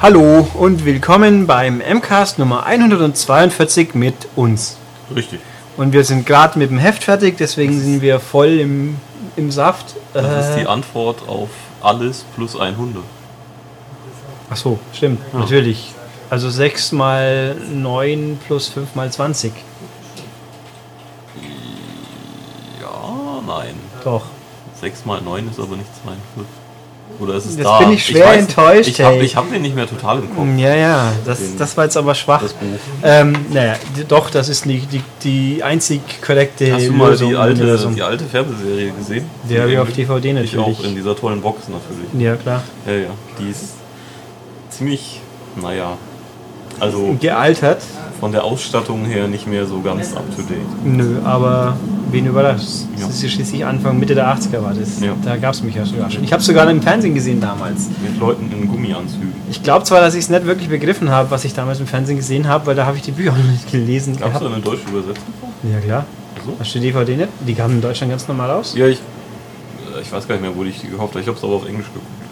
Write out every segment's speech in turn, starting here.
Hallo und willkommen beim MCAST Nummer 142 mit uns. Richtig. Und wir sind gerade mit dem Heft fertig, deswegen sind wir voll im, im Saft. Das Äh, ist die Antwort auf alles plus 100. Ach so, stimmt, natürlich. Also 6 mal 9 plus 5 mal 20. Ja, nein. Doch. 6 mal 9 ist aber nicht 42. Oder ist es Jetzt da? bin ich schwer enttäuscht, Ich habe hey. ich hab den nicht mehr total im Kopf, Ja, ja, das, Den- das war jetzt aber schwach. das Buch. Ähm, naja, doch, das ist die, die, die einzig korrekte Hast du mal Lösung die alte, die alte Fernsehserie gesehen? Die habe ich auf? DVD Ich natürlich. auch, in dieser tollen Box natürlich. Ja, klar. Ja, ja. Die ist ziemlich, naja, also Gealtert? von der Ausstattung her nicht mehr so ganz up to date. Nö, aber wen überrascht? Ja. Das ist ja schließlich Anfang, Mitte der 80er war das. Ja. Da gab es mich ja sogar schon. Ich habe es sogar im Fernsehen gesehen damals. Mit Leuten in Gummianzügen. Ich glaube zwar, dass ich es nicht wirklich begriffen habe, was ich damals im Fernsehen gesehen habe, weil da habe ich die Bücher noch nicht gelesen. Gab es da eine deutsche Übersetzung? Ja, klar. So? Hast du die DVD nicht? Die kamen in Deutschland ganz normal raus? Ja, ich, ich weiß gar nicht mehr, wo ich die gekauft habe. Ich habe es aber auf Englisch geguckt.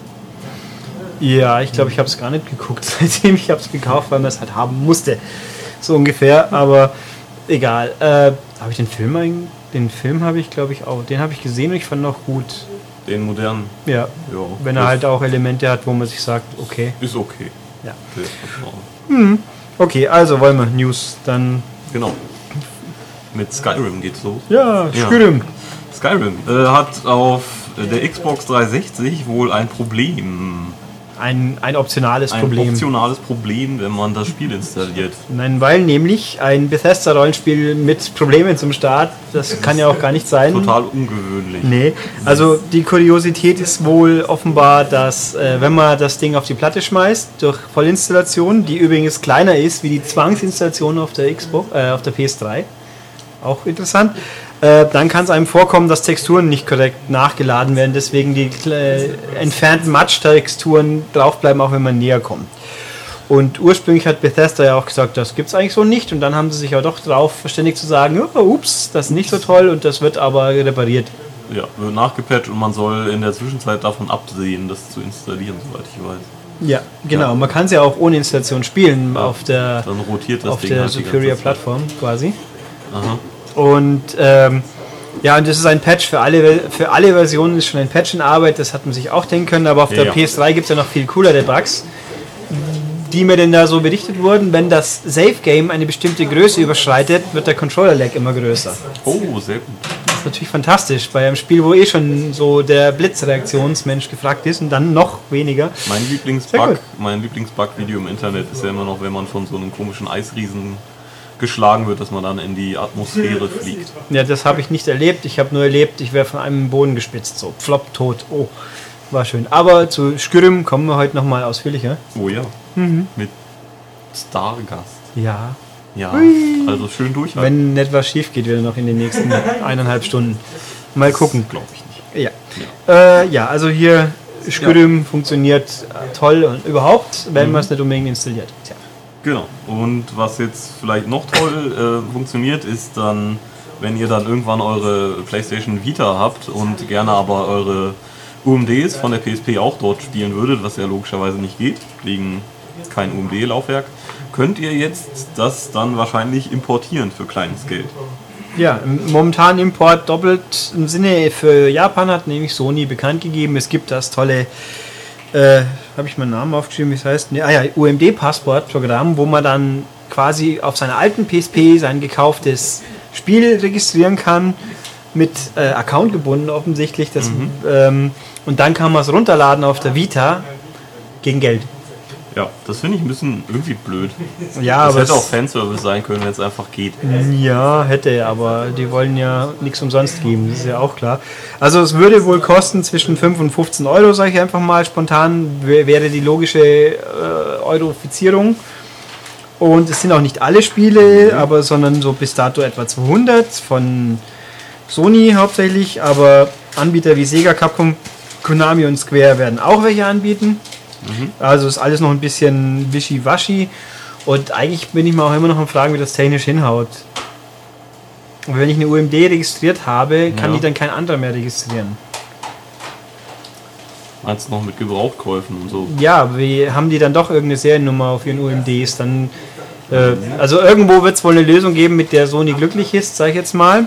Ja, ich glaube, ich habe es gar nicht geguckt, seitdem ich habe es gekauft, weil man es halt haben musste. So ungefähr, aber egal. Äh, habe ich den Film eigentlich? Den Film habe ich, glaube ich, auch. Den habe ich gesehen und ich fand auch gut. Den modernen, Ja. ja. Wenn er halt auch Elemente hat, wo man sich sagt, okay. Ist okay. Ja. Vertrauen. Okay, also wollen wir News dann. Genau. Mit Skyrim geht's los. Ja, Ja. Skyrim. Skyrim äh, hat auf der Xbox 360 wohl ein Problem. Ein, ein optionales Ein Problem. optionales Problem, wenn man das Spiel installiert. Nein, weil nämlich ein Bethesda-Rollenspiel mit Problemen zum Start, das kann ja auch gar nicht sein. Total ungewöhnlich. Nee, also die Kuriosität ist wohl offenbar, dass äh, wenn man das Ding auf die Platte schmeißt, durch Vollinstallation, die übrigens kleiner ist wie die Zwangsinstallation auf der Xbox, äh, auf der PS3, auch interessant, äh, dann kann es einem vorkommen, dass Texturen nicht korrekt nachgeladen werden, deswegen die äh, entfernten Matsch-Texturen draufbleiben, auch wenn man näher kommt. Und ursprünglich hat Bethesda ja auch gesagt, das gibt es eigentlich so nicht. Und dann haben sie sich aber doch drauf verständigt zu sagen, oh, ups, das ist nicht so toll und das wird aber repariert. Ja, wird nachgepatcht und man soll in der Zwischenzeit davon absehen, das zu installieren, soweit ich weiß. Ja, genau. Ja. Man kann es ja auch ohne Installation spielen auf der, auf Ding der halt Superior. Plattform quasi. Aha. Und ähm, ja, und das ist ein Patch für alle, für alle Versionen, ist schon ein Patch in Arbeit, das hat man sich auch denken können, aber auf der Ja. PS3 gibt es ja noch viel coolere Bugs, die mir denn da so berichtet wurden. Wenn das Save Game eine bestimmte Größe überschreitet, wird der Controller-Lag immer größer. Oh, sehr gut. Das ist natürlich fantastisch bei einem Spiel, wo eh schon so der Blitzreaktionsmensch gefragt ist und dann noch weniger. Mein Lieblingsbug, mein Lieblingsbug-Video im Internet ist ja immer noch, wenn man von so einem komischen Eisriesen geschlagen wird, dass man dann in die Atmosphäre fliegt. Ja, das habe ich nicht erlebt. Ich habe nur erlebt, ich wäre von einem Boden gespitzt. So, flop, tot. Oh, war schön. Aber zu Skyrim kommen wir heute nochmal ausführlicher. Oh ja. Mhm. Mit Stargast. Ja. Ja, also schön durchhalten. Wenn nicht was schief geht, wieder noch in den nächsten eineinhalb Stunden. Mal gucken. Glaube ich nicht. Ja. Äh, ja, also hier Skyrim funktioniert äh, toll und überhaupt, wenn man es nicht unbedingt installiert. Tja. Genau. Und was jetzt vielleicht noch toll äh, funktioniert, ist dann, wenn ihr dann irgendwann eure PlayStation Vita habt und gerne aber eure UMDs von der PSP auch dort spielen würdet, was ja logischerweise nicht geht, wegen kein UMD-Laufwerk, könnt ihr jetzt das dann wahrscheinlich importieren für kleines Geld. Ja, momentan Import doppelt im Sinne für Japan hat nämlich Sony bekannt gegeben. Es gibt das tolle, äh, habe ich meinen Namen aufgeschrieben, wie es heißt? Nee, ah ja, UMD-Passport-Programm, wo man dann quasi auf seiner alten PSP sein gekauftes Spiel registrieren kann, mit äh, Account gebunden offensichtlich. Das, ähm, und dann kann man es runterladen auf der Vita gegen Geld. Ja, das finde ich ein bisschen irgendwie blöd. Ja, das aber hätte auch Fanservice sein können, wenn es einfach geht. Ja, hätte, aber die wollen ja nichts umsonst geben, das ist ja auch klar. Also es würde wohl kosten zwischen 5 und 15 Euro, sage ich einfach mal spontan, wär- wäre die logische äh, Eurofizierung. Und es sind auch nicht alle Spiele, aber sondern so bis dato etwa 200 von Sony hauptsächlich, aber Anbieter wie Sega, Capcom, Konami und Square werden auch welche anbieten. Also ist alles noch ein bisschen wischiwaschi. Und eigentlich bin ich mir auch immer noch am Fragen, wie das technisch hinhaut. Und wenn ich eine UMD registriert habe, kann Ja. die dann kein anderer mehr registrieren. Meinst du noch mit Gebrauchkäufen und so? Ja, wie haben die dann doch irgendeine Seriennummer auf ihren UMDs? Dann, äh, also irgendwo wird es wohl eine Lösung geben, mit der Sony glücklich ist, sag ich jetzt mal.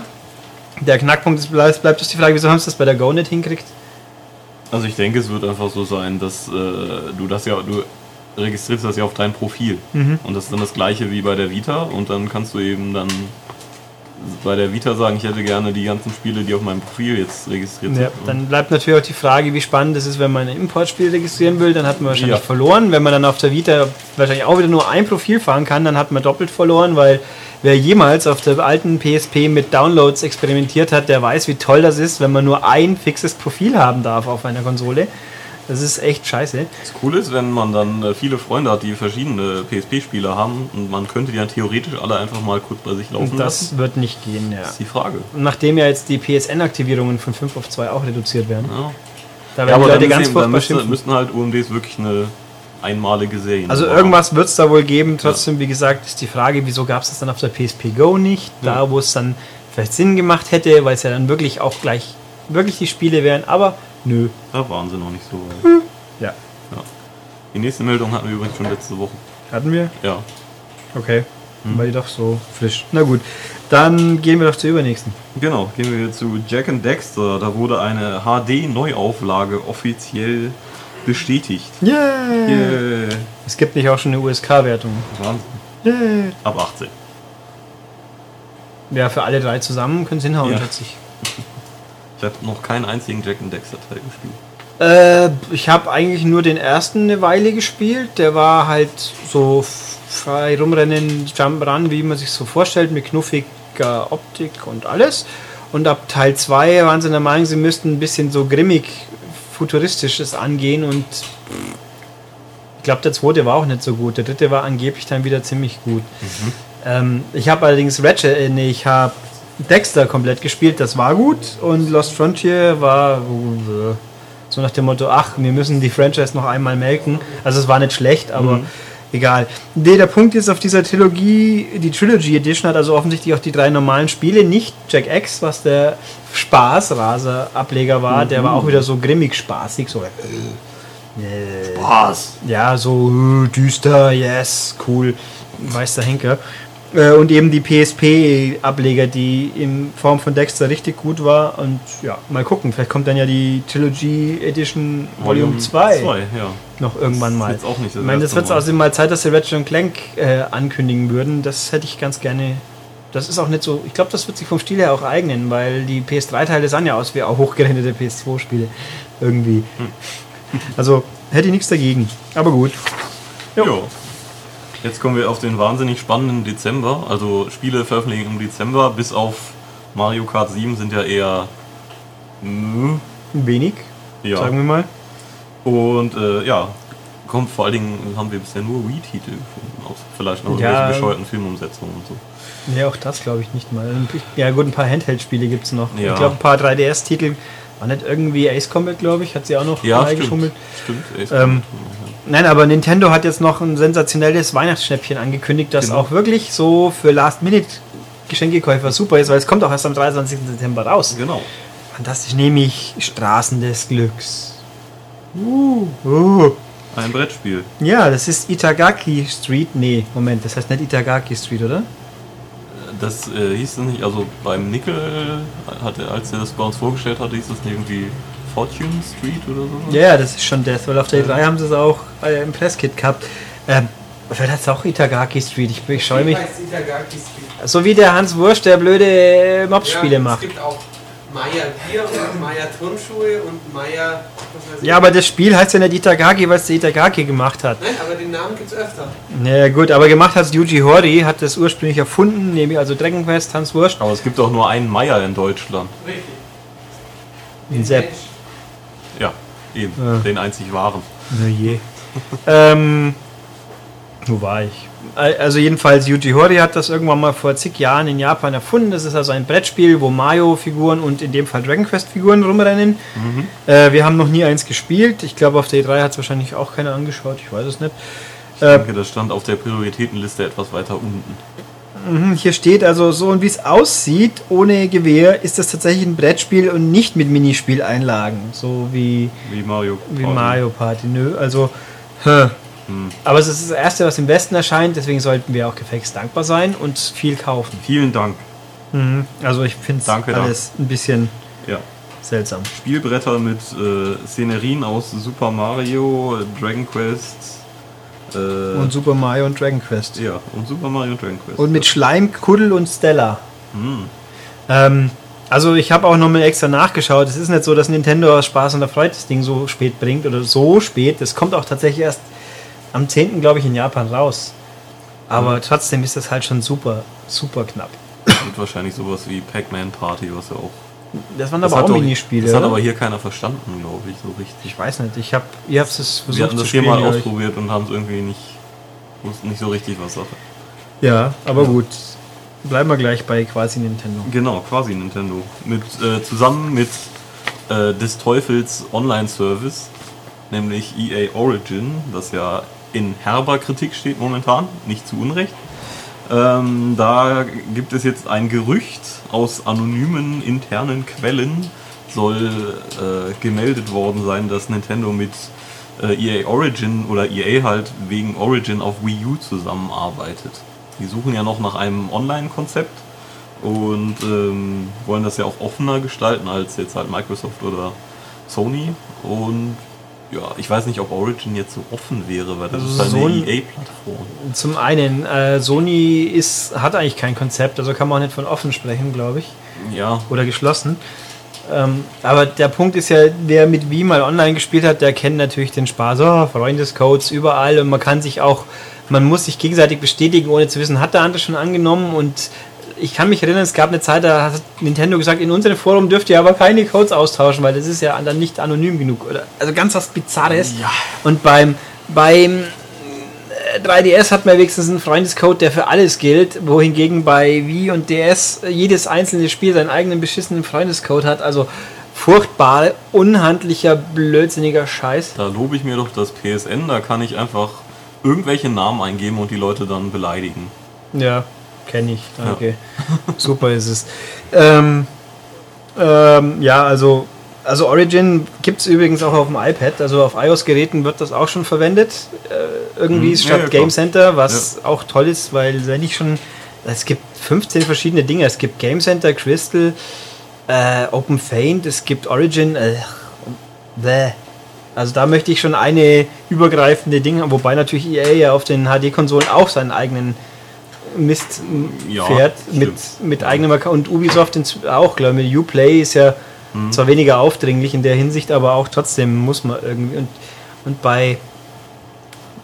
Der Knackpunkt ist, bleibt, bleibt es die Frage, wieso haben sie das bei der Go nicht hinkriegt? Also ich denke, es wird einfach so sein, dass äh, du das ja, du registrierst das ja auf dein Profil. Mhm. Und das ist dann das gleiche wie bei der Vita und dann kannst du eben dann bei der Vita sagen, ich hätte gerne die ganzen Spiele, die auf meinem Profil jetzt registriert Ja, sind. dann bleibt natürlich auch die Frage, wie spannend es ist, wenn man ein Importspiel registrieren will, dann hat man wahrscheinlich Ja. verloren. Wenn man dann auf der Vita wahrscheinlich auch wieder nur ein Profil fahren kann, dann hat man doppelt verloren, weil wer jemals auf der alten PSP mit Downloads experimentiert hat, der weiß, wie toll das ist, wenn man nur ein fixes Profil haben darf auf einer Konsole. Das ist echt scheiße. Das Coole ist, wenn man dann äh, viele Freunde hat, die verschiedene PSP-Spiele haben und man könnte die dann theoretisch alle einfach mal kurz bei sich laufen Und lassen. das wird nicht gehen, ja. Das ist die Frage. Und nachdem ja jetzt die PSN-Aktivierungen von 5 auf 2 auch reduziert werden, Ja. da Ja, werden aber die Leute ganz eben, dann furchtbar müsste, schimpfen. müssten halt UMDs wirklich eine einmalige Serie Also irgendwas wird es da wohl geben. Trotzdem, wie gesagt, ist die Frage, wieso gab es das dann auf der PSP Go nicht? Da, wo es dann vielleicht Sinn gemacht hätte, weil es ja dann wirklich auch gleich wirklich die Spiele wären. Aber nö. Da waren sie noch nicht so weit. Ja. Die nächste Meldung hatten wir übrigens schon letzte Woche. Hatten wir? Ja. Okay. War die doch so frisch. Na gut. Dann gehen wir doch zur übernächsten. Genau, gehen wir zu Jack and Dexter. Da wurde eine HD-Neuauflage offiziell bestätigt. Yeah. Yeah. Es gibt nicht auch schon eine USK-Wertung. Wahnsinn. Yeah. Ab 18. Ja, für alle drei zusammen können es hinhauen, Ja. schätze ich. Ich habe noch keinen einzigen Jack and Dexter Teil gespielt. Äh, ich habe eigentlich nur den ersten eine Weile gespielt. Der war halt so frei rumrennen, Jump Run, wie man sich so vorstellt, mit knuffiger Optik und alles. Und ab Teil 2 waren sie der Meinung, sie müssten ein bisschen so grimmig futuristisches angehen und ich glaube, der zweite war auch nicht so gut. Der dritte war angeblich dann wieder ziemlich gut. Ähm, ich habe allerdings Ratchet, äh, nee, ich habe Dexter komplett gespielt, das war gut. Und Lost Frontier war äh, so nach dem Motto, ach, wir müssen die Franchise noch einmal melken. Also es war nicht schlecht, aber egal. Nee, der Punkt ist, auf dieser Trilogie, die Trilogy Edition hat also offensichtlich auch die drei normalen Spiele, nicht Jack X, was der Spaßraser-Ableger war, der war auch wieder so grimmig spaßig, so äh, Was? ja, so äh, düster, yes, cool, weiß der Henker. Äh, Und eben die PSP-Ableger, die in Form von Dexter richtig gut war. Und ja, mal gucken, vielleicht kommt dann ja die Trilogy Edition Volume 2 2, ja. noch irgendwann mal. jetzt auch nicht das ich meine, das wird Mal. außerdem mal Zeit, dass sie Ratchet Clank äh, ankündigen würden. Das hätte ich ganz gerne. Das ist auch nicht so. Ich glaube, das wird sich vom Stil her auch eignen, weil die PS3-Teile sahen ja aus wie auch hochgerenderte PS2-Spiele. Irgendwie. Hm. Also hätte ich nichts dagegen. Aber gut. Jo. Jo. Jetzt kommen wir auf den wahnsinnig spannenden Dezember. Also Spiele veröffentlichen im Dezember, bis auf Mario Kart 7 sind ja eher. mh, Wenig, Ja. sagen wir mal. Und äh, ja, kommt vor allen Dingen, haben wir bisher nur Wii-Titel gefunden. Vielleicht noch Ja. bescheuerten Filmumsetzungen und so. Nee, auch das glaube ich nicht mal. Ja, gut, ein paar Handheld-Spiele gibt es noch. Ja. Ich glaube, ein paar 3DS-Titel. War nicht irgendwie Ace Combat, glaube ich, hat sie auch noch Ja, beigeschummelt. stimmt. Stimmt. Ace Ähm, Combat, Nein, aber Nintendo hat jetzt noch ein sensationelles Weihnachtsschnäppchen angekündigt, das Genau. auch wirklich so für Last-Minute-Geschenkekäufer super ist, weil es kommt auch erst am 23. September raus. Genau. Fantastisch, nämlich Straßen des Glücks. Uh, uh. Ein Brettspiel. Ja, das ist Itagaki Street. Nee, Moment, das heißt nicht Itagaki Street, oder? Das äh, hieß es nicht, also beim Nickel, hat er, als er das bei uns vorgestellt hatte, hieß das irgendwie Fortune Street oder so? Ja, ja, das ist schon Death, weil auf der E3 haben sie es auch äh, im Presskit gehabt. Ähm, vielleicht hat es auch Itagaki Street. Ich, ich scheue mich. heißt Itagaki Street. So wie der Hans Wurst, der blöde äh, Mobs-Spiele ja, macht. Es gibt auch Maya Bier und Maya Turnschuhe und Maya. Ja, aber das Spiel heißt ja nicht Itagaki, weil es der Itagaki gemacht hat. Nein, aber den Namen gibt es öfter. Ja gut, aber gemacht hat es Yuji Horii, hat das ursprünglich erfunden, nämlich also Dragon Quest, Hans Wurst. Aber es gibt auch nur einen Meier in Deutschland. Richtig. Den Sepp. Eben. Ja. Den einzig wahren. Na je. ähm, Wo war ich? Also jedenfalls Yuji Horii hat das irgendwann mal vor zig Jahren in Japan erfunden. Das ist also ein Brettspiel, wo Mario-Figuren und in dem Fall Dragon Quest-Figuren rumrennen. Äh, wir haben noch nie eins gespielt. Ich glaube, auf der E3 hat es wahrscheinlich auch keiner angeschaut. Ich weiß es nicht. Ich denke, das stand auf der Prioritätenliste etwas weiter unten. Mhm, Hier steht also so und wie es aussieht, ohne Gewehr, ist das tatsächlich ein Brettspiel und nicht mit Minispieleinlagen. So wie, Wie Mario. wie Party. Mario Party. Nö, also. Hä. Hm. Aber es ist das erste, was im Westen erscheint, deswegen sollten wir auch gefälligst dankbar sein und viel kaufen. Vielen Dank. Mhm. Also ich finde es alles ein bisschen Ja. seltsam. Spielbretter mit äh, Szenerien aus Super Mario, Dragon Quest. Äh, Und Super Mario und Dragon Quest. ja, und Super Mario und Dragon Quest. Und mit Schleim, Kuddel und Stella. Hm. Ähm, also ich habe auch nochmal extra nachgeschaut. Es ist nicht so, dass Nintendo aus Spaß und der Freude das Ding so spät bringt oder so spät. Das kommt auch tatsächlich erst am 10. glaube ich in Japan raus. Aber Mhm. trotzdem ist das halt schon super, super knapp. Und wahrscheinlich sowas wie Pac-Man Party, was ja auch. Das waren Das, aber auch Minispiele. das hat aber hier keiner verstanden, glaube ich, so richtig. ich weiß nicht. Ich hab, ihr habt es versucht Wir hatten zu das hier mal ausprobiert und haben es irgendwie nicht. wussten nicht so richtig, was Sache. Ja, aber gut. Bleiben wir gleich bei quasi Nintendo. Genau, quasi Nintendo. Mit, äh, zusammen mit äh, des Teufels Online-Service, nämlich EA Origin, das ja in herber Kritik steht momentan, nicht zu Unrecht. Ähm, da gibt es jetzt ein Gerücht aus anonymen internen Quellen, soll äh, gemeldet worden sein, dass Nintendo mit äh, EA Origin oder EA halt wegen Origin auf Wii U zusammenarbeitet. Die suchen ja noch nach einem Online-Konzept und ähm, wollen das ja auch offener gestalten als jetzt halt Microsoft oder Sony. Und ja, ich weiß nicht, ob Origin jetzt so offen wäre, weil das Also ist eine ein- EA-Plattform. Zum einen, äh, Sony ist, hat eigentlich kein Konzept, also kann man auch nicht von offen sprechen, glaube ich. Ja, Oder geschlossen. Ähm, aber der Punkt ist ja, wer mit Wii mal online gespielt hat, der kennt natürlich den Spaß. Oh, Freundescodes überall und man kann sich auch, man muss sich gegenseitig bestätigen, ohne zu wissen, hat der andere schon angenommen und ich kann mich erinnern, es gab eine Zeit, da hat Nintendo gesagt, in unserem Forum dürft ihr aber keine Codes austauschen, weil das ist ja dann nicht anonym genug. Oder, also ganz was Bizarres. Ja. Und beim, beim 3DS hat man wenigstens einen Freundescode, der für alles gilt, wohingegen bei Wii und DS jedes einzelne Spiel seinen eigenen beschissenen Freundescode hat. Also furchtbar, unhandlicher, blödsinniger Scheiß. da lobe ich mir doch das PSN, da kann ich einfach irgendwelche Namen eingeben und die Leute dann beleidigen. Ja, kenne ich. Danke. Super ist es. Ähm, ähm, ja, also, also Origin gibt es übrigens auch auf dem iPad. Also auf iOS-Geräten wird das auch schon verwendet. Äh, irgendwie Mhm. statt Ja, ja. Game Center, was auch toll ist, weil wenn ich schon. Es gibt 15 verschiedene Dinge. Es gibt Game Center, Crystal, äh, Open Faint, es gibt Origin. Äh, bäh. Also da möchte ich schon eine übergreifende Ding haben, wobei natürlich EA ja auf den HD-Konsolen auch seinen eigenen Mist Ja, fährt mit, mit eigenem Account. Und Ubisoft auch, glaube ich. Uplay ist ja Mhm. zwar weniger aufdringlich in der Hinsicht, aber auch trotzdem muss man irgendwie. Und, und bei,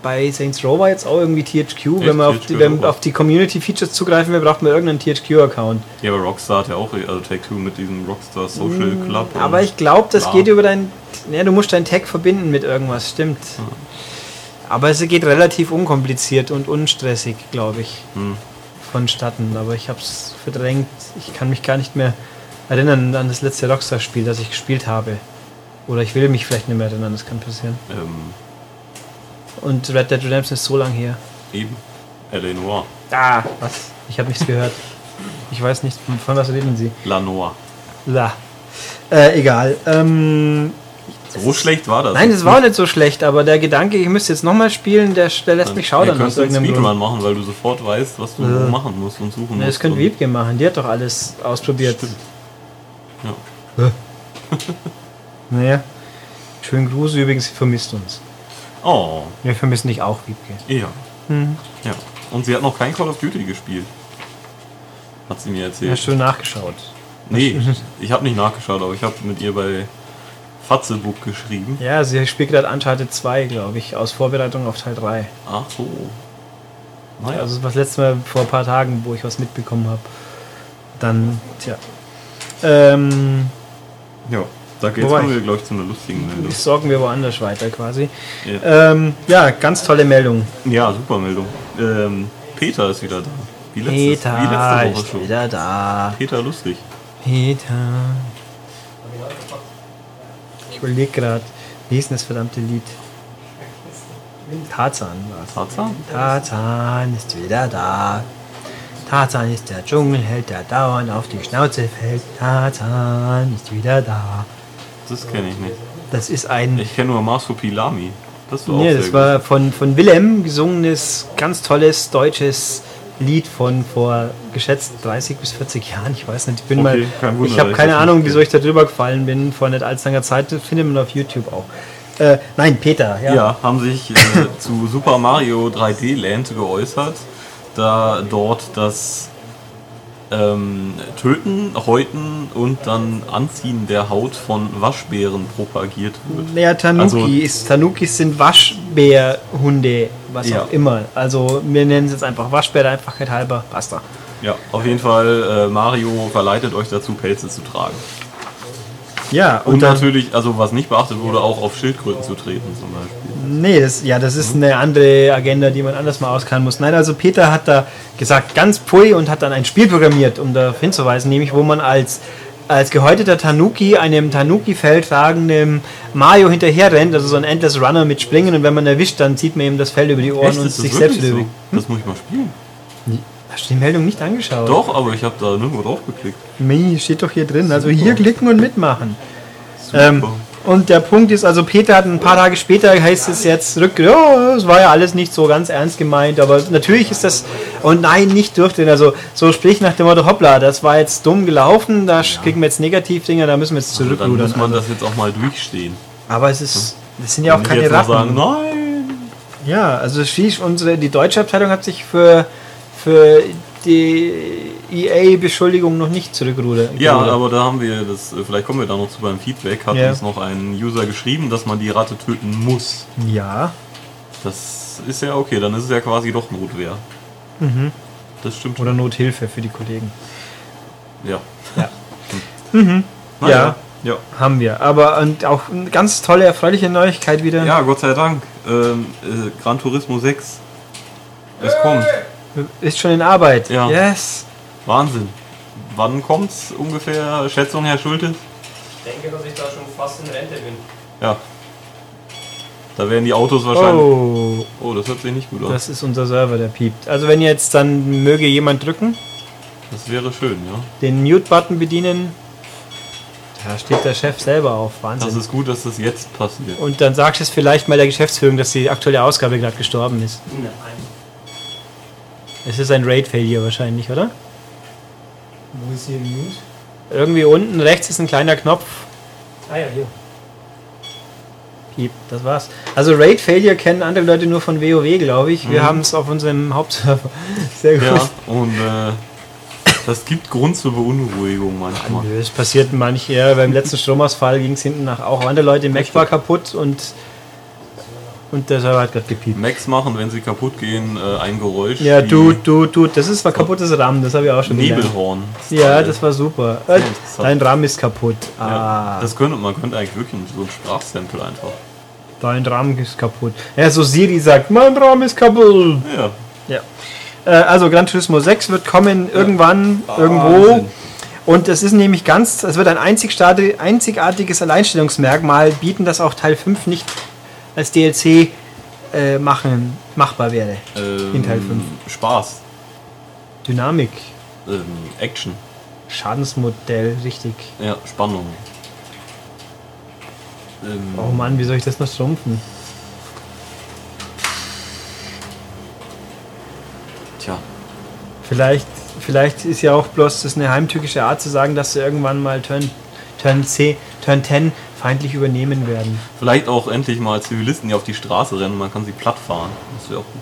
bei Saints Row war jetzt auch irgendwie THQ. wenn man auf die, wenn auf die Community-Features zugreifen will, braucht man irgendeinen THQ-Account. Ja, aber Rockstar hat ja auch, also Take-Two mit diesem Rockstar Social Club. Mm, Aber und ich glaube, das bla. geht über dein. Ja, du musst deinen Tag verbinden mit irgendwas, stimmt. Aber es geht relativ unkompliziert und unstressig, glaube ich, Hm. vonstatten. Aber ich habe es verdrängt. Ich kann mich gar nicht mehr erinnern an das letzte Rockstar-Spiel, das ich gespielt habe. Oder ich will mich vielleicht nicht mehr erinnern, das kann passieren. Ähm, Und Red Dead Redemption ist so lang her. eben. L.A. Noir. Ah, was? Ich habe nichts gehört. Ich weiß nicht, von was reden Sie. La Noir. La. Äh, egal. Ähm, So schlecht war das. Nein, das war nicht so schlecht, aber der Gedanke, ich müsste jetzt nochmal spielen, der, der lässt mich Wir schaudern können aus einen Speedrun machen, weil du sofort weißt, was du Ja. machen musst und suchen Ne, musst. das könnte Wiebke machen, die hat doch alles ausprobiert. Stimmt. Ja. Naja. Schönen Gruß übrigens, sie vermisst uns. Oh, Wir vermissen dich auch, Wiebke. ja. Mhm. ja. Und sie hat noch kein Call of Duty gespielt. Hat sie mir erzählt. Ja, schön nachgeschaut. Nee, ich habe nicht nachgeschaut, aber ich habe mit ihr bei Fatzebook geschrieben. Ja, sie spielt gerade Uncharted 2, glaube ich, aus Vorbereitung auf Teil 3. Ach so. Naja, Also das war das letzte Mal vor ein paar Tagen, wo ich was mitbekommen habe. Dann, tja. Ähm, ja. Da jetzt Wobei- kommen wir, glaube ich, zu einer lustigen Meldung. Sorgen wir woanders weiter quasi. Ja, Ähm, ja, ganz tolle Meldung. ja super Meldung. Ähm, Peter ist wieder da. Wie, letztes, wie Peter letzte Woche ist schon. wieder da. Peter lustig. Peter. Überlege gerade, wie ist denn das verdammte Lied? Tarzan war es. Tarzan? Tarzan ist wieder da. Tarzan ist der Dschungelheld, der dauernd auf die Schnauze fällt. Tarzan ist wieder da. Das kenne ich nicht. Das ist ein. Ich kenne nur Marsupilami. Das war Nee, das war von, von Willem gesungenes, ganz tolles deutsches Lied von vor geschätzt 30 bis 40 Jahren. Ich weiß nicht, ich bin Okay, mal. Wunder, ich habe keine Ahnung, wieso ich da drüber gefallen bin vor nicht allzu langer Zeit. Findet man auf YouTube auch. Äh, nein, Peter, ja. Ja, haben sich äh, zu Super Mario 3D Land geäußert, da dort das ähm, Töten, Häuten und dann Anziehen der Haut von Waschbären propagiert wird. Naja, Tanuki Also- Tanukis sind Waschbärhunde, was Ja. auch immer. Also wir nennen es jetzt einfach Waschbär, der Einfachheit halber. Basta. Ja, auf jeden Fall, äh, Mario verleitet euch dazu, Pelze zu tragen. Ja, Und, und, natürlich, also was nicht beachtet wurde, auch auf Schildkröten zu treten zum Beispiel. Nee, das, ja, das ist eine andere Agenda, die man anders mal auskannen muss. Nein, also Peter hat da gesagt, ganz pui und hat dann ein Spiel programmiert, um darauf hinzuweisen, nämlich wo man als, als gehäuteter Tanuki einem Tanuki-Fell tragenden Mario hinterher rennt, also so ein Endless Runner mit Springen und wenn man erwischt, dann zieht man ihm das Fell über die Ohren und ist das sich selbst so? weg. Das muss ich mal spielen. Hast du die Meldung nicht angeschaut? Doch, aber ich habe da nirgendwo drauf geklickt. Nee, steht doch hier drin. Also hier klicken und mitmachen. Super. Ähm, und der Punkt ist, also Peter hat ein paar Tage später, heißt es jetzt zurück, ja, es war ja alles nicht so ganz ernst gemeint, aber natürlich ist das, und nein, nicht durchdrehen, also so sprich nach dem Motto, hoppla, das war jetzt dumm gelaufen, da kriegen wir jetzt Negativdinger, da müssen wir jetzt Also dann zurückrudern. muss man das jetzt auch mal durchstehen. aber es ist, das sind ja auch keine Ratten. sagen, nein. Ja, also unsere, die deutsche Abteilung hat sich für, für die EA-Beschuldigung noch nicht zurückrudert. Ja, aber da haben wir das, äh, vielleicht kommen wir da noch zu beim Feedback, hat Ja. uns noch ein User geschrieben, dass man die Ratte töten muss. Ja, Das ist ja okay, dann ist es ja quasi doch Notwehr. Das stimmt oder Nothilfe für die Kollegen. Ja. Ja. Naja. Ja. Haben wir. Aber und auch eine ganz tolle, erfreuliche Neuigkeit wieder. Ja, Gott sei Dank. Ähm, äh, Gran Turismo 6. Es kommt. Ist schon in Arbeit. Ja. Yes. Wahnsinn. Wann kommt's ungefähr? Schätzung, Herr Schulte? Ich denke, dass ich da schon fast in Rente bin. Ja. Da werden die Autos wahrscheinlich. Oh, Oh, das hört sich nicht gut an. das ist unser Server, der piept. Also wenn jetzt dann möge jemand drücken, Das wäre schön, ja. den Mute-Button bedienen. Da steht der Chef selber auf. Wahnsinn. Das ist gut, dass das jetzt passiert. Und dann sagst du es vielleicht mal der Geschäftsführung, dass die aktuelle Ausgabe gerade gestorben ist. Nein. Es ist ein Raid-Failure wahrscheinlich, oder? Wo ist hier die News? Irgendwie unten rechts ist ein kleiner Knopf. Ah ja, hier. Piep, das war's. Also Raid Failure kennen andere Leute nur von WoW, glaube ich. Wir Mhm. haben es auf unserem Hauptserver. Sehr gut. Ja, und äh, das gibt Grund zur Beunruhigung manchmal. Es passiert manchmal. Beim letzten Stromausfall ging es hinten nach auch. Andere Leute, Mac war kaputt und, und der Server hat gerade gepiept. Macs machen, wenn sie kaputt gehen, äh, ein Geräusch. Ja, du, du, du, das ist zwar kaputtes RAM, das habe ich auch schon. Nebelhorn. Ja, das war super. Äh. Dein RAM ist kaputt. Ja, Ah, das könnte man könnte eigentlich wirklich so ein Sprachsample einfach. dein RAM ist kaputt. Ja, so Siri sagt, mein RAM ist kaputt. Ja. Ja. Äh, also Gran Turismo 6 wird kommen irgendwann, irgendwo. Wahnsinn. Und es ist nämlich ganz, es wird ein einzigartiges Alleinstellungsmerkmal bieten, das auch Teil 5 nicht als DLC äh, machen, machbar wäre. Ähm, In Teil 5. Spaß. Dynamik, Ähm, Action. Schadensmodell, richtig. Ja, Spannung. Ähm, Oh Mann, wie soll ich das noch schrumpfen? Tja. Vielleicht, vielleicht ist ja auch bloß das eine heimtückische Art zu sagen, dass sie irgendwann mal Turn, Turn C, Turn 10 feindlich übernehmen werden. Vielleicht auch endlich mal Zivilisten, die auf die Straße rennen und man kann sie platt fahren. Das wäre auch gut.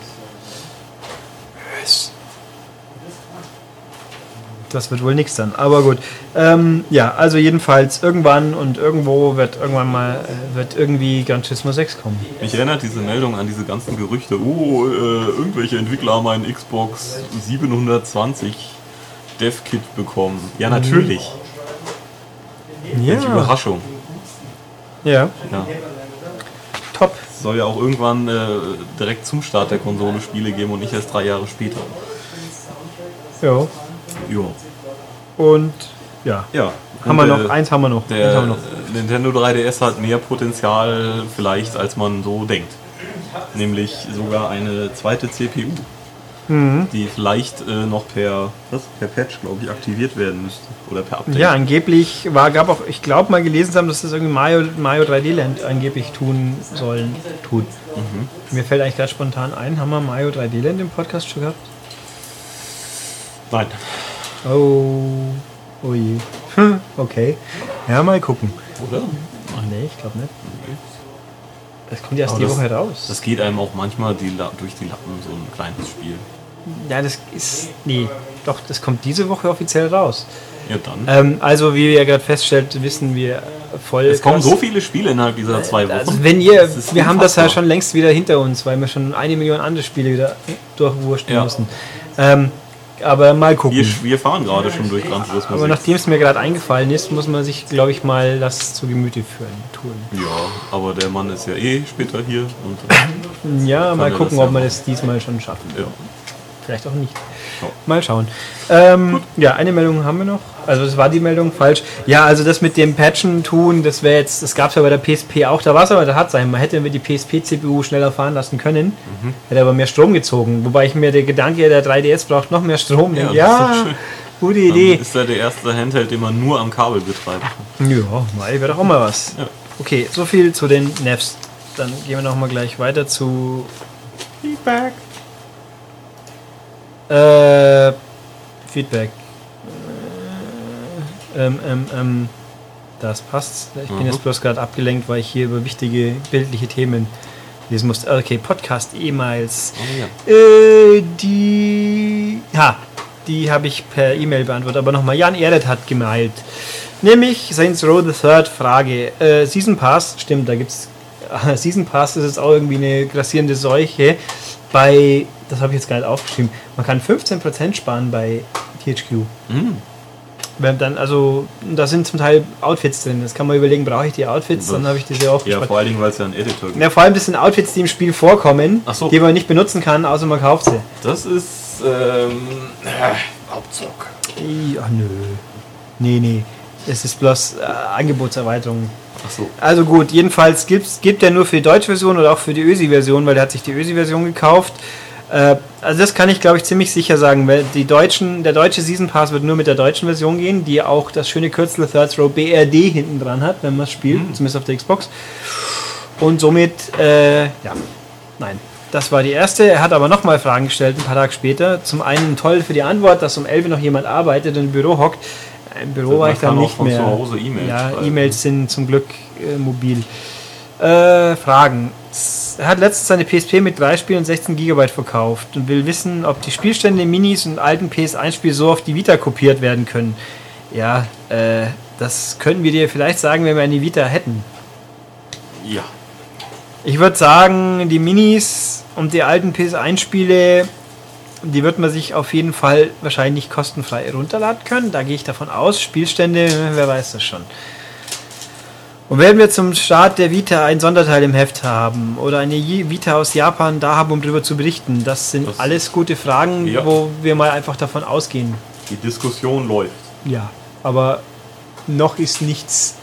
Das wird wohl nichts dann, aber gut. Ähm, ja, also jedenfalls irgendwann und irgendwo wird irgendwann mal äh, wird irgendwie Gran Turismo 6 kommen. Mich erinnert diese Meldung an diese ganzen Gerüchte. Oh, äh, irgendwelche Entwickler haben einen Xbox 720 Dev-Kit bekommen. Ja, natürlich. Ja, Welche Überraschung. Ja, Ja. top. Soll ja auch irgendwann äh, direkt zum Start der Konsole Spiele geben und nicht erst drei Jahre später. Ja. Jo. Und ja. Ja. Haben wir noch, äh, eins haben wir noch. Der haben wir noch. Nintendo 3DS hat mehr Potenzial vielleicht, als man so denkt. Nämlich sogar eine zweite CPU, Mhm. die vielleicht äh, noch per, was? per Patch, glaube ich, aktiviert werden müsste. Oder per Update. Ja, angeblich war, gab auch, ich glaube mal gelesen zu haben, dass das irgendwie Mario, Mario 3D Land angeblich tun sollen, tut. Mhm. Mir fällt eigentlich gerade spontan ein, haben wir Mario 3D Land im Podcast schon gehabt? Nein. Oh, oh je. Hm, okay. Ja, mal gucken. Oder? Ach nee, ich glaube nicht. Das kommt ja erst Aber die das- Woche raus. Das geht einem auch manchmal die, durch die Lappen, so ein kleines Spiel. ja, das ist. Nee, doch, das kommt diese Woche offiziell raus. Ja, dann. Ähm, also, wie ihr gerade feststellt, wissen wir voll. es kommen so viele Spiele innerhalb dieser zwei Wochen. Also wenn ihr, wir haben das ja unfassbar. schon längst wieder hinter uns, weil wir schon eine Million andere Spiele wieder durchwursten Ja. müssen. Ähm, aber mal gucken. wir, wir fahren gerade schon durch Turismo aber 6. nachdem es mir gerade eingefallen ist, muss man sich, glaube ich, mal das zu Gemüte führen tun. Ja, aber der Mann ist ja eh später hier und Ja, mal gucken, ob wir das diesmal schon schaffen. ja. Vielleicht auch nicht. Ja. Mal schauen. Ähm, ja, eine Meldung haben wir noch. Also das war die Meldung falsch. Ja, also das mit dem Patchen tun, das wäre jetzt, das gab es ja bei der PSP auch, da war es aber der hat sein. Man hätte die PSP-CPU schneller fahren lassen können, Mhm. hätte aber mehr Strom gezogen. Wobei ich mir der Gedanke, der 3DS braucht noch mehr Strom. Ja, denke, das ist ja gute Dann Idee. ist er der erste Handheld, den man nur am Kabel betreibt. Ja, mal wäre doch auch mal was. Ja. Okay, so viel zu den Nevs. Dann gehen wir noch mal gleich weiter zu Feedback. Äh, Feedback. Äh, ähm, ähm, ähm, das passt. Ich bin Mhm. jetzt bloß gerade abgelenkt, weil ich hier über wichtige bildliche Themen lesen musste. Okay, Podcast, E-Mails. Oh ja. Äh, die. Ha, die habe ich per E-Mail beantwortet. Aber nochmal, Jan Erdet hat gemailt. Nämlich Saints Row the Third Frage. Äh, Season Pass, stimmt, da gibt's. Season Pass ist jetzt auch irgendwie eine grassierende Seuche. Bei. Das habe ich jetzt gar nicht aufgeschrieben. Man kann 15% sparen bei THQ. Hm. Wenn dann, also, da sind zum Teil Outfits drin. Das kann man überlegen, brauche ich die Outfits? Das- Dann habe ich diese Ja, aufgespart. vor allen Dingen, weil es ja einen Editor gibt. Ja, vor allem das sind Outfits, die im Spiel vorkommen, so. die man nicht benutzen kann, außer man kauft sie. Das ist ähm, äh, Abzug. I- Ach nö. Nee, nee. Es ist bloß äh, Angebotserweiterung. Ach so. Also gut, jedenfalls gibt's, gibt er nur für die deutsche Version oder auch für die ÖSI-Version, weil er hat sich die ÖSI-Version gekauft. Äh, also das kann ich glaube ich ziemlich sicher sagen, weil die deutschen, der deutsche Season Pass wird nur mit der deutschen Version gehen, die auch das schöne Kürzel Third Row BRD hinten dran hat, wenn man es spielt, zumindest auf der Xbox. Und somit, äh, ja, nein. Das war die erste. Er hat aber nochmal Fragen gestellt, ein paar Tage später. Zum einen toll für die Antwort, dass um 11 Uhr noch jemand arbeitet und im Büro hockt. Im Büro war ich dann nicht von mehr. zu Hause E-Mails ja. E-Mails sind zum Glück äh, mobil. Äh, Fragen. Er hat letztens seine PSP mit drei Spielen und 16 GB verkauft und will wissen, ob die Spielstände in Minis und alten PS1-Spielen so auf die Vita kopiert werden können. Ja, äh, das könnten wir dir vielleicht sagen, wenn wir eine Vita hätten. Ja. Ich würde sagen, die Minis und die alten PS1-Spiele, die wird man sich auf jeden Fall wahrscheinlich kostenfrei runterladen können. Da gehe ich davon aus. Spielstände, wer weiß das schon. Und werden wir zum Start der Vita ein Sonderteil im Heft haben oder eine Vita aus Japan da haben, um darüber zu berichten? Das sind Das- alles gute Fragen, Ja. wo wir mal einfach davon ausgehen. Die Diskussion läuft. Ja, aber noch ist nichts.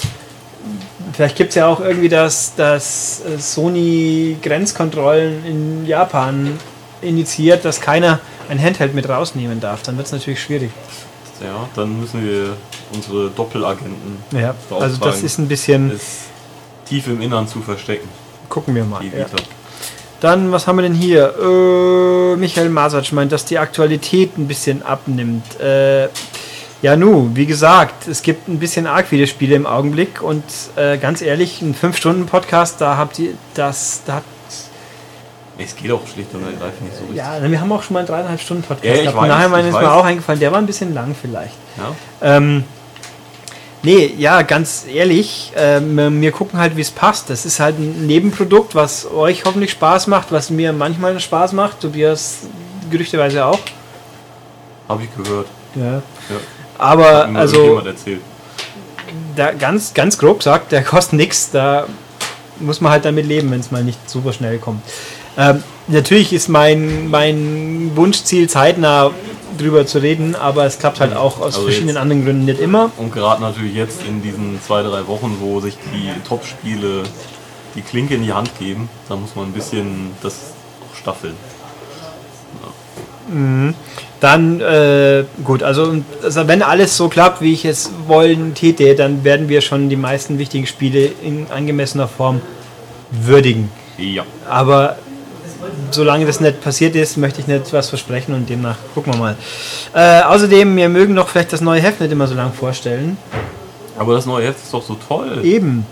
Vielleicht gibt es ja auch irgendwie das, das äh, Sony Grenzkontrollen in Japan initiiert, dass keiner ein Handheld mit rausnehmen darf. Dann wird es natürlich schwierig. Ja, dann müssen wir unsere Doppelagenten Ja, also das ist ein bisschen. es tief im Innern zu verstecken, Gucken wir mal. Ja. Dann, was haben wir denn hier? Äh, Michael Masatsch meint, dass die Aktualität ein bisschen abnimmt. Äh, ja, nu, wie gesagt, es gibt ein bisschen arg viele Spiele im Augenblick und äh, ganz ehrlich, ein 5-Stunden-Podcast, da habt ihr das, da habt, Es geht auch schlicht und ergreifend nicht so richtig. ja, wir haben auch schon mal einen dreieinhalb Stunden Podcast Ja, ich gehabt. nachher ist mir weiß. auch eingefallen, der war ein bisschen lang vielleicht. Ja? Ähm, nee, ja, ganz ehrlich, ähm, wir gucken halt, wie es passt. Das ist halt ein Nebenprodukt, was euch hoffentlich Spaß macht, was mir manchmal Spaß macht. Tobias gerüchteweise auch. Habe ich gehört. Ja. Ja. Aber Hat mir also, irgendjemand erzählt. da ganz, ganz grob gesagt, der kostet nichts. Da muss man halt damit leben, wenn es mal nicht super schnell kommt. Ähm, natürlich ist mein, mein Wunschziel, zeitnah drüber zu reden, aber es klappt halt auch aus Also verschiedenen anderen Gründen nicht immer. Und gerade natürlich jetzt in diesen zwei, drei Wochen, wo sich die Top-Spiele die Klinke in die Hand geben, da muss man ein bisschen das auch staffeln. Dann, äh, gut, also, also wenn alles so klappt, wie ich es wollen täte, dann werden wir schon die meisten wichtigen Spiele in angemessener Form würdigen. Ja. Aber solange das nicht passiert ist, möchte ich nicht was versprechen und demnach gucken wir mal. Äh, außerdem, wir mögen doch vielleicht das neue Heft nicht immer so lang vorstellen. Aber das neue Heft ist doch so toll. Eben.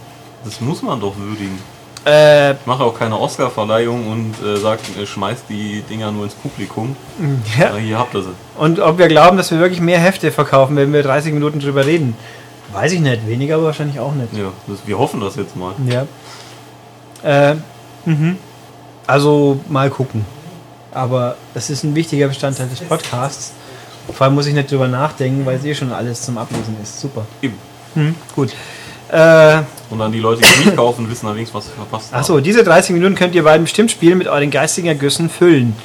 Das muss man doch würdigen. Äh, Ich mache auch keine Oscar-Verleihung und äh, sag, äh, schmeißt die Dinger nur ins Publikum. ja. Na, hier habt ihr sie. Und ob wir glauben, dass wir wirklich mehr Hefte verkaufen, wenn wir 30 Minuten drüber reden, weiß ich nicht. Weniger aber wahrscheinlich auch nicht. Ja, das, wir hoffen das jetzt mal. Ja. Äh, mhm. Also mal gucken. Aber das ist ein wichtiger Bestandteil des Podcasts. Vor allem muss ich nicht drüber nachdenken, weil es eh schon alles zum Ablesen ist. Super. Eben. Mhm, gut. Äh, Und dann die Leute, die es nicht kaufen, wissen allerdings, was sie verpasst haben. Achso, diese 30 Minuten könnt ihr beiden bestimmt spielen mit euren geistigen Ergüssen füllen.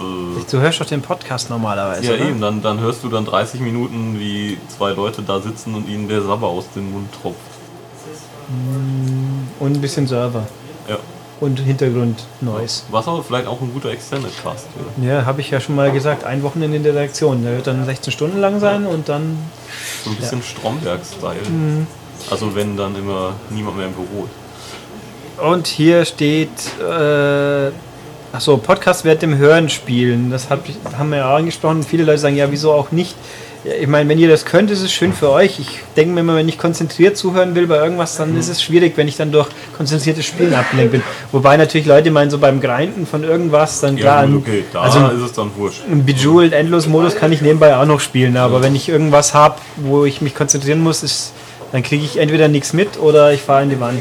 Äh, Du hörst doch den Podcast normalerweise. ja, oder? eben, dann, dann hörst du dann 30 Minuten, wie zwei Leute da sitzen und ihnen der Sabber aus dem Mund tropft. Und ein bisschen Server. Ja. Und Hintergrund Noise. Was aber vielleicht auch ein guter Extended Cast wäre. Ja, habe ich ja schon mal gesagt. Ein Wochenende in der Redaktion. Der wird dann 16 Stunden lang sein und dann. So ein bisschen Stromberg-Style. Mhm. Also wenn dann immer niemand mehr im Büro ist. Und hier steht. Äh, Achso, Podcast wird dem Hören spielen. Das hab, ich- haben wir ja angesprochen. Viele Leute sagen, ja, wieso auch nicht? Ja, Ich meine, wenn ihr das könnt, ist es schön für euch. Ich denke mir immer, wenn ich konzentriert zuhören will bei irgendwas, dann ist es schwierig, wenn ich dann durch konzentriertes Spielen abgelenkt bin. Wobei natürlich Leute meinen, so beim Grinden von irgendwas, dann klar. Ja, ein- gut, okay, da also ist es dann wurscht. Im Bejeweled Endlos-Modus kann ich nebenbei auch noch spielen, aber wenn ich irgendwas habe, wo ich mich konzentrieren muss, ist, dann kriege ich entweder nichts mit oder ich fahre in die Wand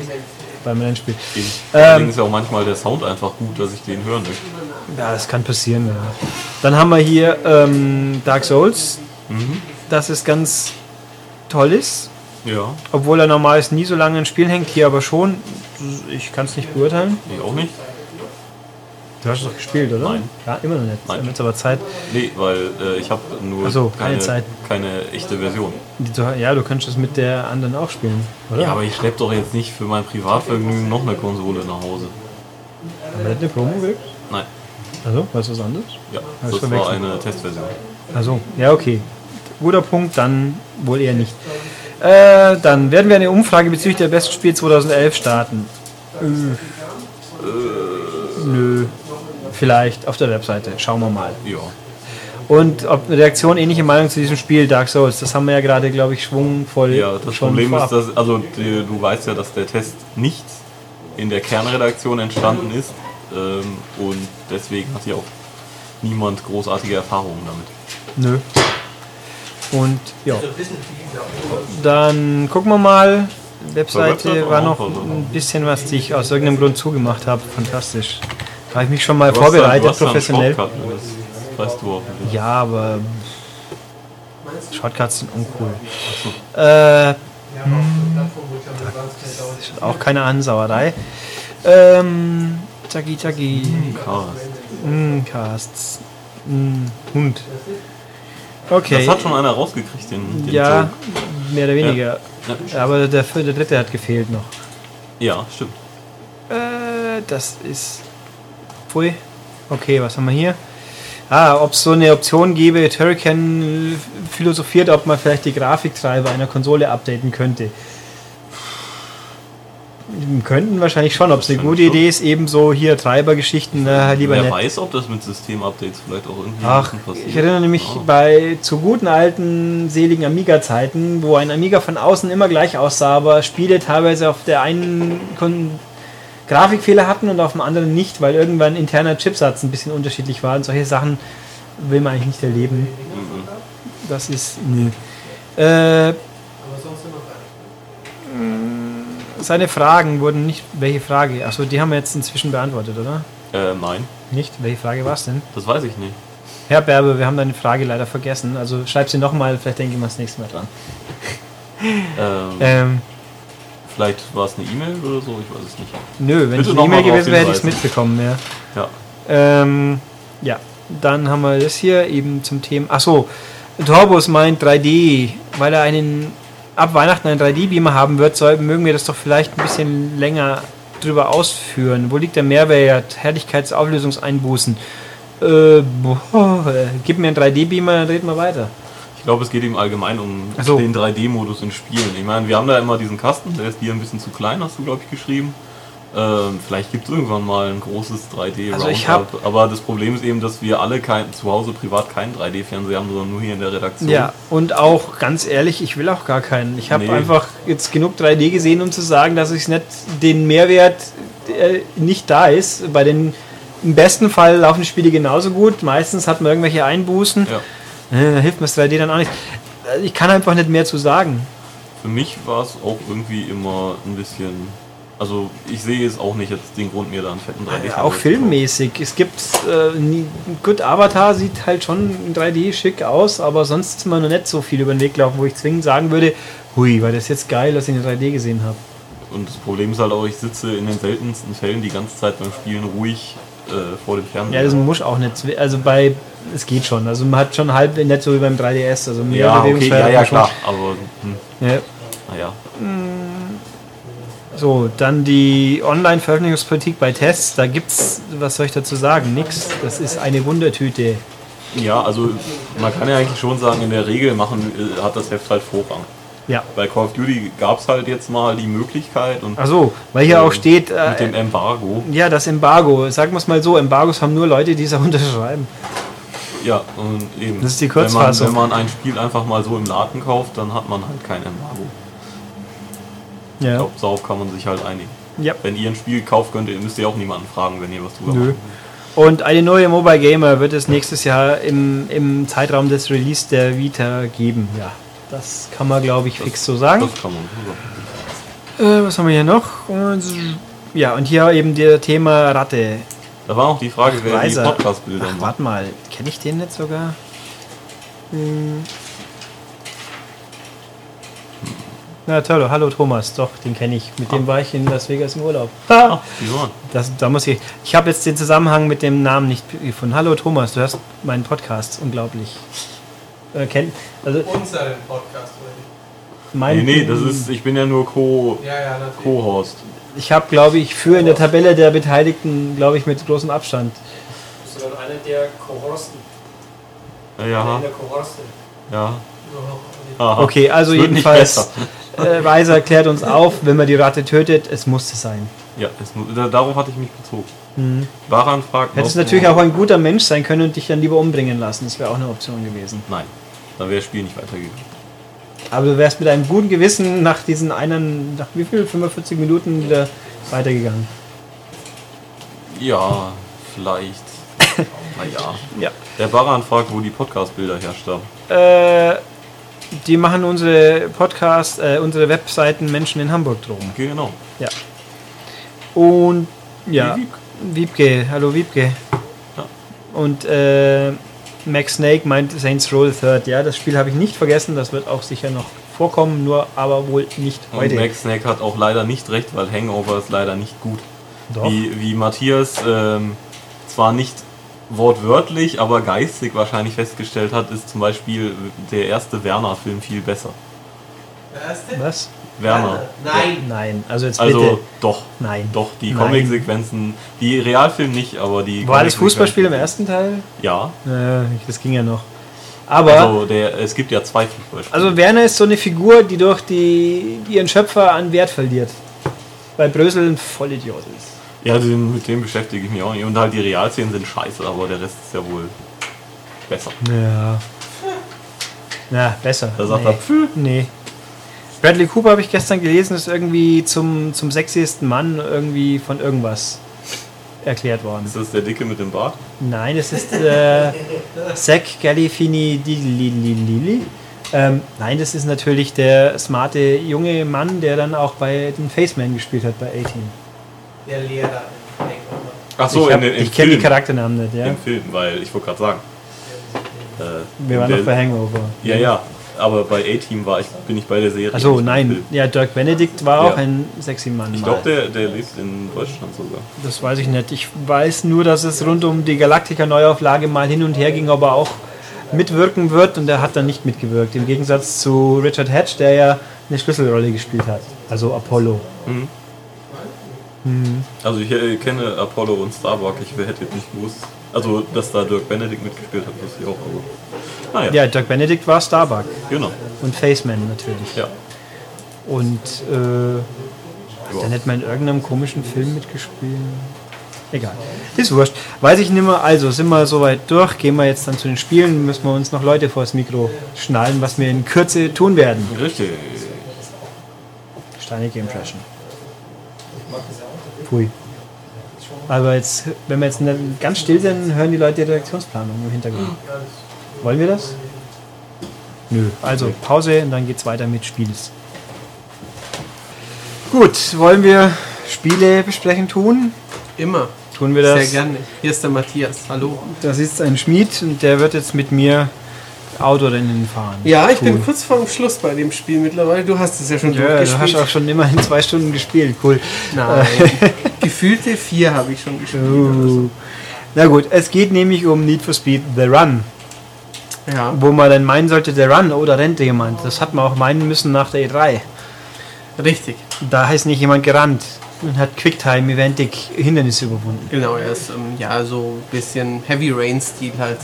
beim Rennspiel. Eben. Ähm, ist ja auch manchmal der Sound einfach gut, dass ich den hören möchte. Ja, das kann passieren. Ja. Dann haben wir hier ähm, Dark Souls, das ist ganz toll ist, Ja, obwohl er normalerweise nie so lange in Spielen hängt, hier aber schon. Ich kann es nicht beurteilen. ich auch nicht. Du hast es doch gespielt, oder? Nein. Ja, immer noch nicht. Nein. Wird's aber Zeit. Nee, weil äh, ich habe nur so, keine keine, keine echte Version. Ja, du könntest es mit der anderen auch spielen, oder? Ja, aber ich schleppe doch jetzt nicht für mein Privatvergnügen noch eine Konsole nach Hause. Aber hat eine Promo gekriegt? Nein. Also, was ist was anderes? Ja, das war eine Testversion. Also, ja, okay. Guter Punkt, dann wohl eher nicht. Äh, dann werden wir eine Umfrage bezüglich der besten Spiel 2011 starten. Äh, nö. Vielleicht auf der Webseite. Schauen wir mal. Ja. Und ob eine Reaktion ähnliche Meinung zu diesem Spiel Dark Souls, das haben wir ja gerade, glaube ich, schwungvoll Ja, das Problem vorab. ist, dass, also die, du weißt ja, dass der Test nicht in der Kernredaktion entstanden ist ähm, und deswegen hat ja auch niemand großartige Erfahrungen damit. Nö. Und ja. Dann gucken wir mal. Webseite Webseite war noch ein bisschen was, die ich aus irgendeinem Grund zugemacht habe. Fantastisch. Da habe ich mich schon mal vorbereitet, professionell. Shortcut, Das weißt du auch. nicht. Ja, aber Shortcuts sind uncool. Äh, hm, das ist auch keine Ansauerei. Ähm, Tagi Tagi. Chaos. Mm, Casts. Mm, Hund. Okay. Das hat schon einer rausgekriegt, den, den ja, Joke. mehr oder weniger. Ja. Aber der, der dritte hat gefehlt noch. ja, stimmt. Äh, das ist. Pfui. Okay, was haben wir hier? Ah, ob es so eine Option gäbe, Turrican philosophiert, ob man vielleicht die Grafiktreiber einer Konsole updaten könnte. Könnten wahrscheinlich schon, ob es eine gute schon. Idee ist, ebenso hier Treibergeschichten, na, lieber Wer nicht. weiß, ob das mit Systemupdates vielleicht auch irgendwie Ach, passiert. ich erinnere mich Ah. bei zu guten alten, seligen Amiga-Zeiten, wo ein Amiga von außen immer gleich aussah, aber Spiele teilweise auf der einen Grafikfehler hatten und auf dem anderen nicht, weil irgendwann interner Chipsatz ein bisschen unterschiedlich war. Und solche Sachen will man eigentlich nicht erleben. Das ist. Nö. Äh, seine Fragen wurden nicht. Welche Frage? Achso, die haben wir jetzt inzwischen beantwortet, oder? Äh, nein, Nicht? Welche Frage war es denn? das weiß ich nicht. Herr Berbe, wir haben deine Frage leider vergessen. Also schreib sie nochmal, vielleicht denke ich mal das nächste Mal dran. Ähm, Ähm, vielleicht war es eine E-Mail oder so, ich weiß es nicht. nö, wenn ich eine E-Mail gewesen wäre, hätte ich es mitbekommen, ja. Ja. Ähm, ja, dann haben wir das hier eben zum Thema. Achso, Torbus meint 3D, weil er einen ab Weihnachten einen 3D-Beamer haben wird, soll, mögen wir das doch vielleicht ein bisschen länger drüber ausführen. Wo liegt der Mehrwert? Herrlichkeitsauflösungseinbußen. Äh, boah, äh, gib mir einen 3D-Beamer, dann reden wir weiter. Ich glaube, es geht ihm allgemein um so. den 3D-Modus in Spielen. Ich meine, wir haben da immer diesen Kasten, der ist dir ein bisschen zu klein, hast du, glaube ich, geschrieben. Ähm, vielleicht gibt es irgendwann mal ein großes 3D Also. Aber das Problem ist eben, dass wir alle kein, zu Hause privat keinen 3D-Fernseher haben, sondern nur hier in der Redaktion. Ja, und auch ganz ehrlich, ich will auch gar keinen. Ich habe Nee. einfach jetzt genug 3D gesehen, um zu sagen, dass ich nicht den Mehrwert der nicht da ist. Bei den im besten Fall laufen die Spiele genauso gut. Meistens hat man irgendwelche Einbußen. Ja. Äh, Da hilft mir das 3D dann auch nicht. Äh, Ich kann einfach nicht mehr zu sagen. Für mich war es auch irgendwie immer ein bisschen. Also, ich sehe es auch nicht jetzt den Grund, mir da einen fetten 3D-Fernseher Auch zu filmmäßig. Es gibt äh, nie, gut, Avatar sieht halt schon in 3D schick aus, aber sonst ist man noch nicht so viel über den Weg gelaufen, wo ich zwingend sagen würde, hui, war das jetzt geil, dass ich in 3D gesehen habe. Und das Problem ist halt auch, ich sitze in den seltensten Fällen die ganze Zeit beim Spielen ruhig äh, vor dem Fernseher. Ja, das muss auch nicht. Also bei, es geht schon. Also man hat schon halb nicht so wie beim 3DS. Also mehr ja, okay, ja, ja, klar. Aber, hm, Ja. naja. So, dann die Online-Veröffentlichungspolitik bei Tests. Da gibt's, was soll ich dazu sagen? Nix. Das ist eine Wundertüte. Ja, also man kann ja eigentlich schon sagen, in der Regel machen, äh, hat das Heft halt Vorrang. Ja. Bei Call of Duty gab es halt jetzt mal die Möglichkeit und Achso, weil hier Ähm, auch steht, mit dem äh, Embargo. ja, das Embargo. Sagen wir es mal so, Embargos haben nur Leute, die es auch unterschreiben. Ja, und eben. Das ist die wenn man, Kurzfassung. wenn man ein Spiel einfach mal so im Laden kauft, dann hat man halt kein Embargo. Ich Ja. glaube, darauf kann man sich halt einigen. ja. Wenn ihr ein Spiel kauft, könnt ihr, müsst ihr auch niemanden fragen, wenn ihr was drüber Nö. macht. Und eine neue Mobile Gamer wird es nächstes Jahr im, im Zeitraum des Release der Vita geben. Ja, das kann man, glaube ich, fix so sagen. Das kann man. sagen. Äh, was haben wir hier noch? Und, ja, und hier eben der Thema Ratte. Da war noch die Frage, wer die Weiser. Podcast-Bilder Ach, macht. warte mal, kenne ich den nicht sogar? Hm. Na, toll, hallo Thomas, doch, den kenne ich. Mit dem war ich in Las Vegas im Urlaub. Ah, wieso? Das, da muss ich. Ich habe jetzt den Zusammenhang mit dem Namen nicht gefunden. Hallo Thomas, du hörst meinen Podcast, unglaublich. Äh, kennt, also Unseren Podcast, oder mein, Nee, nee, das ist, ich bin ja nur Co- nicht? Ja, ja, natürlich. Co-Host. Ich habe, glaube ich, für in der Tabelle der Beteiligten, glaube ich, mit großem Abstand. Bist du dann einer der Kohorsten? Ja, In der Kohorste. ja. Aha. Okay, also jedenfalls. Äh, Weiser klärt uns auf, wenn man die Ratte tötet, es musste sein. Ja, es, darauf hatte ich mich bezogen. Mhm. Baran fragt. Hättest noch- natürlich auch ein guter Mensch sein können und dich dann lieber umbringen lassen. Das wäre auch eine Option gewesen. Nein, dann wäre das Spiel nicht weitergegangen. Aber du wärst mit einem guten Gewissen nach diesen einen, nach wie viel? 45 Minuten wieder weitergegangen. Ja, vielleicht. naja. Ja. Der Baran fragt, wo die Podcast-Bilder herstammen. Äh, die machen unsere Podcast, äh, unsere Webseiten Menschen in Hamburg drum. Genau. Ja. Und ja, Wie- Wiebke, hallo Wiebke. Ja. Und äh, Max Snake meint Saints Row the Third. Ja, das Spiel habe ich nicht vergessen, das wird auch sicher noch vorkommen, nur aber wohl nicht Und heute. Max Snake hat auch leider nicht recht, weil Hangover ist leider nicht gut. Doch. Wie, wie Matthias ähm, zwar nicht wortwörtlich, aber geistig wahrscheinlich festgestellt hat, ist zum Beispiel der erste Werner-Film viel besser. Der erste? Was? Werner. Nein. Nein, also jetzt Also bitte. doch. Nein. Doch, die. Comic-Sequenzen, die Realfilm nicht, aber die. War das Fußballspiel im ersten Teil? Ja. Naja, das ging ja noch. Aber, also, Also der, es gibt ja zwei Fußballspiele. Werner ist so eine Figur, die durch die, ihren Schöpfer an Wert verliert. Weil Brösel ein Vollidiot ist. Ja, den, mit dem beschäftige ich mich auch nicht. Und halt die Realszenen sind scheiße, aber der Rest ist ja wohl besser. Ja. Na, besser. Da sagt nee. er, pfü. Nee. Bradley Cooper habe ich gestern gelesen, ist irgendwie zum, zum sexiesten Mann irgendwie von irgendwas erklärt worden. Ist das der Dicke mit dem Bart? Nein, es ist äh, Zach Galifianakis. Ähm, nein, das ist natürlich der smarte junge Mann, der dann auch bei den Faceman gespielt hat bei 18. Der Lehrer in Hangover. Ach so, ich ich kenne die. Charakternamen nicht, ja. Im Film, weil ich wollte gerade sagen. Äh, Wir waren der- noch bei Hangover. Ja, ja. aber bei A-Team war ich, bin ich bei der Serie. Also nicht im nein, ja, Dirk Benedict war Ja. auch ein sexy Mann. Ich glaube, der, der lebt in Deutschland sogar. Das weiß ich nicht. Ich weiß nur, dass es rund um die Galactica-Neuauflage mal hin und her ging, ob er auch mitwirken wird und er hat dann nicht mitgewirkt. Im Gegensatz zu Richard Hatch, der ja eine Schlüsselrolle gespielt hat. Also Apollo. Also ich äh, kenne Apollo und Starbuck, ich hätte jetzt nicht gewusst. Also, dass da Dirk Benedict mitgespielt hat, wusste ich auch. Aber, naja, Ja, Dirk Benedict war Starbuck genau. und Faceman natürlich. Ja. Und äh, dann hätte man in irgendeinem komischen Film mitgespielt. Egal. Ist wurscht. Weiß ich nicht mehr. Also sind wir soweit durch. Gehen wir jetzt dann zu den Spielen. Müssen wir uns noch Leute vors Mikro schnallen, was wir in Kürze tun werden. Richtig. Steinige Impression. Pui. Aber jetzt, wenn wir jetzt ganz still sind, hören die Leute die Redaktionsplanung im Hintergrund. Wollen wir das? Nö. Also Pause und dann geht's weiter mit Spiels. Gut, wollen wir Spiele besprechen tun? Immer. Tun wir das? Sehr gerne. Hier ist der Matthias. Hallo. Das ist ein Schmied und der wird jetzt mit mir Autorennen fahren. Ja, ich bin Cool. kurz vorm Schluss bei dem Spiel mittlerweile. Du hast es ja schon Ja, du hast durchgespielt. auch schon immerhin zwei Stunden gespielt. Cool. Nein. Gefühlte vier habe ich schon gespielt. Uh. Na gut, es geht nämlich um Need for Speed The Run. Ja. Wo man dann meinen sollte, der Run, oh, da rennt jemand. Das hat man auch meinen müssen nach der E3. Richtig. Da heißt nicht jemand gerannt und hat Quicktime-Eventig Hindernisse überwunden. Genau, er ist ähm, ja so ein bisschen Heavy Rain-Stil halt.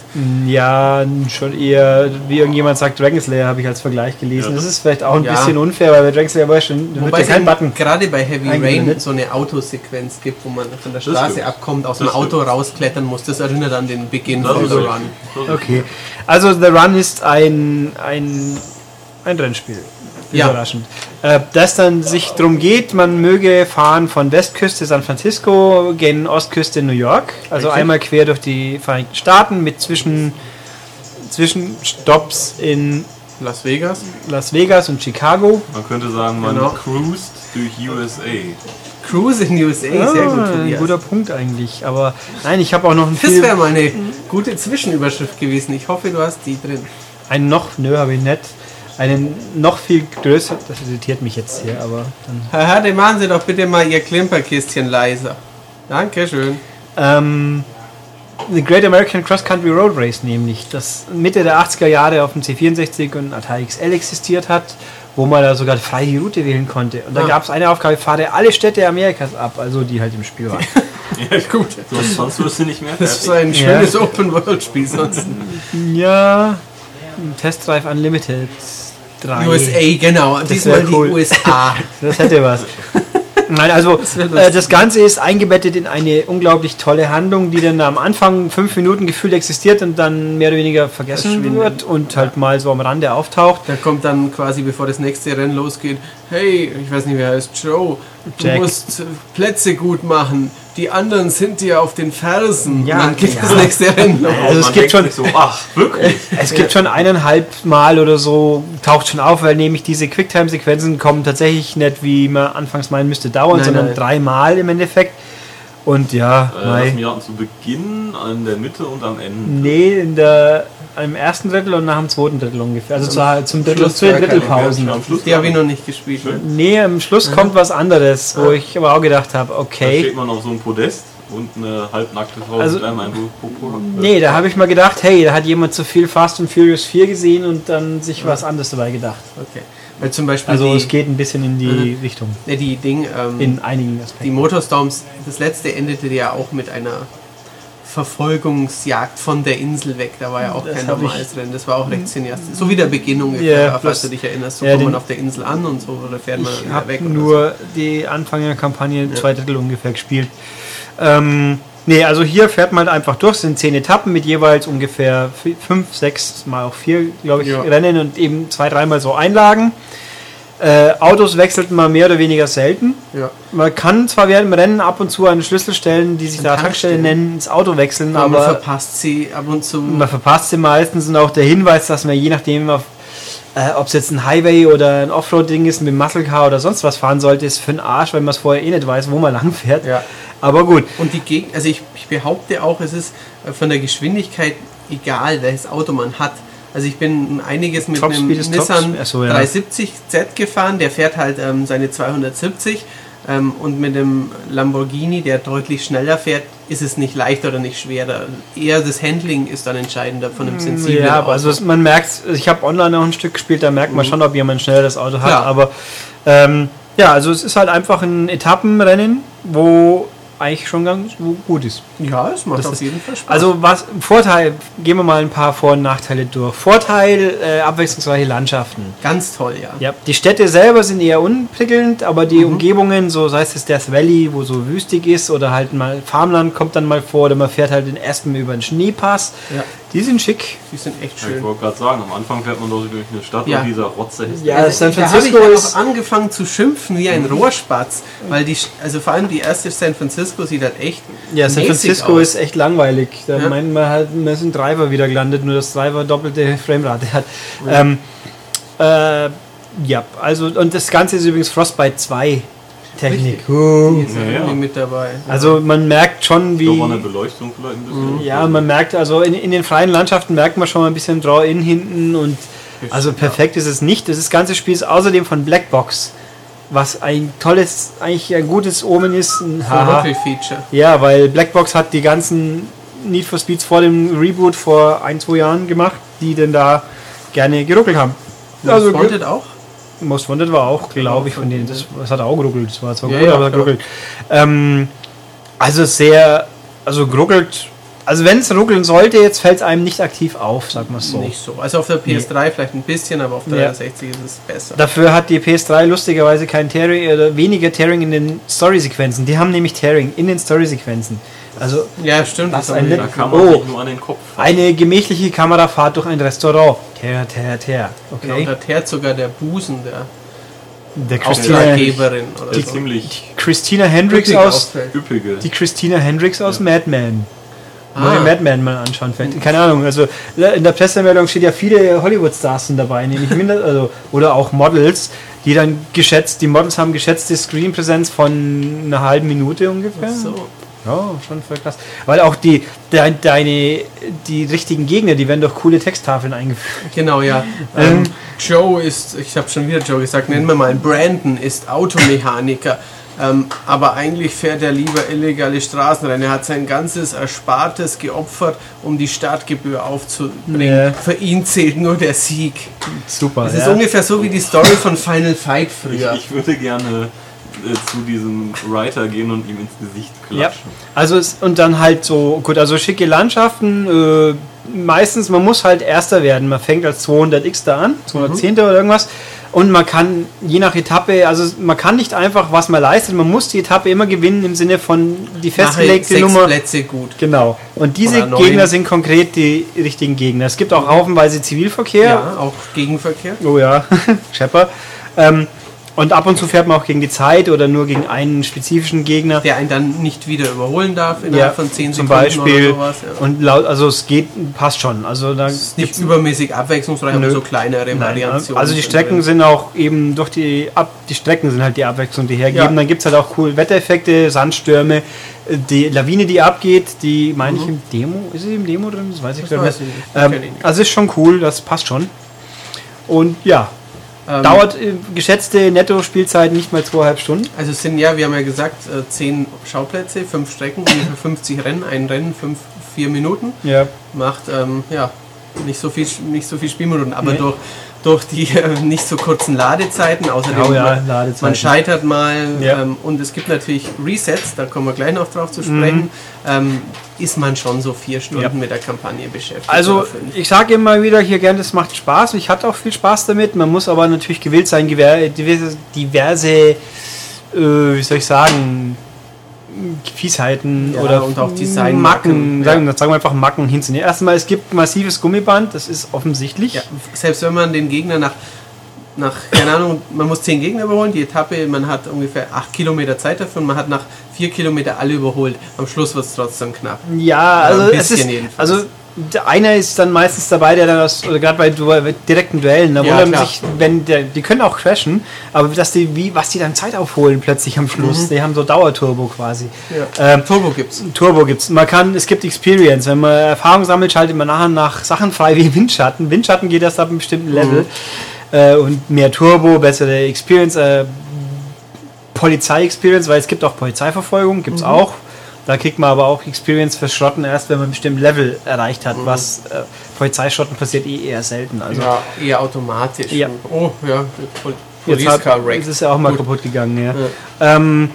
Ja, schon eher, wie irgendjemand sagt, Dragon Slayer habe ich als Vergleich gelesen. Ja. Das ist vielleicht auch ein Ja. bisschen unfair, weil bei Dragon Slayer war schon, da wird ja es kein Button. gerade bei Heavy. Rain so eine Autosequenz gibt, wo man von der Straße abkommt, aus dem Das Auto rausklettern muss. Das erinnert an den Beginn von The. Run. Okay. Also The Run ist ein, ein, ein Rennspiel. Ja. Überraschend. Äh, das dann sich darum geht, man möge fahren von Westküste San Francisco gen Ostküste New York. Also Richtig. einmal quer durch die Vereinigten Staaten mit zwischen, Zwischenstopps in Las Vegas. Las Vegas und Chicago. Man könnte sagen, man Genau. cruised durch USA. Cruise in USA, sehr gut. Ah, ein guter Punkt eigentlich. Aber nein, ich habe auch noch ein Das wäre mal eine gute Zwischenüberschrift gewesen. Ich hoffe, du hast die drin. einen noch, nö, habe ich nicht, einen noch viel größer, das irritiert mich jetzt hier, aber dann Haha, dann machen Sie doch bitte mal Ihr Klimperkistchen leiser. Dankeschön. Ähm, The Great American Cross Country Road Race nämlich, das Mitte der 80er Jahre auf dem C64 und Atari XL existiert hat, wo man da sogar frei die Route wählen konnte. Und da Ah. gab es eine Aufgabe, fahre alle Städte Amerikas ab, also die halt im Spiel waren. Ja, gut. Sonst, wirst du nicht mehr Das ist fertig. ein schönes Open-World-Spiel sonst. ja, Test Drive Unlimited 3. USA, genau. Diesmal cool. die USA. Das hätte was. Nein, also lustig. äh, das Ganze ist eingebettet in eine unglaublich tolle Handlung, die dann am Anfang fünf Minuten gefühlt existiert und dann mehr oder weniger vergessen wird und halt mal so am Rande auftaucht. Da kommt dann quasi, bevor das nächste Rennen losgeht, hey, ich weiß nicht, wer heißt Joe, du Jack. musst äh, Plätze gut machen. Die anderen sind dir auf den Fersen. Ja, dann geht ja. das nächste Rennen. Also es Man gibt schon- so, ach, wirklich? Es gibt schon eineinhalb Mal oder so, taucht schon auf, weil nämlich diese Quicktime-Sequenzen kommen tatsächlich nicht, wie man anfangs meinen müsste, dauern, Nein, sondern nein. dreimal im Endeffekt. Und ja, Äh, lass mich raten, zu Beginn, in der Mitte und am Ende. nee, in der, im ersten Drittel und nach dem zweiten Drittel ungefähr. Also zu, zum Drittel, Schluss zu den Drittelpausen. Die habe ich noch nicht gespielt. Ne? Nee, am Schluss kommt was anderes, wo ich aber auch gedacht habe, Da okay. steht man auf so einem Podest und eine halbnackte Frau Also- mit einem. Nee, da habe ich mal gedacht, hey, da hat jemand zu viel Fast and Furious 4 gesehen und dann sich was anderes dabei gedacht. Okay. Weil zum Beispiel Also die, es geht ein bisschen in die Richtung, ja, die Ding, ähm, in einigen die Aspekten. Motorstorms, das letzte endete ja auch mit einer Verfolgungsjagd von der Insel weg. Da war ja auch Das kein normales Rennen. Das war auch recht cineastisch. So wie der Beginn ungefähr, Ja, falls du dich erinnerst. So ja, kommt man auf der Insel an und so, oder fährt man Ich wieder habe weg. nur die Anfang der Kampagne zwei Drittel ungefähr gespielt. Ähm, nee, also hier fährt man halt einfach durch, es sind zehn Etappen mit jeweils ungefähr fünf, sechs, mal auch vier, glaube ich, Ja. Rennen und eben zwei, dreimal so Einlagen. Äh, Autos wechselt man mehr oder weniger selten. Ja. Man kann zwar während dem Rennen ab und zu an Schlüsselstellen, die sich da Tankstelle Tankstellen. nennen, ins Auto wechseln, Aber man aber verpasst sie ab und zu. man verpasst sie meistens und auch der Hinweis, dass man je nachdem, auf, äh, ob es jetzt ein Highway oder ein Offroad-Ding ist, mit dem Muscle Car oder sonst was fahren sollte, ist für den Arsch, weil man es vorher eh nicht weiß, wo man lang fährt. Ja. Aber gut, Und die Gegend, also ich, ich behaupte auch, es ist äh, von der Geschwindigkeit egal, welches Auto man hat. Also ich bin einiges mit Top einem Nissan so, ja. 370Z gefahren, der fährt halt ähm, seine 270 ähm, und mit dem Lamborghini, der deutlich schneller fährt, ist es nicht leichter oder nicht schwerer. Eher das Handling ist dann entscheidender von einem sensiblen Mm, Ja, aber Auto. also man merkt, ich habe online auch ein Stück gespielt, da merkt man schon, ob jemand schneller das Auto hat. Klar. Aber ähm, ja, also es ist halt einfach ein Etappenrennen, wo eigentlich schon ganz gut ist. ja, es macht Das auf ist- jeden Fall Spaß. Also was Vorteil, gehen wir mal ein paar Vor- und Nachteile durch. Vorteil, äh, abwechslungsreiche Landschaften. ganz toll, ja. Ja, die Städte selber sind eher unprickelnd, aber die Umgebungen, so sei es das Death Valley, wo so wüstig ist, oder halt mal Farmland kommt dann mal vor, oder man fährt halt in Aspen über einen Schneepass, Ja. Die sind schick. Die sind echt Ich schön. wollte gerade sagen, am Anfang fährt man doch durch eine Stadt Ja. und dieser Rotze ist. Ja, Also, San da habe ich Francisco ja ist. noch angefangen zu schimpfen wie ein Rohrspatz, weil die, also vor allem die erste San Francisco sieht halt echt Ja, San Francisco aus. ist echt langweilig. Da Ja. meint man halt, man ist ein Driver wieder gelandet, nur das Driver doppelte Framerate hat. Ähm, äh, ja, also und das Ganze ist übrigens Frostbite 2 Technik. Uh. Ja, ja. mit dabei. Also man merkt schon, Da war eine wie. Beleuchtung vielleicht ein bisschen. Ja, man merkt, also in, in den freien Landschaften merkt man schon mal ein bisschen Draw-In hinten und also perfekt ist es nicht. Das ganze Spiel ist außerdem von Blackbox, was ein tolles, eigentlich ein gutes Omen ist. Ein. Ruckel-Feature. Ja, weil Blackbox hat die ganzen Need for Speeds vor dem Reboot vor ein, zwei Jahren gemacht, die denn da gerne geruckelt haben. Also Also Wanted auch? Most Wanted war auch, glaube ich, von denen. Das, das hat auch geruckelt. Das war zwar Ja, gut, ja, aber klar. geruckelt. Ähm, also sehr, also geruckelt. Also wenn es ruckeln sollte, jetzt fällt es einem nicht aktiv auf, sag mal so. Nicht so. Also auf der PS3 vielleicht ein bisschen, aber auf der Ja. 360 ist es besser. Dafür hat die PS3 lustigerweise kein Tearing oder weniger Tearing in den Story-Sequenzen. Die haben nämlich Tearing in den Story-Sequenzen. Also Ja, stimmt. Was das ein Da kann man Oh. sich nur an den Kopf fassen. Eine gemächliche Kamerafahrt durch ein Restaurant. Ter, ter, ter. Genau, Okay. da teert sogar der Busen der Der Christina, Auftraggeberin oder Der ist so. ziemlich Christina Hendricks aus. üppige. Die Christina Hendricks aus Mad Men. Neue Ah. Mad Men mal anschauen. Vielleicht. Keine Ahnung. Also in der Pressemeldung steht ja viele Hollywood-Stars sind dabei, nämlich minder, also oder auch Models, die dann geschätzt, die Models haben geschätzte Screenpräsenz von einer halben Minute ungefähr. So. Ja, schon voll krass. Weil auch die, de, deine, die richtigen Gegner, die werden durch coole Texttafeln eingeführt. Genau, ja. Ähm, Joe ist, ich habe schon wieder Joe gesagt, nennen wir mal, Brandon ist Automechaniker. Ähm, aber eigentlich fährt er lieber illegale Straßenrennen. Er hat sein ganzes Erspartes geopfert, um die Startgebühr aufzubringen. Ja. Für ihn zählt nur der Sieg. Super. Es ist ja. ungefähr so wie die Story von Final Fight früher. Ich, ich würde gerne zu diesem Writer gehen und ihm ins Gesicht Ja, klatschen. also es, und dann halt so, gut, also schicke Landschaften, äh, meistens, man muss halt Erster werden, man fängt als 200x da an, 210. oder irgendwas und man kann je nach Etappe, also man kann nicht einfach, was man leistet, man muss die Etappe immer gewinnen im Sinne von die Nachher festgelegte sechs Nummer. Plätze gut. Genau. Und diese. Gegner sind konkret die richtigen Gegner. Es gibt auch haufenweise Zivilverkehr. Ja, auch Gegenverkehr. Oh ja, Schepper. Ähm, und ab und zu fährt man auch gegen die Zeit oder nur gegen einen spezifischen Gegner. Der einen dann nicht wieder überholen darf innerhalb von 10 zum Sekunden Beispiel. oder sowas. Ja. Und laut, also es geht, passt schon. Also da ist nicht übermäßig abwechslungsreich, aber so kleinere Variationen. also die Strecken sind auch eben durch die ab die Strecken sind halt die Abwechslung, die hergeben. Ja. Dann gibt es halt auch coole Wettereffekte, Sandstürme, äh, die Lawine, die abgeht, die meine ich im Demo. Ist sie im Demo drin? Das weiß ich Das weiß nicht. ich Ähm, also ist schon cool, das passt schon. Und ja, Ähm, dauert äh, geschätzte Netto-Spielzeit nicht mal zweieinhalb Stunden. Also es sind ja, wir haben ja gesagt, äh, 10 Schauplätze, 5 Strecken, ungefähr 50 Rennen, ein Rennen, 5, 4 Minuten. Ja. Macht ähm, ja nicht so viel nicht so viel Spielminuten, aber Nee. durch, durch die äh, nicht so kurzen Ladezeiten, außerdem Oh ja, man, Ladezeiten. man scheitert mal Ja. ähm, und es gibt natürlich Resets, da kommen wir gleich noch drauf zu sprechen, ähm, ist man schon so vier Stunden Ja. mit der Kampagne beschäftigt. Also ich sage immer wieder hier gern, das macht Spaß. Ich hatte auch viel Spaß damit. Man muss aber natürlich gewillt sein, diverse, diverse äh, wie soll ich sagen, Fiesheiten Ja, oder und auch Designmacken, Macken, ja. sagen, sagen wir einfach Macken hinzunehmen. Erstmal, es gibt massives Gummiband, das ist offensichtlich. Ja, selbst wenn man den Gegner nach, nach, keine Ahnung, man muss 10 Gegner überholen, die Etappe, man hat ungefähr 8 Kilometer Zeit dafür und man hat nach 4 Kilometer alle überholt. Am Schluss wird es trotzdem knapp. Ja, also ein es bisschen ist, jedenfalls. also der einer ist dann meistens dabei, der dann oder gerade bei direkten Duellen, da Ja, sich, wenn der, die können auch crashen, aber dass die, wie, was die dann Zeit aufholen plötzlich am Schluss, die haben so Dauerturbo quasi. Ja. Ähm, Turbo gibt's. Turbo gibt's. Man kann, es gibt Experience. Wenn man Erfahrung sammelt, schaltet man nachher nach Sachen frei wie Windschatten. Windschatten geht erst ab einem bestimmten Level. Äh, und mehr Turbo, bessere Experience, äh, Polizei-Experience, weil es gibt auch Polizeiverfolgung, gibt's auch. Da kriegt man aber auch Experience für Schrotten erst, wenn man ein bestimmtes Level erreicht hat, was äh, Polizeischrotten passiert eh eher selten. Also Ja, eher automatisch. Ja. Oh, ja. Pol jetzt Police hat, Car Wreck. es ist ja auch mal Gut. kaputt gegangen, ja. Ähm,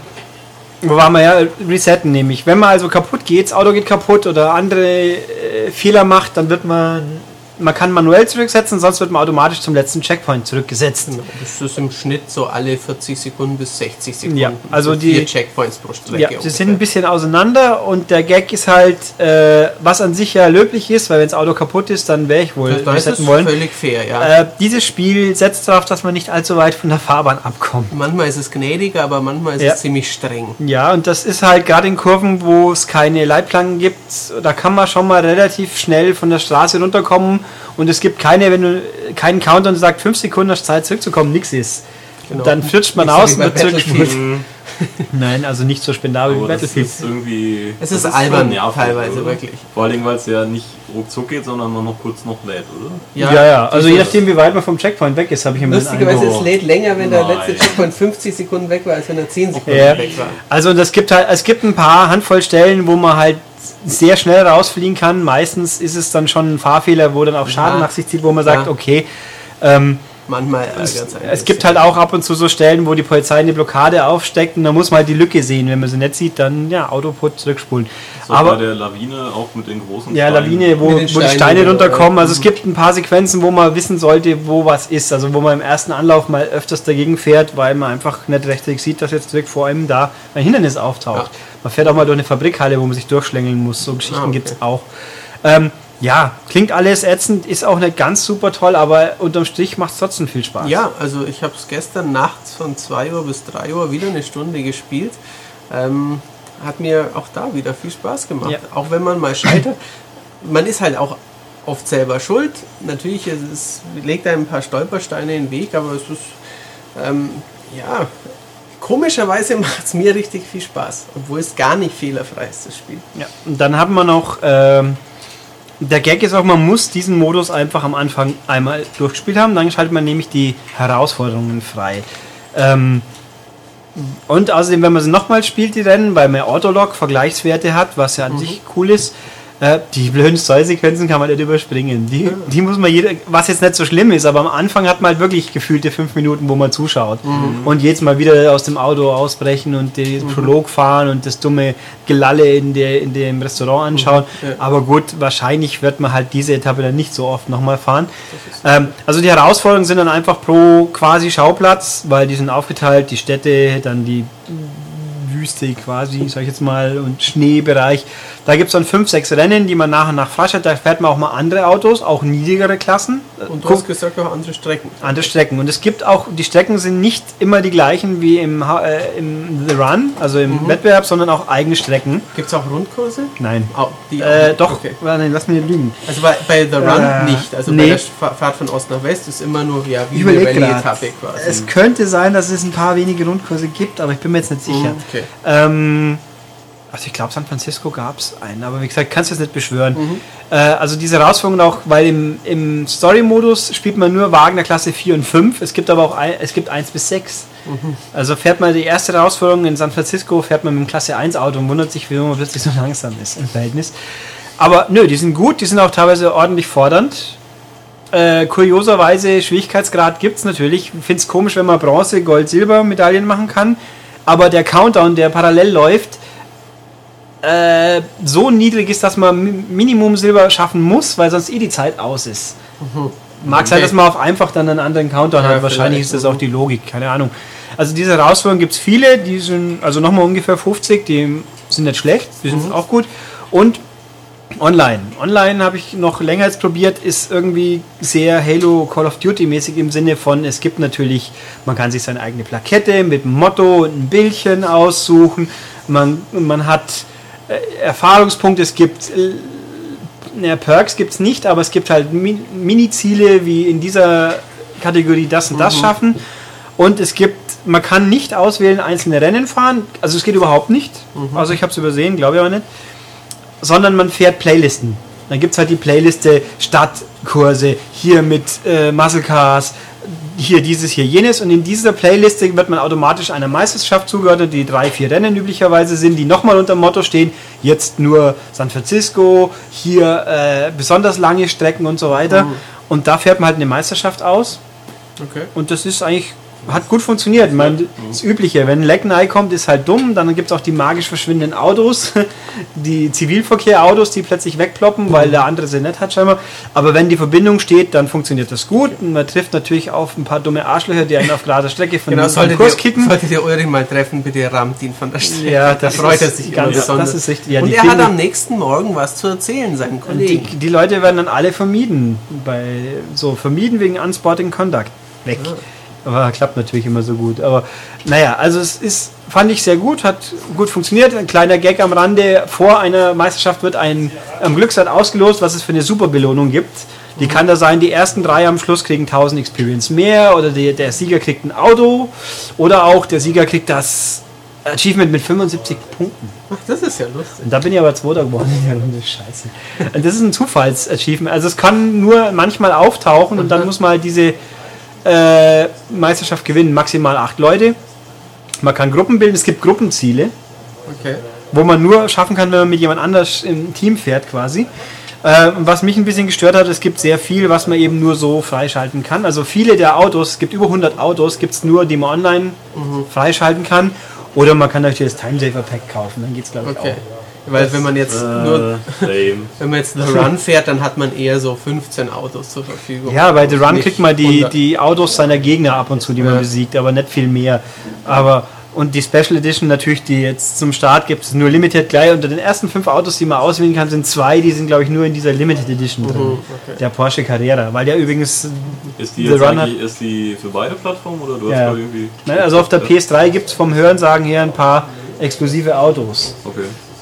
wo waren wir ja? Resetten nämlich. Wenn man also kaputt geht, das Auto geht kaputt oder andere äh, Fehler macht, dann wird man, man kann manuell zurücksetzen, sonst wird man automatisch zum letzten Checkpoint zurückgesetzt. Das ist im Schnitt so alle 40 Sekunden bis 60 Sekunden. Ja, also so die- vier Checkpoints pro Strecke. Ja, sie sind ein bisschen auseinander und der Gag ist halt, äh, was an sich ja löblich ist, weil wenn das Auto kaputt ist, dann wäre ich wohl da ist es resetten wollen. völlig fair, ja. Äh, dieses Spiel setzt darauf, dass man nicht allzu weit von der Fahrbahn abkommt. manchmal ist es gnädiger, aber manchmal ist Ja. es ziemlich streng. Ja, und das ist halt gerade in Kurven, wo es keine Leitplanken gibt, da kann man schon mal relativ schnell von der Straße runterkommen und es gibt keine, wenn du keinen Counter und sagt, fünf Sekunden hast Zeit zurückzukommen, nix ist. Genau. Dann flutscht man Nicht so aus und wird zurückgespult. Battlefield. Nein, also nicht so spendabel wie Battlefield. ist irgendwie. Es das ist albern, nervig, teilweise, oder? wirklich. Vor allem, weil es ja nicht ruckzuck geht, sondern man noch kurz noch lädt, oder? Ja, ja, also je nachdem, wie weit man vom Checkpoint weg ist, habe ich immer Lustigerweise, es lädt länger, wenn der Nein. letzte Checkpoint 50 Sekunden weg war, als wenn er 10 Sekunden Ja. weg war. Also das gibt halt, es gibt ein paar Handvoll Stellen, wo man halt sehr schnell rausfliegen kann. Meistens ist es dann schon ein Fahrfehler, wo dann auch Schaden Ja. nach sich zieht, wo man sagt, Ja. okay, ähm, Manchmal es es gibt halt auch ab und zu so Stellen, wo die Polizei eine Blockade aufsteckt und da muss man halt die Lücke sehen. Wenn man sie nicht sieht, dann ja, Autoput zurückspulen. So Aber bei der Lawine auch mit den großen ja, Steinen. Lawine, wo, wo die Steine runterkommen. Also es gibt ein paar Sequenzen, wo man wissen sollte, wo was ist. Also wo man im ersten Anlauf mal öfters dagegen fährt, weil man einfach nicht rechtzeitig sieht, dass jetzt direkt vor einem da ein Hindernis auftaucht. Ja. Man fährt auch mal durch eine Fabrikhalle, wo man sich durchschlängeln muss. So Geschichten Ah, okay. gibt es auch. Ähm, ja, klingt alles ätzend, ist auch nicht ganz super toll, aber unterm Strich macht es trotzdem viel Spaß. Ja, also ich habe es gestern nachts von 2 Uhr bis 3 Uhr wieder eine Stunde gespielt. Ähm, hat mir auch da wieder viel Spaß gemacht. Ja. Auch wenn man mal scheitert. Man ist halt auch oft selber schuld. Natürlich es ist, legt einem ein paar Stolpersteine in den Weg, aber es ist, ähm, ja, komischerweise macht es mir richtig viel Spaß. Obwohl es gar nicht fehlerfrei ist, das Spiel. Ja, und dann haben wir noch, ähm, der Gag ist auch, man muss diesen Modus einfach am Anfang einmal durchgespielt haben, dann schaltet man nämlich die Herausforderungen frei. Ähm, und außerdem, wenn man sie nochmal spielt, die Rennen, weil man Autolog Vergleichswerte hat, was ja an sich cool ist, äh, die blöden Steuersequenzen kann man nicht überspringen. Die, die muss man jeder, was jetzt nicht so schlimm ist, aber am Anfang hat man halt wirklich gefühlte fünf Minuten, wo man zuschaut. Und jedes Mal wieder aus dem Auto ausbrechen und den Prolog fahren und das dumme Gelalle in, der, in dem Restaurant anschauen. Ja. Aber gut, wahrscheinlich wird man halt diese Etappe dann nicht so oft nochmal fahren. Ähm, also die Herausforderungen sind dann einfach pro quasi Schauplatz, weil die sind aufgeteilt, die Städte, dann die Wüste quasi, sag ich jetzt mal, und Schneebereich. Da gibt es dann fünf, sechs Rennen, die man nach und nach freischaltet. Da fährt man auch mal andere Autos, auch niedrigere Klassen. Und du hast gesagt, auch andere Strecken. andere Strecken. Und es gibt auch, die Strecken sind nicht immer die gleichen wie im, äh, im The Run, also im Mhm. Wettbewerb, sondern auch eigene Strecken. Gibt es auch Rundkurse? Nein. Oh, Äh, doch, Okay. Nein, lass mich nicht lügen. Also bei, bei The Run Äh, nicht. Also nee. bei der Fa- Fahrt von Ost nach West ist immer nur ja, wie eine. Rallye-Etappe quasi. Es könnte sein, dass es ein paar wenige Rundkurse gibt, aber ich bin mir jetzt nicht sicher. Mhm, okay. Ähm, also ich glaube, San Francisco gab es einen, aber wie gesagt, kannst du es nicht beschwören. Mhm. Äh, also diese Herausforderung auch, weil im, im Story-Modus spielt man nur Wagen der Klasse 4 und 5. Es gibt aber auch ein, es gibt 1 bis 6. Mhm. Also fährt man die erste Herausforderung in San Francisco, fährt man mit dem Klasse 1 Auto und wundert sich, warum man plötzlich so langsam ist im Verhältnis. Aber nö, die sind gut, die sind auch teilweise ordentlich fordernd. Äh, kurioserweise, Schwierigkeitsgrad gibt es natürlich. Ich finde es komisch, wenn man Bronze, Gold, Silber Medaillen machen kann. Aber der Countdown, der parallel läuft, äh, so niedrig ist, dass man Mi- Minimum Silber schaffen muss, weil sonst eh die Zeit aus ist. Mag sein, Okay. dass man auf einfach dann einen anderen Countdown Ja, hat. Wahrscheinlich ist das auch die Logik, keine Ahnung. Also diese Herausforderungen gibt es viele, die sind also nochmal ungefähr 50, die sind nicht schlecht, die sind auch gut. Und online. Online habe ich noch länger jetzt probiert, ist irgendwie sehr Halo Call of Duty mäßig im Sinne von, es gibt natürlich, man kann sich seine eigene Plakette mit einem Motto und ein Bildchen aussuchen. Man, man hat äh, Erfahrungspunkte, es gibt äh, Perks gibt es nicht, aber es gibt halt Mi- Mini-Ziele, wie in dieser Kategorie das und das schaffen. Und es gibt, man kann nicht auswählen, einzelne Rennen fahren. Also es geht überhaupt nicht. Also ich habe es übersehen, glaube ich aber nicht. Sondern man fährt Playlisten. Dann gibt es halt die Playliste Stadtkurse, hier mit äh, Muscle Cars, hier dieses, hier jenes. Und in dieser Playliste wird man automatisch einer Meisterschaft zugeordnet, die drei, vier Rennen üblicherweise sind, die nochmal unter dem Motto stehen, jetzt nur San Francisco, hier äh, besonders lange Strecken und so weiter. Und da fährt man halt eine Meisterschaft aus. Okay. Und das ist eigentlich, hat gut funktioniert. Man, das Übliche, wenn ein Leck nahe kommt, ist halt dumm. Dann gibt es auch die magisch verschwindenden Autos, die Zivilverkehrautos, die plötzlich wegploppen, weil der andere sie nicht hat scheinbar. Aber wenn die Verbindung steht, dann funktioniert das gut. Und man trifft natürlich auf ein paar dumme Arschlöcher, die einen auf gerader Strecke von Genau, solltet Kurs ihr, kicken. solltet ihr Ulrich mal treffen, bitte rammt ihn von der Strecke. Ja, da das freut er sich ganz- besonders. das ist richtig. Ja, Und die er hat am nächsten Morgen was zu erzählen, seinen Die, Kollegen. die Leute werden dann alle vermieden. Bei, so vermieden wegen Unsporting Conduct. Weg. Aber klappt natürlich immer so gut. Aber naja, also es ist, fand ich sehr gut, hat gut funktioniert. Ein kleiner Gag am Rande. Vor einer Meisterschaft wird ein am Glücksrad ausgelost, was es für eine Superbelohnung gibt. Die kann da sein, die ersten drei am Schluss kriegen 1000 Experience mehr oder die, der Sieger kriegt ein Auto oder auch der Sieger kriegt das Achievement mit 75 Punkten. Ach, das ist ja lustig. Und da bin ich aber Zweiter geworden in der Runde. Scheiße. Und das ist ein Zufalls-Achievement. Also es kann nur manchmal auftauchen und dann muss man halt diese äh, Meisterschaft gewinnen. Maximal acht Leute. Man kann Gruppen bilden. Es gibt Gruppenziele, Okay. wo man nur schaffen kann, wenn man mit jemand anders im Team fährt quasi. Äh, was mich ein bisschen gestört hat, es gibt sehr viel, was man eben nur so freischalten kann. Also viele der Autos, es gibt über 100 Autos, gibt es nur, die man online freischalten kann. Oder man kann natürlich das Time Saver Pack kaufen, dann geht es glaube ich Okay. auch. Weil wenn man jetzt nur Äh, lame. wenn man jetzt The Run fährt, dann hat man eher so 15 Autos zur Verfügung. Ja, bei The Run kriegt man die, 100. die Autos seiner Gegner ab und zu, die man Ja. besiegt, aber nicht viel mehr. Aber und die Special Edition natürlich, die jetzt zum Start gibt es nur Limited gleich. Unter den ersten fünf Autos, die man auswählen kann, sind zwei, die sind glaube ich nur in dieser Limited Edition drin. Mhm, okay. Der Porsche Carrera, weil der übrigens, Ist die The jetzt Run eigentlich ist die für beide Plattformen oder du Ja. hast da irgendwie. ne, also auf der PS3 gibt es vom Hörensagen her ein paar exklusive Autos. Okay.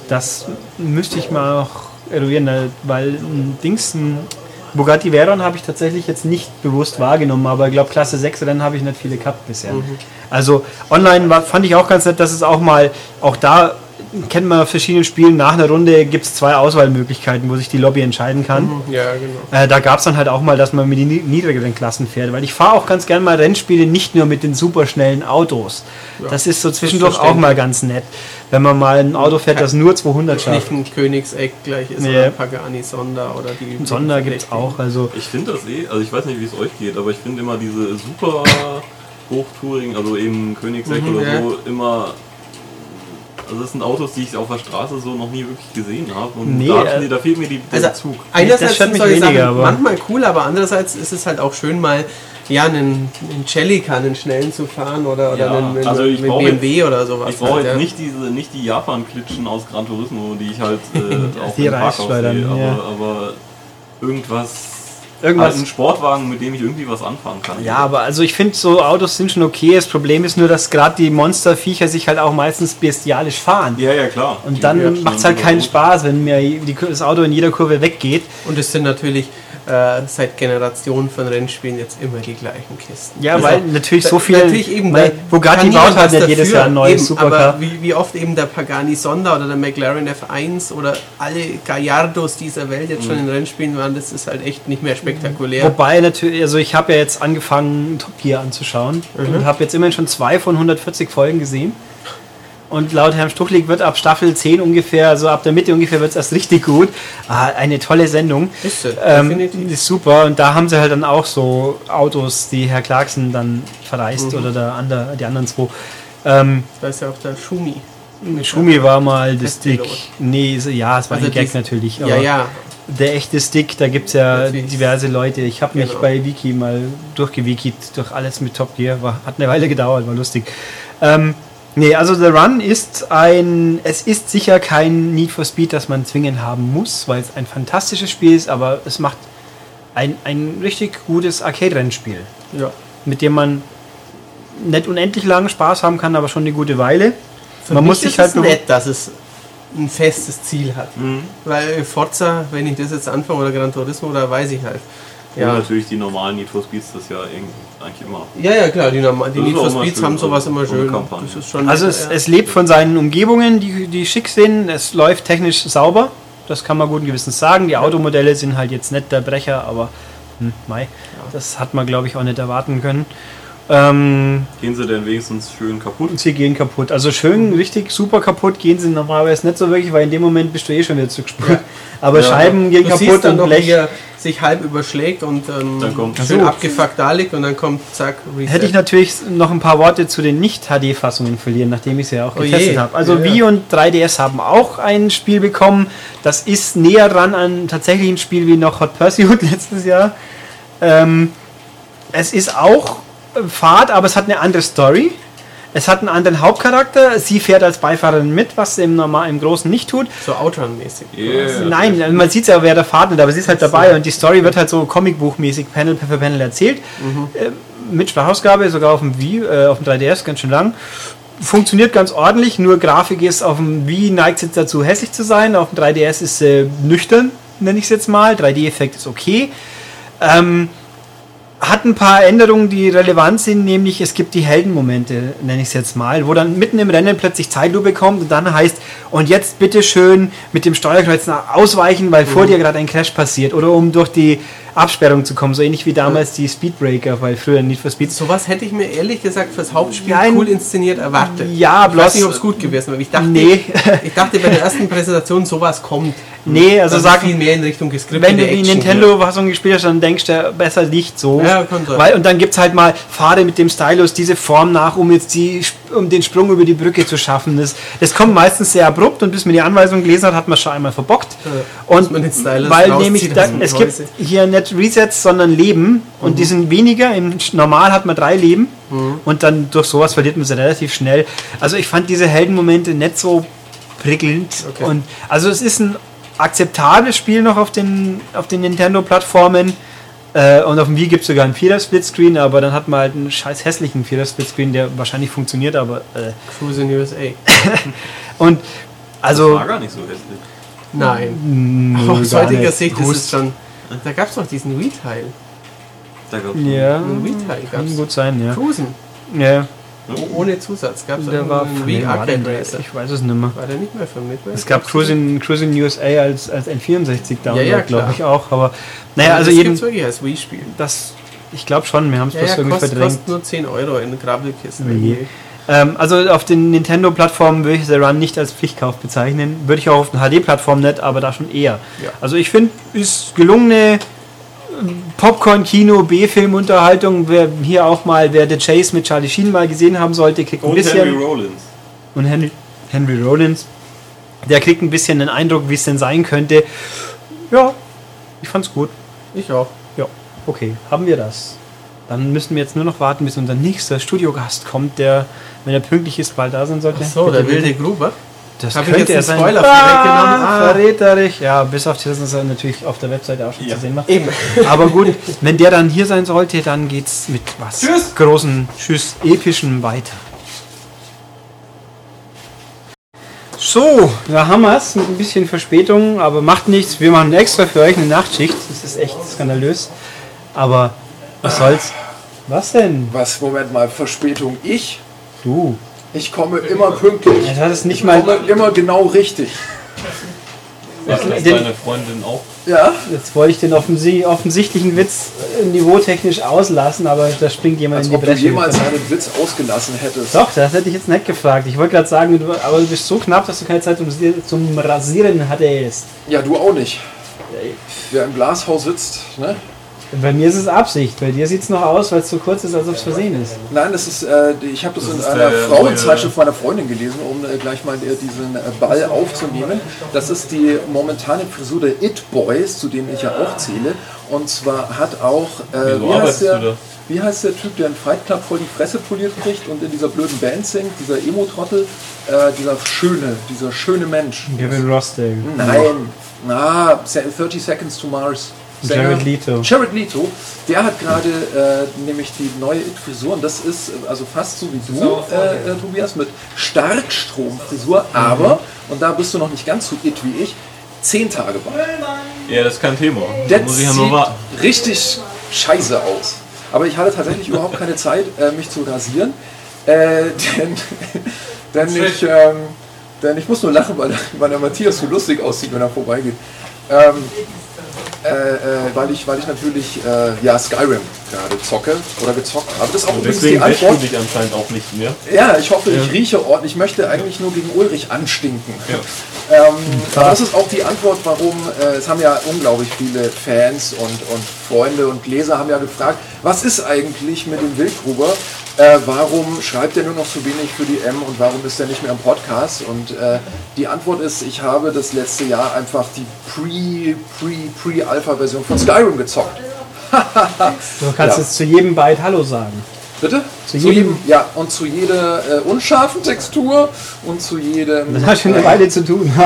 Das müsste ich mal noch eruieren, ne, weil ein Dings, ein Bugatti Veyron habe ich tatsächlich jetzt nicht bewusst wahrgenommen, aber ich glaube Klasse 6 Rennen habe ich nicht viele gehabt bisher. Also online war, fand ich auch ganz nett, dass es auch mal, auch da kennt man verschiedenen Spielen, nach einer Runde gibt es zwei Auswahlmöglichkeiten, wo sich die Lobby entscheiden kann. Ja, genau. Äh, da gab es dann halt auch mal, dass man mit den ni- niedrigeren Klassen fährt, weil ich fahre auch ganz gerne mal Rennspiele nicht nur mit den superschnellen Autos. das ist so zwischendurch auch mal ganz nett, wenn man mal ein Auto fährt, das nur 200 schafft. Nicht ein Königseck gleich ist Nee. oder ein Pagani Sonder oder die Sonder gibt es auch, also Ich finde das eh, also ich weiß nicht, wie es euch geht, aber ich finde immer diese super Hochtouring, also eben Königsegg Mhm, oder ja. so, immer. Also das sind Autos, die ich auf der Straße so noch nie wirklich gesehen habe. Und Nee, da, äh, mir- da fehlt mir die, der Also Zug. einerseits sind mich solche weniger, Sachen aber- manchmal cool, aber andererseits ist es halt auch schön mal ja einen, einen Celica, einen schnellen zu fahren oder, oder Ja, einen, einen, also ich mit brauch BMW oder sowas. Ich brauche halt, jetzt ja. nicht diese, nicht die Japan-Klitschen aus Gran Turismo, die ich halt äh, auf Die dem Parkhaus sehe, aber, ja. aber irgendwas, Irgendwas- halt einen Sportwagen, mit dem ich irgendwie was anfahren kann. Ja, aber also ich finde, so Autos sind schon okay. Das Problem ist nur, dass gerade die Monsterviecher sich halt auch meistens bestialisch fahren. ja, ja klar. Die Und dann reagieren macht es halt keinen gut. Spaß, wenn mir die, das Auto in jeder Kurve weggeht. Und es sind natürlich äh, seit Generationen von Rennspielen jetzt immer die gleichen Kisten. Ja, Also, weil natürlich so viel. Natürlich eben, weil Bugatti baut halt nicht jedes Jahr ein neues eben, Supercar. Aber wie, wie oft eben der Pagani Sonder oder der McLaren F1 oder alle Gallardos dieser Welt jetzt Mhm. schon in Rennspielen waren, das ist halt echt nicht mehr spektakulär. Wobei natürlich, also ich habe ja jetzt angefangen, Top Gear anzuschauen Mhm. und habe jetzt immerhin schon zwei von 140 Folgen gesehen. Und laut Herrn Stuchlik wird ab Staffel 10 ungefähr, also ab der Mitte ungefähr wird es erst richtig gut. Ah, eine tolle Sendung. Ist sie, Ähm, definitiv. ist super. Und da haben sie halt dann auch so Autos, die Herr Clarkson dann verreist Mhm. oder der andere, die anderen zwei. Ähm, Da ist ja auch der Schumi. Schumi war mal das. Testpilot. Nee, ja, es war Also ein Gag natürlich. Ja, ja. Der echte Stick, da gibt es ja diverse Leute. Ich habe mich Genau. bei Wiki mal durchgewikit, durch alles mit Top Gear. War, hat eine Weile gedauert, war lustig. Ähm, nee, also The Run ist ein, es ist sicher kein Need for Speed, das man zwingend haben muss, weil es ein fantastisches Spiel ist, aber es macht ein, ein richtig gutes Arcade-Rennspiel, ja. mit dem man nicht unendlich langen Spaß haben kann, aber schon eine gute Weile. Für man mich muss sich ist halt nett, dass es ein festes Ziel hat. Weil Forza, wenn ich das jetzt anfange oder Gran Turismo, da weiß ich halt. Und Ja, natürlich die normalen Need for Speeds, das ja irgendwie eigentlich immer. ja, ja klar, die, normal- die Need for Speeds haben sowas so- immer schön. Kampagne. Das ist schon Also es, ja. es lebt von seinen Umgebungen, die, die schick sind. Es läuft technisch sauber. Das kann man guten Gewissens sagen. Die Automodelle sind halt jetzt nicht der Brecher, aber hm, mei, das hat man glaube ich auch nicht erwarten können. Ähm, Gehen sie denn wenigstens schön kaputt? und sie gehen kaputt. Also schön, richtig super kaputt gehen sie normalerweise nicht so wirklich, weil in dem Moment bist du eh schon wieder zurückgespult. Aber Ja. Scheiben gehen du kaputt siehst dann und noch, Blech. wie er sich halb überschlägt und ähm, Dann kommt- schön so. abgefuckt da liegt und dann kommt zack, Reset. Hätte ich natürlich noch ein paar Worte zu den Nicht-HD-Fassungen verlieren, nachdem ich sie ja auch Oh getestet habe. Also Ja, Wii ja. und 3DS haben auch ein Spiel bekommen. Das ist näher dran an tatsächlich ein Spiel wie noch Hot Pursuit letztes Jahr. Ähm, es ist auch Fahrt, aber es hat eine andere Story. Es hat einen anderen Hauptcharakter. Sie fährt als Beifahrerin mit, was sie im, normal, im Großen nicht tut. so Outrun-mäßig. Yeah. Nein, man sieht ja während der Fahrt nicht, aber sie ist halt dabei und die Story wird halt so Comicbuchmäßig Panel für Panel erzählt. Äh, mit Sprachausgabe, sogar auf dem Wii, äh, auf dem 3DS, ganz schön lang. Funktioniert ganz ordentlich, nur Grafik ist auf dem Wii neigt jetzt dazu hässlich zu sein, auf dem 3DS ist äh, nüchtern, nenne ich es jetzt mal. 3D-Effekt ist okay. Ähm, hat ein paar Änderungen, die relevant sind, nämlich es gibt die Heldenmomente, nenne ich es jetzt mal, wo dann mitten im Rennen plötzlich Zeitlupe kommt und dann heißt, und jetzt bitte schön mit dem Steuerkreuz ausweichen, weil vor dir gerade ein Crash passiert oder um durch die Absperrung zu kommen, so ähnlich wie damals die Speedbreaker, weil früher Need for Speed. Sowas hätte ich mir ehrlich gesagt fürs Hauptspiel Nein. cool inszeniert erwartet. Ja, ich bloß- weiß nicht, ob es gut gewesen wäre. Ich dachte, Nee. ich dachte bei der ersten Präsentation sowas kommt. Nee, also sag, viel mehr in Richtung geskriptete wenn du die Nintendo-Fassung gespielt hast, dann denkst du besser nicht so. Ja, kann sein. Weil, und dann gibt es halt mal, fahre mit dem Stylus diese Form nach, um jetzt die, um den Sprung über die Brücke zu schaffen. Das, das kommt meistens sehr abrupt und bis man die Anweisung gelesen hat, hat man schon einmal verbockt. und man den Stylus weil nämlich, da, es gibt hier nicht Resets, sondern Leben und Mhm. die sind weniger. Im Normal hat man drei Leben und dann durch sowas verliert man sie relativ schnell. Also ich fand diese Heldenmomente nicht so prickelnd. Okay. Und also es ist ein akzeptables Spiel noch auf den, auf den Nintendo-Plattformen. Äh, und auf dem Wii gibt es sogar einen Vierer-Splitscreen, aber dann hat man halt einen scheiß hässlichen Vierer-Splitscreen, der wahrscheinlich funktioniert, aber. Äh, Cruise in USA. und also. War gar nicht so hässlich. Nein. Aber aus heutiger. Sicht ist es schon. Da gab es doch diesen Wii-Teil. Da gab's Ja, Einen Wii-Teil gab kann es. gut sein, ja. Cruisen. ja Ohne Zusatz. Gab es der war war denn Arcade? Racer. Ich weiß es nicht mehr. War der nicht mehr von Midway? Es gab Cruising, Cruising USA als, als N64 Download, Ja, ja, glaube ich auch. Aber naja, Ja, also das jeden, gibt's wirklich als Wii-Spiel. das, ich glaube schon, wir haben es Ja, bloß ja, irgendwie kostet, verdrängt. kostet nur 10 Euro in Grabbelkisten. Oh irgendwie. Ähm, also auf den Nintendo-Plattformen würde ich The Run nicht als Pflichtkauf bezeichnen. Würde ich auch auf den HD-Plattformen nicht, aber da schon eher. Ja. Also ich finde, ist gelungene Popcorn-Kino, B-Film-Unterhaltung. Wer hier auch mal, wer The Chase mit Charlie Sheen mal gesehen haben sollte, kriegt ein Und bisschen. Henry Rollins. und Henry, Henry Rollins. Der kriegt ein bisschen den Eindruck, wie es denn sein könnte. Ja, ich fand's gut. Ich auch. Ja, okay, haben wir das. Dann müssen wir jetzt nur noch warten, bis unser nächster Studiogast kommt, der, wenn er pünktlich ist, bald da sein sollte. Ach so, Bitte, der wilde Gruber. Das Hab könnte jetzt er sein. Spoiler vorweggenommen? Ah, Ah. verräterisch. Ja, bis auf das, dass er natürlich auf der Webseite auch schon Ja. zu sehen war. Eben. Aber gut, wenn der dann hier sein sollte, dann geht's mit was Tschüss. großen, tschüss, epischen weiter. So, da haben wir es mit ein bisschen Verspätung, aber macht nichts. Wir machen extra für euch eine Nachtschicht. Das ist echt skandalös. Aber was soll's? Was denn? Was, Moment mal, Verspätung. Ich? Du. Ich komme immer pünktlich. Das hat es nicht Ich mal. komme immer genau richtig. Was lässt deine Freundin auch? Ja? Jetzt wollte ich den offensi offensichtlichen Witz äh, niveautechnisch auslassen, aber da springt jemand Als in die ob du Bresche. jemals einen Witz ausgelassen hättest. Doch, das hätte ich jetzt nicht gefragt. Ich wollte gerade sagen, du, aber du bist so knapp, dass du keine Zeit zum, zum Rasieren hattest. Ja, du auch nicht. Wer im Glashaus sitzt, ne? Bei mir ist es Absicht, bei dir sieht es noch aus, weil es so kurz ist, als ob es versehen ist. Nein, das ist, äh, ich habe das, Das in einer Frauenzeitschrift meiner Freundin gelesen, um äh, gleich mal äh, diesen äh, Ball aufzunehmen. Das ist die momentane Frisur der It Boys, zu denen ich ja auch zähle. Und zwar hat auch, äh, wie, heißt der, wie heißt der Typ, der einen Fight Club voll die Fresse poliert kriegt und in dieser blöden Band singt, dieser Emo-Trottel, äh, dieser schöne, dieser schöne Mensch. Gavin Rossdale. Nein, na, 30 Seconds to Mars. Jared Leto. Jared Leto, der hat gerade äh, nämlich die neue It-Frisur und das ist äh, also fast so wie du, äh, äh, Tobias, mit Starkstromfrisur, aber und da bist du noch nicht ganz so it wie ich, zehn Tage bei. Ja, das ist kein Thema. Da Das muss ich ja nur warten. richtig scheiße aus. Aber ich hatte tatsächlich überhaupt keine Zeit, äh, mich zu rasieren. Äh, denn, denn, ich, ähm, denn ich muss nur lachen, weil, weil der Matthias so lustig aussieht, wenn er vorbeigeht. Ähm, äh, äh, weil, ich, weil ich natürlich äh, ja, Skyrim gerade zocke oder gezockt habe. Das ist auch übrigens die du Antwort. dich anscheinend auch nicht mehr. Ja, ich hoffe, ich rieche ordentlich. Ich möchte eigentlich nur gegen Ulrich anstinken. Ähm, aber das ist auch die Antwort, warum, äh, es haben ja unglaublich viele Fans und, und Freunde und Leser haben ja gefragt, was ist eigentlich mit dem Wildgruber? Äh, warum schreibt er nur noch so wenig für die M und warum ist er nicht mehr im Podcast? Und äh, die Antwort ist, ich habe das letzte Jahr einfach die Pre, Pre, Pre-Alpha-Version von Skyrim gezockt. Du kannst Ja. jetzt zu jedem Byte Hallo sagen. Bitte? Zu jedem- ja, und zu jeder äh, unscharfen Textur und zu jedem. Das hat schon eine Weile zu tun.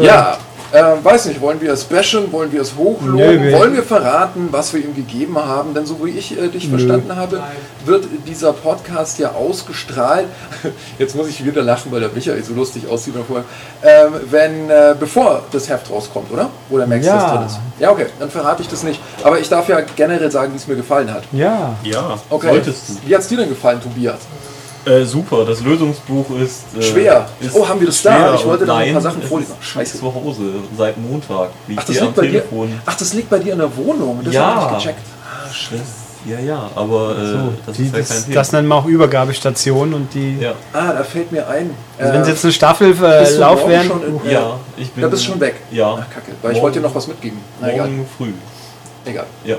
Ja, äh, weiß nicht, wollen wir es bashen, wollen wir es hochloben, Nö, wir- wollen wir verraten, was wir ihm gegeben haben? Denn so wie ich äh, dich verstanden habe, wird dieser Podcast ja ausgestrahlt. Jetzt muss ich wieder lachen, weil der Michael so lustig aussieht vorher. Ähm, wenn, äh, bevor das Heft rauskommt, oder? Wo der Max Ja. das drin ist. Ja, okay, dann verrate ich das nicht. Aber ich darf ja generell sagen, wie es mir gefallen hat. ja. Ja, Okay. solltest du. Wie hat es dir denn gefallen, Tobias? Äh, super, das Lösungsbuch ist. Äh, Schwer. Ist Oh, haben wir das da? Ich wollte da noch ein paar Sachen es vorlesen. Scheiße. Zu Hause, seit Montag. Liegt Ach, das liegt bei dir. Telefon. Ach, das liegt bei dir in der Wohnung. Das Ja. habe ich nicht gecheckt. Das, ja, ja, aber äh, das Die, ist ja das, das nennen wir auch Übergabestation und die. ja. Ah, da fällt mir ein. Also äh, wenn es jetzt eine Staffel bist du äh, Lauf wären. schon in- ja, ich bin. Da bist du schon weg. Ja. Ach, kacke. Weil ich Morgen- wollte dir noch was mitgeben. Na, egal. Morgen früh. Egal. Ja.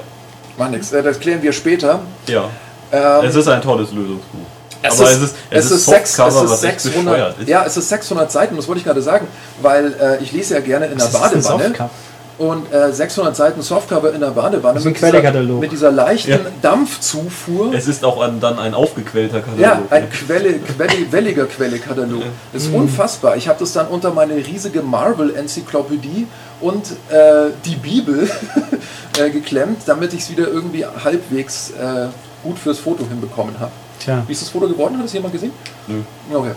Mach nix. Äh, Das klären wir später. Ja. Ähm, Es ist ein tolles Lösungsbuch. Es aber ist, es ist, es ist, sechs- es ist was echt 600, bescheuert ist. ja, es ist 600 Seiten, das wollte ich gerade sagen, weil äh, ich lese ja gerne in der Badewanne und äh, 600 Seiten Softcover in der Badewanne Das ist ein mit, dieser, mit dieser leichten Ja. Dampfzufuhr. Es ist auch ein, dann ein aufgequellter Katalog. Ja, ein Quelle, Quelle, welliger Quellekatalog. Das ist unfassbar. Ich habe das dann unter meine riesige Marvel-Enzyklopädie und äh, die Bibel äh, geklemmt, damit ich es wieder irgendwie halbwegs äh, gut fürs Foto hinbekommen habe. Tja. Wie ist das Foto geworden? Hat es jemand gesehen? Nö, Okay.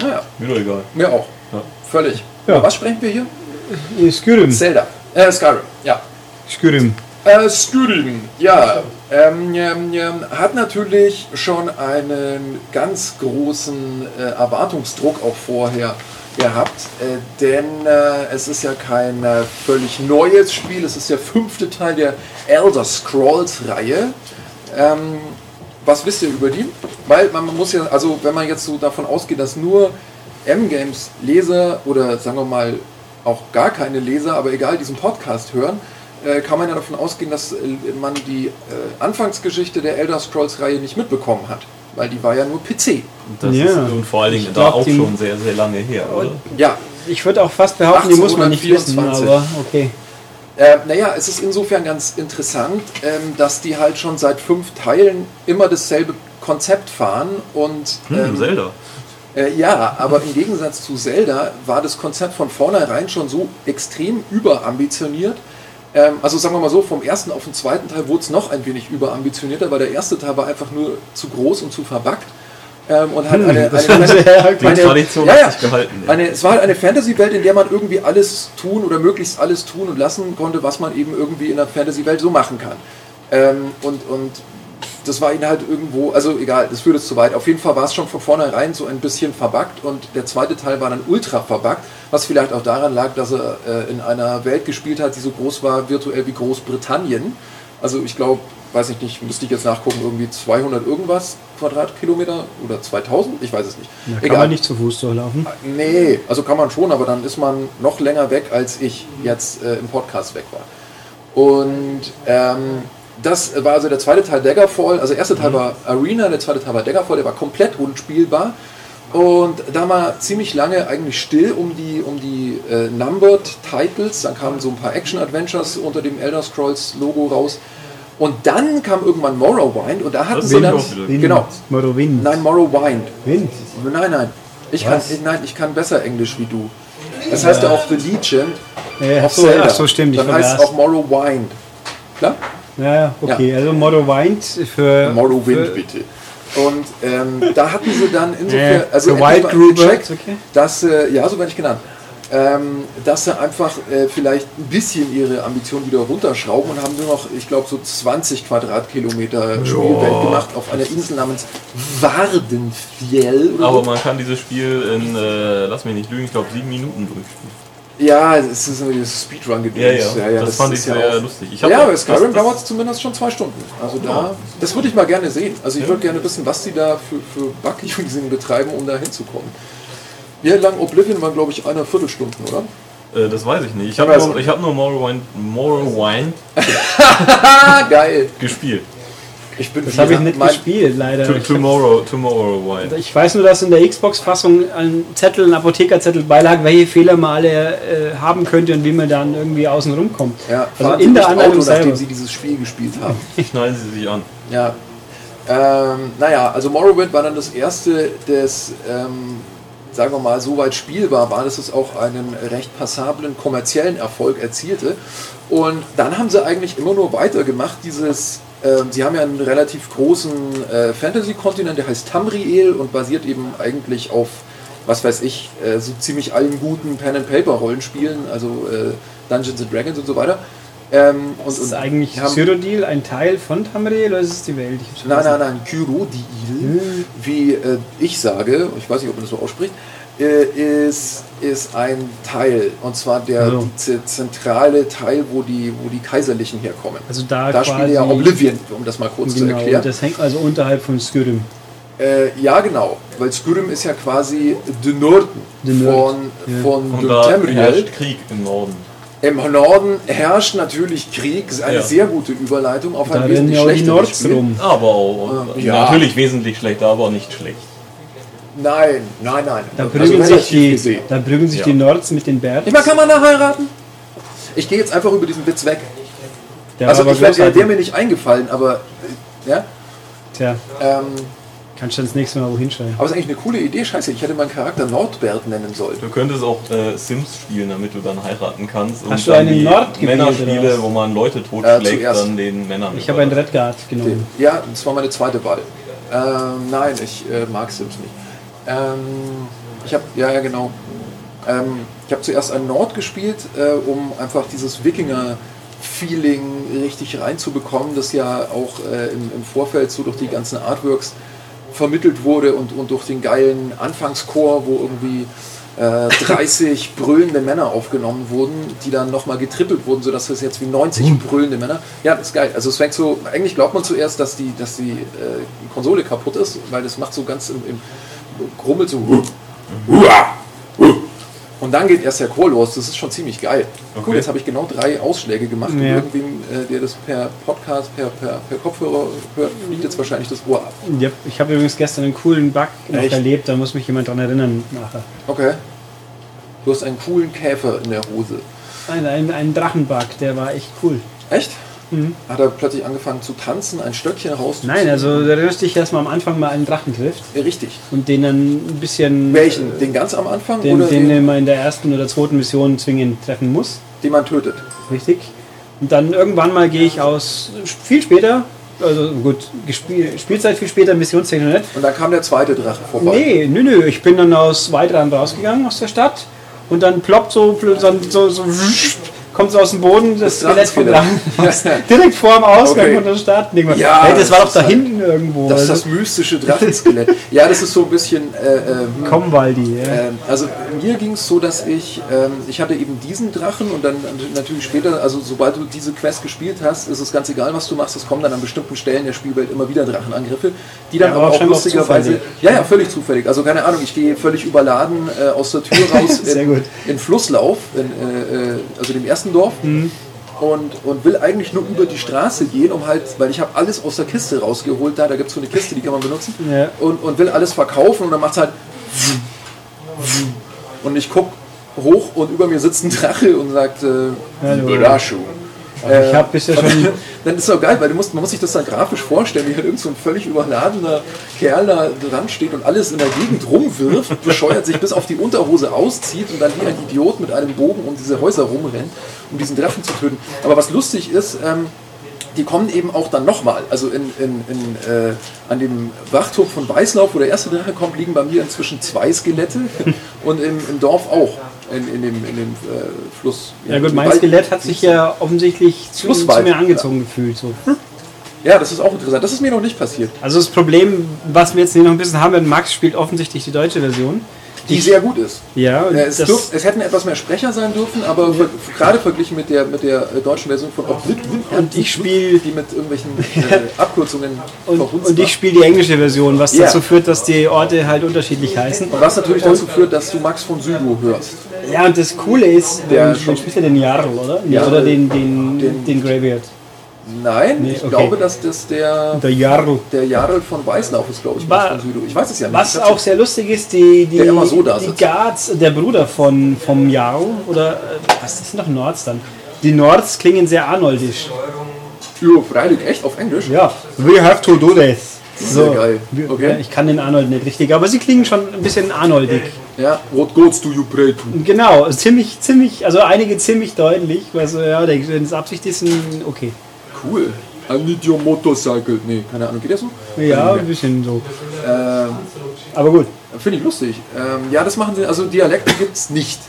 Naja, mir doch egal. mir auch. Ja. Völlig. Ja. Über was sprechen wir hier? Skyrim. Zelda. Äh, Skyrim, ja. Skyrim. Äh, Skyrim, ja, ähm, ähm, ähm, hat natürlich schon einen ganz großen äh, Erwartungsdruck auch vorher gehabt, äh, denn äh, es ist ja kein äh, völlig neues Spiel, es ist der fünfte Teil der Elder Scrolls-Reihe. Was wisst ihr über die? Weil man muss ja, also wenn man jetzt so davon ausgeht, dass nur M-Games Leser oder sagen wir mal auch gar keine Leser, aber egal, diesen Podcast hören, äh, kann man ja davon ausgehen, dass äh, man die äh, Anfangsgeschichte der Elder Scrolls-Reihe nicht mitbekommen hat. Weil die war ja nur PC. Das Ja. ist, und vor allen Dingen da auch schon sehr, sehr lange her, oder? Ja, Ich würde auch fast behaupten, die muss man nicht wissen, 1824. aber okay. Äh, naja, es ist insofern ganz interessant, ähm, dass die halt schon seit fünf Teilen immer dasselbe Konzept fahren und Hm, ähm, Zelda. Äh, ja, aber im Gegensatz zu Zelda war das Konzept von vornherein schon so extrem überambitioniert. Ähm, also sagen wir mal so, vom ersten auf den zweiten Teil wurde es noch ein wenig überambitionierter, weil der erste Teil war einfach nur zu groß und zu verbackt. Ähm, und hat eine, das eine, eine- Tradition ja, ja. hat sich gehalten. Ja. eine, es war halt eine Fantasy-Welt, in der man irgendwie alles tun oder möglichst alles tun und lassen konnte, was man eben irgendwie in der Fantasy-Welt so machen kann. Ähm, und, und das war ihnen halt irgendwo, also egal, das führt es zu weit. Auf jeden Fall war es schon von vornherein so ein bisschen verbuggt und der zweite Teil war dann ultra verbuggt, was vielleicht auch daran lag, dass er äh, in einer Welt gespielt hat, die so groß war, virtuell wie Großbritannien. Also ich glaube, weiß ich nicht, müsste ich jetzt nachgucken, irgendwie 200 irgendwas Quadratkilometer oder 2000, ich weiß es nicht. Da kann man nicht zu Fuß durchlaufen. Nee, also kann man schon, aber dann ist man noch länger weg, als ich jetzt äh, im Podcast weg war. Und ähm, das war also der zweite Teil Daggerfall. Also der erste Teil war Arena, der zweite Teil war Daggerfall, der war komplett unspielbar. Und da war ziemlich lange eigentlich still um die, um die äh, Numbered Titles. Dann kamen so ein paar Action-Adventures unter dem Elder Scrolls Logo raus. Und dann kam irgendwann Morrowind und da hatten Das sie dann. Wind. Genau. Morrowind. Nein, Morrowind. Wind. Nein, nein. Ich kann, nein, ich kann besser Englisch wie du. Das heißt ja auch The Legion Ja, of ach so, Zelda. ach so, stimmt, ich Dann heißt es auch Morrowind. Klar? Ja, okay. Also Morrowind für. Morrowind, für, bitte. Und ähm, da hatten sie dann insofern, also Wild Works, okay. dass, äh, ja, so werde ich genannt, ähm, dass sie einfach äh, vielleicht ein bisschen ihre Ambition wieder runterschrauben und haben nur noch, ich glaube, so 20 Quadratkilometer Spielwelt gemacht auf einer Insel namens Wardenfjell. oder Aber so. man kann dieses Spiel in, äh, lass mich nicht lügen, ich glaube sieben Minuten durchspielen. Ja, es ist dieses speedrun gedöns Ja, ja, das fand ich sehr auch- lustig. Ich ja, bei Skyrim das- das- dauert es zumindest schon zwei Stunden. Also da, das würde ich mal gerne sehen. Also ich würde gerne wissen, was die da für, für Bug-Using betreiben, um da hinzukommen. Wie lang Oblivion waren, glaube ich, eine Viertelstunden, oder? Äh, das weiß ich nicht. Ich habe nur, ich hab nur Morrowind, Morrowind geil! gespielt. Ich bin Das habe ich nicht gespielt, leider. To, Ich, tomorrow, Tomorrowwind. ich weiß nur, dass in der Xbox-Fassung ein Zettel, ein Apothekerzettel beilag, welche Fehler man alle äh, haben könnte und wie man dann irgendwie außen rumkommt. Ja, Also in der Anleitung Auto, nachdem selber. Sie dieses Spiel gespielt haben. Schneiden Sie sich an. Ja. Ähm, naja, also Morrowind war dann das erste, das, ähm, sagen wir mal, so weit spielbar war, dass es auch einen recht passablen kommerziellen Erfolg erzielte. Und dann haben sie eigentlich immer nur weitergemacht, dieses, ähm, sie haben ja einen relativ großen äh, Fantasy-Kontinent, der heißt Tamriel und basiert eben eigentlich auf, was weiß ich, äh, so ziemlich allen guten Pen-and-Paper-Rollenspielen, also äh, Dungeons and Dragons und so weiter. Ähm, und, Ist eigentlich Cyrodiil ein Teil von Tamriel oder ist es die Welt? Nein, nein, nein, Kyrodil, wie äh, ich sage, ich weiß nicht, ob man das so ausspricht, äh, ist, ist ein Teil, und zwar der Also. zentrale Teil, wo die, wo die Kaiserlichen herkommen. Also da, Da spielt ja Oblivion, um das mal kurz zu Genau, erklären. das hängt also unterhalb von Skyrim. Äh, ja, genau, weil Skyrim ist ja quasi der Norden Der Nord, von, ja. von Und dem da Tamriel. Krieg im Norden. Im Norden herrscht natürlich Krieg, ist eine Ja. sehr gute Überleitung auf Da ein wesentlich auch schlechteres Nords Spiel. rum. Aber auch, Äh, ja. natürlich wesentlich schlechter, aber nicht schlecht. Nein, nein, nein. Da Also prügeln sich, relativ die, gesehen. da prügeln sich Ja. die Nords mit den Bärten. Ich meine, kann man da heiraten? Ich gehe jetzt einfach über diesen Witz weg. Der also ich werd, der wäre mir nicht eingefallen, aber äh, ja. Tja, Ähm, kannst du das nächste Mal wo hinschreiben. aber es ist eigentlich eine coole Idee. Scheiße, ich hätte meinen Charakter Nordbert nennen sollen. Du könntest auch äh, Sims spielen, damit du dann heiraten kannst. Hast du einen Nord Männerspiele, wo man Leute Äh, totschlägt, zuerst. dann den Männern. Ich habe einen Redguard genommen. Ja, das war meine zweite Wahl. Ähm, nein, ich äh, mag Sims nicht. Ähm, ich habe, ja, ja, genau. Ähm, ich habe zuerst einen Nord gespielt, äh, um einfach dieses Wikinger-Feeling richtig reinzubekommen, das ja auch äh, im, im Vorfeld so durch die ganzen Artworks vermittelt wurde und, und durch den geilen Anfangschor, wo irgendwie äh, 30 brüllende Männer aufgenommen wurden, die dann nochmal getrippelt wurden, sodass es jetzt wie 90 brüllende Männer. Ja, das ist geil. Also es fängt so, eigentlich glaubt man zuerst, dass die, dass die äh, Konsole kaputt ist, weil das macht so ganz im, im grummelt so. Und dann geht erst der Chor los. Das ist schon ziemlich geil. Okay. jetzt habe ich genau drei Ausschläge gemacht. Ja. irgendwem, äh, der das per Podcast, per, per, per Kopfhörer hört, fliegt jetzt wahrscheinlich das Ohr ab. Yep. Ich habe übrigens gestern einen coolen Bug noch Echt? erlebt, da muss mich jemand dran erinnern nachher. Okay. Du hast einen coolen Käfer in der Hose. Ein, ein, ein Drachenbug, der war echt cool. Echt? Hat er plötzlich angefangen zu tanzen, ein Stöckchen rauszuziehen? Nein, also da erinnerst dich erstmal am Anfang mal einen Drachen trifft Ja, Richtig. und den dann ein bisschen. Welchen? Den ganz am Anfang Den, oder den, den, man in der ersten oder zweiten Mission zwingend treffen muss. den man tötet? Richtig. Und dann irgendwann mal gehe ich aus, viel später, also gut, gespiel, Spielzeit viel später, missionstechnisch nicht. Und dann kam der zweite Drache vorbei. Nee, nö, nö, ich bin dann aus Weitrand rausgegangen aus der Stadt und dann ploppt so, so, so, so kommt so aus dem Boden das, Das Skelett raus. Direkt vor dem Ausgang Okay. von der Stadt. Ja, hey, das war doch da halt- hinten irgendwo. Das ist das mystische Drachenskelett. ja, das ist so ein bisschen. Äh, äh, hm. Komm, Waldi. Ja. Ähm, also mir ging es so, dass ich, ähm, ich hatte eben diesen Drachen und dann natürlich später, also sobald du diese Quest gespielt hast, ist es ganz egal, was du machst, es kommen dann an bestimmten Stellen der Spielwelt immer wieder Drachenangriffe, die dann Ja, aber aber auch lustigerweise, ja, ja, völlig zufällig, also keine Ahnung, ich gehe völlig überladen äh, aus der Tür raus Sehr in, gut. in Flusslauf, in, äh, äh, also dem ersten Dorf. Mhm. Und, und will eigentlich nur über die Straße gehen, um halt, weil ich habe alles aus der Kiste rausgeholt, da, da gibt es so eine Kiste, die kann man benutzen Ja. und, und will alles verkaufen und dann macht es halt und ich guck hoch und über mir sitzt ein Drache und sagt äh, Hallo. Überraschung. ich habe bisher schon. Dann ist es auch geil, weil musst, man muss sich das dann grafisch vorstellen, wie halt irgend so ein völlig überladener Kerl da dran steht und alles in der Gegend rumwirft, bescheuert sich bis auf die Unterhose auszieht und dann wie ein Idiot mit einem Bogen um diese Häuser rumrennt, um diesen Drachen zu töten. Aber was lustig ist, ähm, die kommen eben auch dann nochmal. Also in, in, in, äh, an dem Wachturm von Weißlauf, wo der erste Drache kommt, liegen bei mir inzwischen zwei Skelette und im, im Dorf auch. In, in dem, in dem äh, Fluss. Ja gut, mein Skelett hat sich ja offensichtlich zu, zu mir angezogen gefühlt. So. Ja, das ist auch interessant. Das ist mir noch nicht passiert. Also das Problem, was wir jetzt hier noch ein bisschen haben, Max spielt offensichtlich die deutsche Version. Die sehr gut ist. Ja, und Äh, es, dürf, es hätten etwas mehr Sprecher sein dürfen, aber ver gerade verglichen mit der, mit der äh, deutschen Version von Oblivion, Und ich spiel- die mit irgendwelchen äh, Abkürzungen und, und ich spiele die englische Version, was Ja. dazu führt, dass die Orte halt unterschiedlich heißen. Was natürlich dazu führt, dass du Max von Südow hörst. Ja, und das Coole ist, Der schon- spielt ja den Jarl, oder? Ja, oder den, den, Den- den Greybeard. Nein, Nee, ich okay. glaube, dass das der, Der Jarl. der Jarl von Weißlauf ist, glaube ich, War- von Südow. Ich weiß es ja nicht. Was auch sehr lustig ist, die, die, Der immer so da die. Guards, der Bruder von, vom Jarl, oder äh, was ist noch Nords dann? Die Nords klingen sehr arnoldisch. Ja, freilich, echt auf Englisch? Ja, we have to do this. Sehr geil. Wir- Okay. ja, Ich kann den Arnold nicht richtig, aber sie klingen schon ein bisschen arnoldig. Ja, what goes do you pray to? Genau, ziemlich, ziemlich, also einige ziemlich deutlich, weil so, ja, wenn es Absicht ist, okay. Cool. I need your motorcycle. Nee, keine Ahnung, geht das so? Ja, ein bisschen so. Ähm, Aber gut. Finde ich lustig. Ähm, ja, das machen sie, also Dialekte gibt es nicht.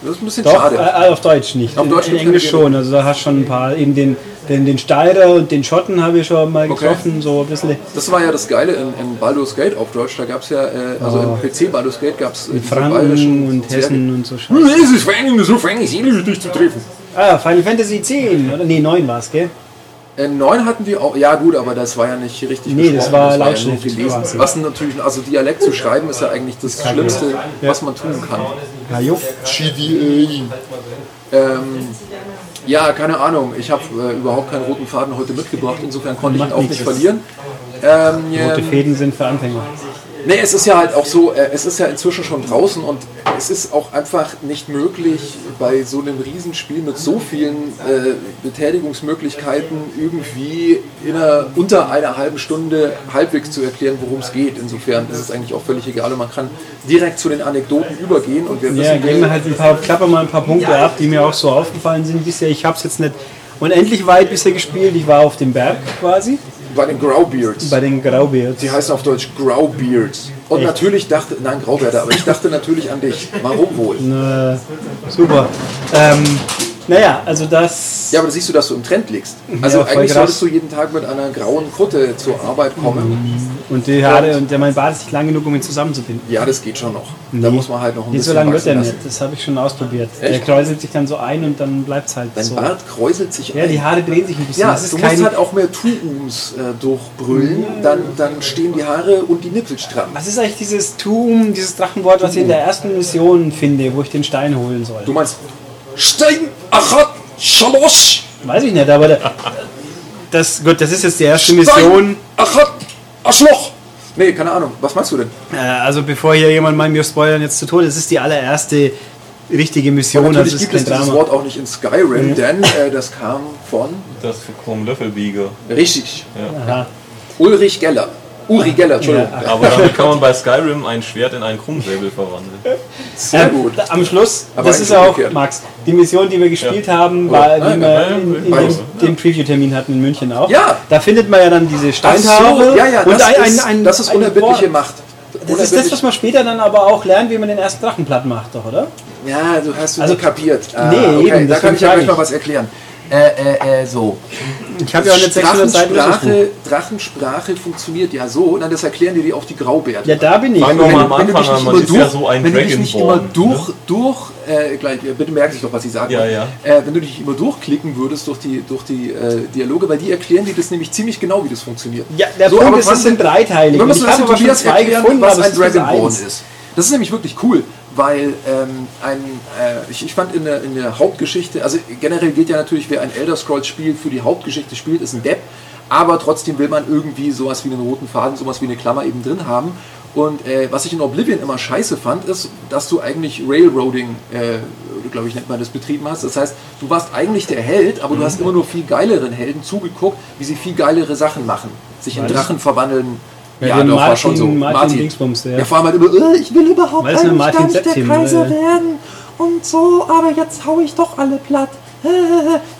Das ist ein bisschen Doch, schade. äh, auf Deutsch nicht. Auf in, Deutsch in gibt's Englisch schon. Also da hast du schon ein paar, eben den, den, den Steirer und den Schotten habe ich schon mal Okay. getroffen, so ein bisschen. Das war ja das Geile in, in Baldur's Gate auf Deutsch. Da gab es ja, äh, also im PC Baldur's Gate gab es Mit Franken und Hessen und so Scheiße. Es ist Franken, so Franken ist ähnlich dich zu treffen. Ah, Final Fantasy X, oder? Nee, 9 war es, gell? Äh, 9 hatten wir auch, ja gut, aber das war ja nicht richtig Nee, das war ja gelesen. quasi. Was natürlich, also Dialekt zu schreiben ist ja eigentlich das Schlimmste, was man tun kann. Ja, jo. Ähm, ja, keine Ahnung. Ich habe äh, überhaupt keinen roten Faden heute mitgebracht. Insofern konnte ich ihn auch nichts. nicht verlieren. Ähm, Rote ähm, Fäden sind für Anfänger. Nee, es ist ja halt auch so, äh, es ist ja inzwischen schon draußen und es ist auch einfach nicht möglich, bei so einem Riesenspiel mit so vielen äh, Betätigungsmöglichkeiten irgendwie in einer, unter einer halben Stunde halbwegs zu erklären, worum es geht. Insofern ist es eigentlich auch völlig egal und man kann direkt zu den Anekdoten übergehen und wer Ja, geben wir halt ein paar, klappe mal ein paar Punkte ab, die mir auch so aufgefallen sind bisher. Ich habe es jetzt nicht unendlich weit bisher gespielt. Ich war auf dem Berg quasi, bei den Graubeards. bei den Graubeards. Die heißen auf Deutsch Graubeards. Und Echt? natürlich dachte, nein, Graubärte, aber ich dachte natürlich an dich. Warum wohl? Äh, super. Ähm, naja, also das. Ja, aber da siehst du, dass du im Trend liegst. Also Ja, eigentlich solltest du jeden Tag mit einer grauen Kutte zur Arbeit kommen. Und die Haare und der, mein Bart ist nicht lang genug, um ihn zusammenzubinden. Ja, das geht schon noch. Da Nee. muss man halt noch ein Nee, bisschen so lang wird er nicht. Das habe ich schon ausprobiert. Der Echt? kräuselt sich dann so ein und dann bleibt es halt Dein so. Bart kräuselt sich Ja, ein. die Haare drehen sich ein bisschen. Ja, das ist du musst halt auch mehr Tu-Ums äh, durchbrüllen, dann, dann stehen die Haare und die Nippel stramm. was ist eigentlich dieses Tum, dieses Drachenwort, was ich in der ersten Mission finde, wo ich den Stein holen soll? Du meinst Stein, Achat, Shalosh, Weiß ich nicht, aber der, das, gut, das ist jetzt die erste Stein, Mission. Achat, Aschloch. Nee, keine Ahnung. Was meinst du denn? Äh, also bevor hier jemand meint, mir spoilern jetzt zu Tode, das ist die allererste richtige Mission, Und also natürlich ist gibt kein es dieses Drama. Wort auch nicht in Skyrim, denn äh, das kam von, Das vom Löffelbieger. richtig, Aha. Ulrich Geller. Uri Geller, Entschuldigung. Ja. Aber damit kann man bei Skyrim ein Schwert in einen Krummsäbel verwandeln. Sehr Ähm, gut. Am Schluss, Aber das ist auch, umgekehrt. Max, die Mission, die wir gespielt haben, war, Ah, die ja, wir ja, in, in dem, den Preview-Termin hatten in München auch. Ja. Da findet man ja dann diese Steintafel so, ja, ja, und das, ein, ein, ist, ein, das ist unerbittliche. Macht. Das ist das, was man später dann aber auch lernt, wie man den ersten Drachen platt macht, doch, oder? Ja, du hast du Also- kapiert. Ah, Nee, okay, eben, da kann ich ja gleich ich. mal was erklären. Äh, äh, äh, so. Ich habe ja auch nicht 600 Seiten. Drachensprache, Drachensprache funktioniert ja so, na, das erklären dir die auch die Graubärte. Ja, da bin ich. Wenn, am wenn du dich nicht immer ist durch, ja so ein wenn du dich nicht immer Dragonborn, durch, durch, äh, gleich, bitte merken sich doch, was ich sage. Ja, ja. Äh, wenn du dich immer durchklicken würdest durch die, durch die äh, Dialoge, weil die erklären dir das nämlich ziemlich genau, wie das funktioniert. Ja, der So, Punkt ist, es sind dreiteilig. Wir müssen ich schon Tobias zwei erklären, gefunden, was ein Dragonborn ist. Das ist nämlich wirklich cool, weil ähm, ein, äh, ich, ich fand in der, in der Hauptgeschichte, also generell gilt ja natürlich, wer ein Elder Scrolls Spiel für die Hauptgeschichte spielt, ist ein Depp, aber trotzdem will man irgendwie sowas wie einen roten Faden, sowas wie eine Klammer eben drin haben. Und äh, was ich in Oblivion immer scheiße fand, ist, dass du eigentlich Railroading, äh, glaube ich, nennt man das, betrieben hast. Das heißt, du warst eigentlich der Held, aber du hast immer nur viel geileren Helden zugeguckt, wie sie viel geilere Sachen machen. Sich in Drachen verwandeln. Ja, Ja, doch, war Martin- schon so. Martin Dingsbums, ja. ja. vor allem halt immer, äh, ich will überhaupt eigentlich Martin gar nicht der Kaiser äh, werden und so, aber jetzt hau ich doch alle platt.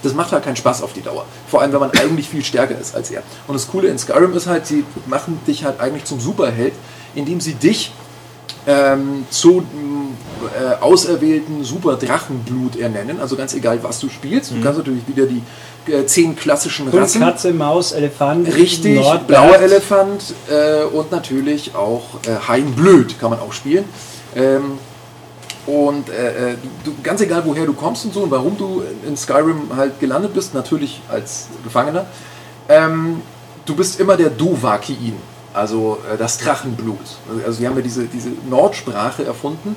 Das macht halt keinen Spaß auf die Dauer. Vor allem, wenn man eigentlich viel stärker ist als er. Und das Coole in Skyrim ist halt, sie machen dich halt eigentlich zum Superheld, indem sie dich ähm, zu äh, auserwählten Super Drachenblut ernennen. Also ganz egal, was du spielst. Du kannst natürlich wieder die äh, zehn klassischen Hund, Rassen. Katze, Maus, Elefant. Richtig, Nordberg. blauer Elefant äh, und natürlich auch äh, Hein Blöd kann man auch spielen. Ähm, und äh, äh, du, ganz egal, woher du kommst und so und warum du in Skyrim halt gelandet bist, natürlich als Gefangener, ähm, du bist immer der Dovahkiin, also äh, das Drachenblut. Also wir haben ja diese, diese Nordsprache erfunden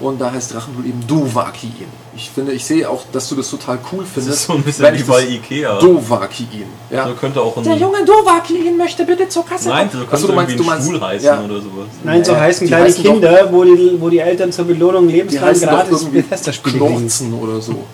und da heißt Drachenblut eben Dovahkiin. Ich finde, ich sehe auch, dass du das total cool Das findest. ist so ein bisschen wenn wie ich bei das Ikea. Dovahkiin. Ja. Da könnte auch ein. Dovahkiin möchte bitte zur Kasse Nein, so könnte Achso, du meinst- irgendwie du ein meinst- Stuhl heißen ja. oder sowas. Nein, so heißen kleine heißen doch- Kinder, wo, die, wo die Eltern zur Belohnung lebenslang doch gratis Bethesda-Spiele kriegen. Knorzen oder so.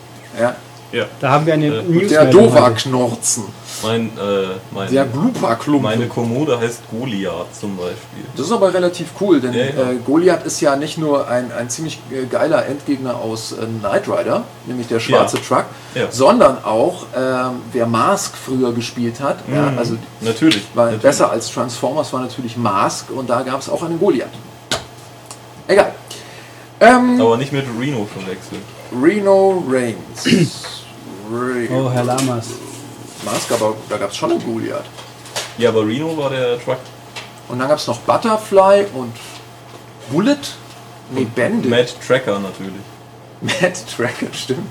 Ja. Ja. Da haben wir eine Äh, News Der Dova-Knorzen. Mein, äh, mein, Der Blooper-Klumpen. meine Kommode heißt Goliath zum Beispiel. Das ist aber relativ cool, denn Ja, ja. Äh, Goliath ist ja nicht nur ein, ein ziemlich äh, geiler Endgegner aus äh, Knight Rider, nämlich der schwarze Ja. Truck, Ja. sondern auch, ähm, wer Mask früher gespielt hat, ja, also Natürlich. war natürlich. besser als Transformers war natürlich Mask und da gab es auch einen Goliath. Egal. Ähm, Aber nicht mit Reno verwechseln. Reno Reigns. Re Oh, Herr Lamas. Mask, aber da gab es schon einen Goliath. Ja, aber Reno war der Truck. Und dann gab es noch Butterfly und Bullet. Nee, Bandit. Mad Tracker natürlich. Mad Tracker, stimmt.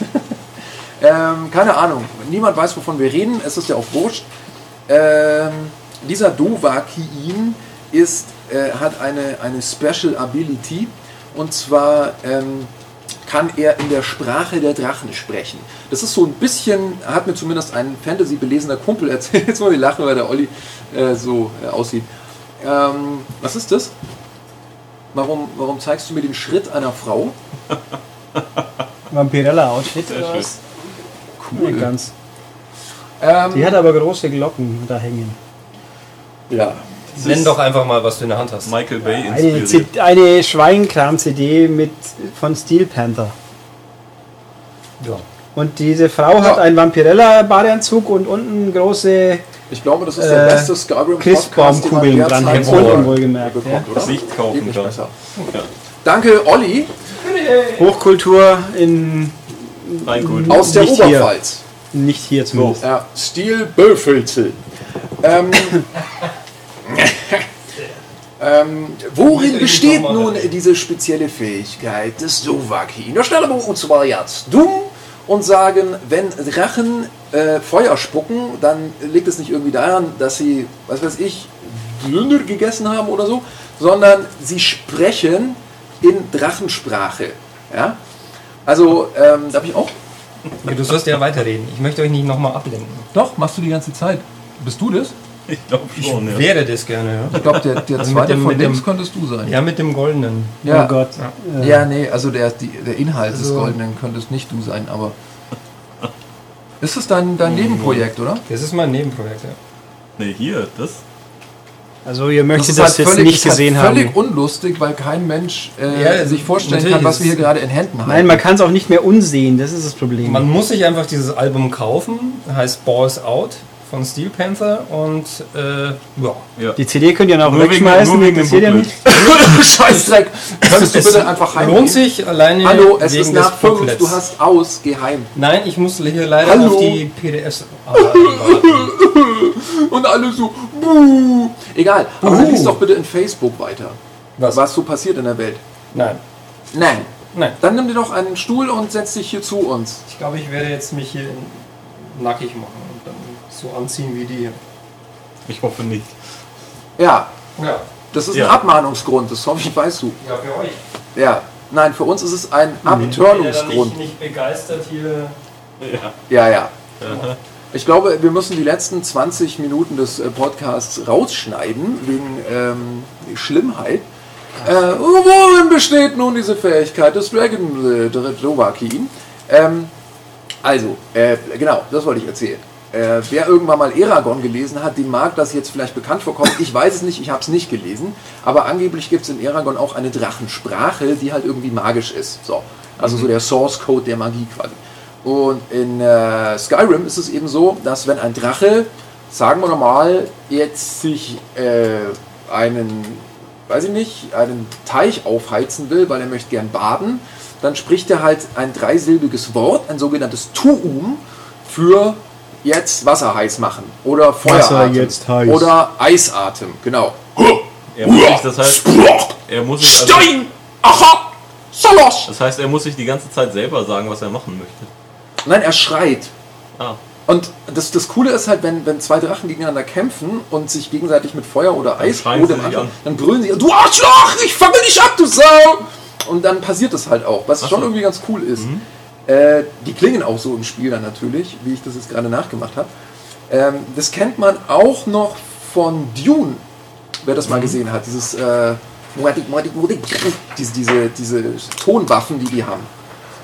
ähm, keine Ahnung. Niemand weiß, wovon wir reden. Es ist ja auch wurscht. Ähm, dieser Dovahkiin ist, äh, hat eine, eine Special Ability. Und zwar ähm, kann er in der Sprache der Drachen sprechen. Das ist so ein bisschen, hat mir zumindest ein Fantasy-belesener Kumpel erzählt. Jetzt muss ich lachen, weil der Olli äh, so äh, aussieht. Ähm, was ist das? Warum, warum zeigst du mir den Schritt einer Frau? Vampirella-Outfit? Cool. ganz. Ähm, Die hat aber große Glocken da hängen. ja. Nenn doch einfach mal, was du in der Hand hast. Michael Bay Eine, inspiriert. C- eine Schweinkram-CD mit von Steel Panther. Ja. Und diese Frau hat Ja. einen Vampirella-Badeanzug und unten große Ich glaube, das ist der Äh, beste Skyrim Christbaumkugeln dran Unten wohlgemerkt. Ja. Sicht kaufen kann. besser. Ja. Danke, Olli, Hochkultur in Rein gut. aus der Nicht hier. Oberpfalz. nicht hier zumindest. Ja, Stil Böfelzel. Ähm, ähm, worin besteht nun diese spezielle Fähigkeit des? Da stellen wir uns mal jetzt dumm und sagen, wenn Drachen äh, Feuer spucken, dann liegt es nicht irgendwie daran, dass sie, was weiß ich, Döner gegessen haben oder so, sondern sie sprechen in Drachensprache. Ja? Also, ähm, darf ich auch? Du sollst ja weiterreden. Ich möchte euch nicht nochmal ablenken. Doch, machst du die ganze Zeit. Bist du das? Ich glaube schon, ja. Wäre das gerne, ja. Ich glaube, der, der Also zweite dem- von dem- links könntest du sein. Ja, mit dem goldenen. Ja. Oh Gott. Ja, nee, also der, die, der Inhalt des Also- Goldenen könntest nicht du sein, aber. Ist es dein, dein Nebenprojekt, oder? Das ist mein Nebenprojekt, ja. Nee, hier, das. Also ihr möchtet das, halt jetzt völlig- nicht ist halt gesehen völlig haben. unlustig, weil kein Mensch äh, Ja, sich vorstellen natürlich kann, was wir hier gerade in Händen haben. Nein, man kann es auch nicht mehr unsehen, das ist das Problem. Man muss sich einfach dieses Album kaufen, heißt Balls Out von Steel Panther und äh, ja. Ja. die CD könnt ihr noch Nur wegen- wegschmeißen, nur wegen dem nicht. Scheißdreck! Könntest du bitte einfach heimgehen? lohnt sich alleine Hallo, es wegen ist nach fünf, Booklets. du hast aus, geheim. Nein, ich muss hier leider Hallo? auf die PDFs warten. Und alle so, buh. Egal, aber dann liest doch bitte in Facebook weiter, Was? was so passiert in der Welt. Nein. Nein. Nein. Dann nimm dir doch einen Stuhl und setz dich hier zu uns. Ich glaube, ich werde jetzt mich hier nackig machen so anziehen wie die hier. Ich hoffe nicht. Ja, Ja. das ist Ja. ein Abmahnungsgrund, das hoffe ich, weißt du. Ja, für euch. Ja, nein, für uns ist es ein Ich dann Abtörnungsgrund. nicht, nicht begeistert hier. Ja, Ja. ja. Ich glaube, wir müssen die letzten 20 Minuten des äh, Podcasts rausschneiden, wegen ähm, Schlimmheit. Äh, worin besteht nun diese Fähigkeit des Dragon äh, Dovahkiin? Ähm, also, äh, genau, das wollte ich erzählen. Äh, wer irgendwann mal Eragon gelesen hat, dem mag das jetzt vielleicht bekannt vorkommen. Ich weiß es nicht, ich habe es nicht gelesen. Aber angeblich gibt es in Eragon auch eine Drachensprache, die halt irgendwie magisch ist. So. Also so der Source Code der Magie quasi. Und in äh, Skyrim ist es eben so, dass wenn ein Drache, sagen wir mal, jetzt sich äh, einen, weiß ich nicht, einen Teich aufheizen will, weil er möchte gern baden, dann spricht er halt ein dreisilbiges Wort, ein sogenanntes Tuum, für jetzt Wasser heiß machen oder Feueratem jetzt heiß. oder Eisatem, genau. Er muss sich, das heißt, er muss sich also, Stein! Aha! Salos! das heißt, er muss sich die ganze Zeit selber sagen, was er machen möchte. Nein, er schreit. Ah, Und das, das Coole ist halt, wenn, wenn zwei Drachen gegeneinander kämpfen und sich gegenseitig mit Feuer oder Eis oder an. dann brüllen sie, du Arschloch, ich fackel dich ab, du Sau! Und dann passiert das halt auch, was Ach schon so. irgendwie ganz cool ist. Äh, die klingen auch so im Spiel dann natürlich, wie ich das jetzt gerade nachgemacht habe. Ähm, das kennt man auch noch von Dune, wer das mal gesehen hat. Dieses äh, diese, diese, diese Tonwaffen, die die haben.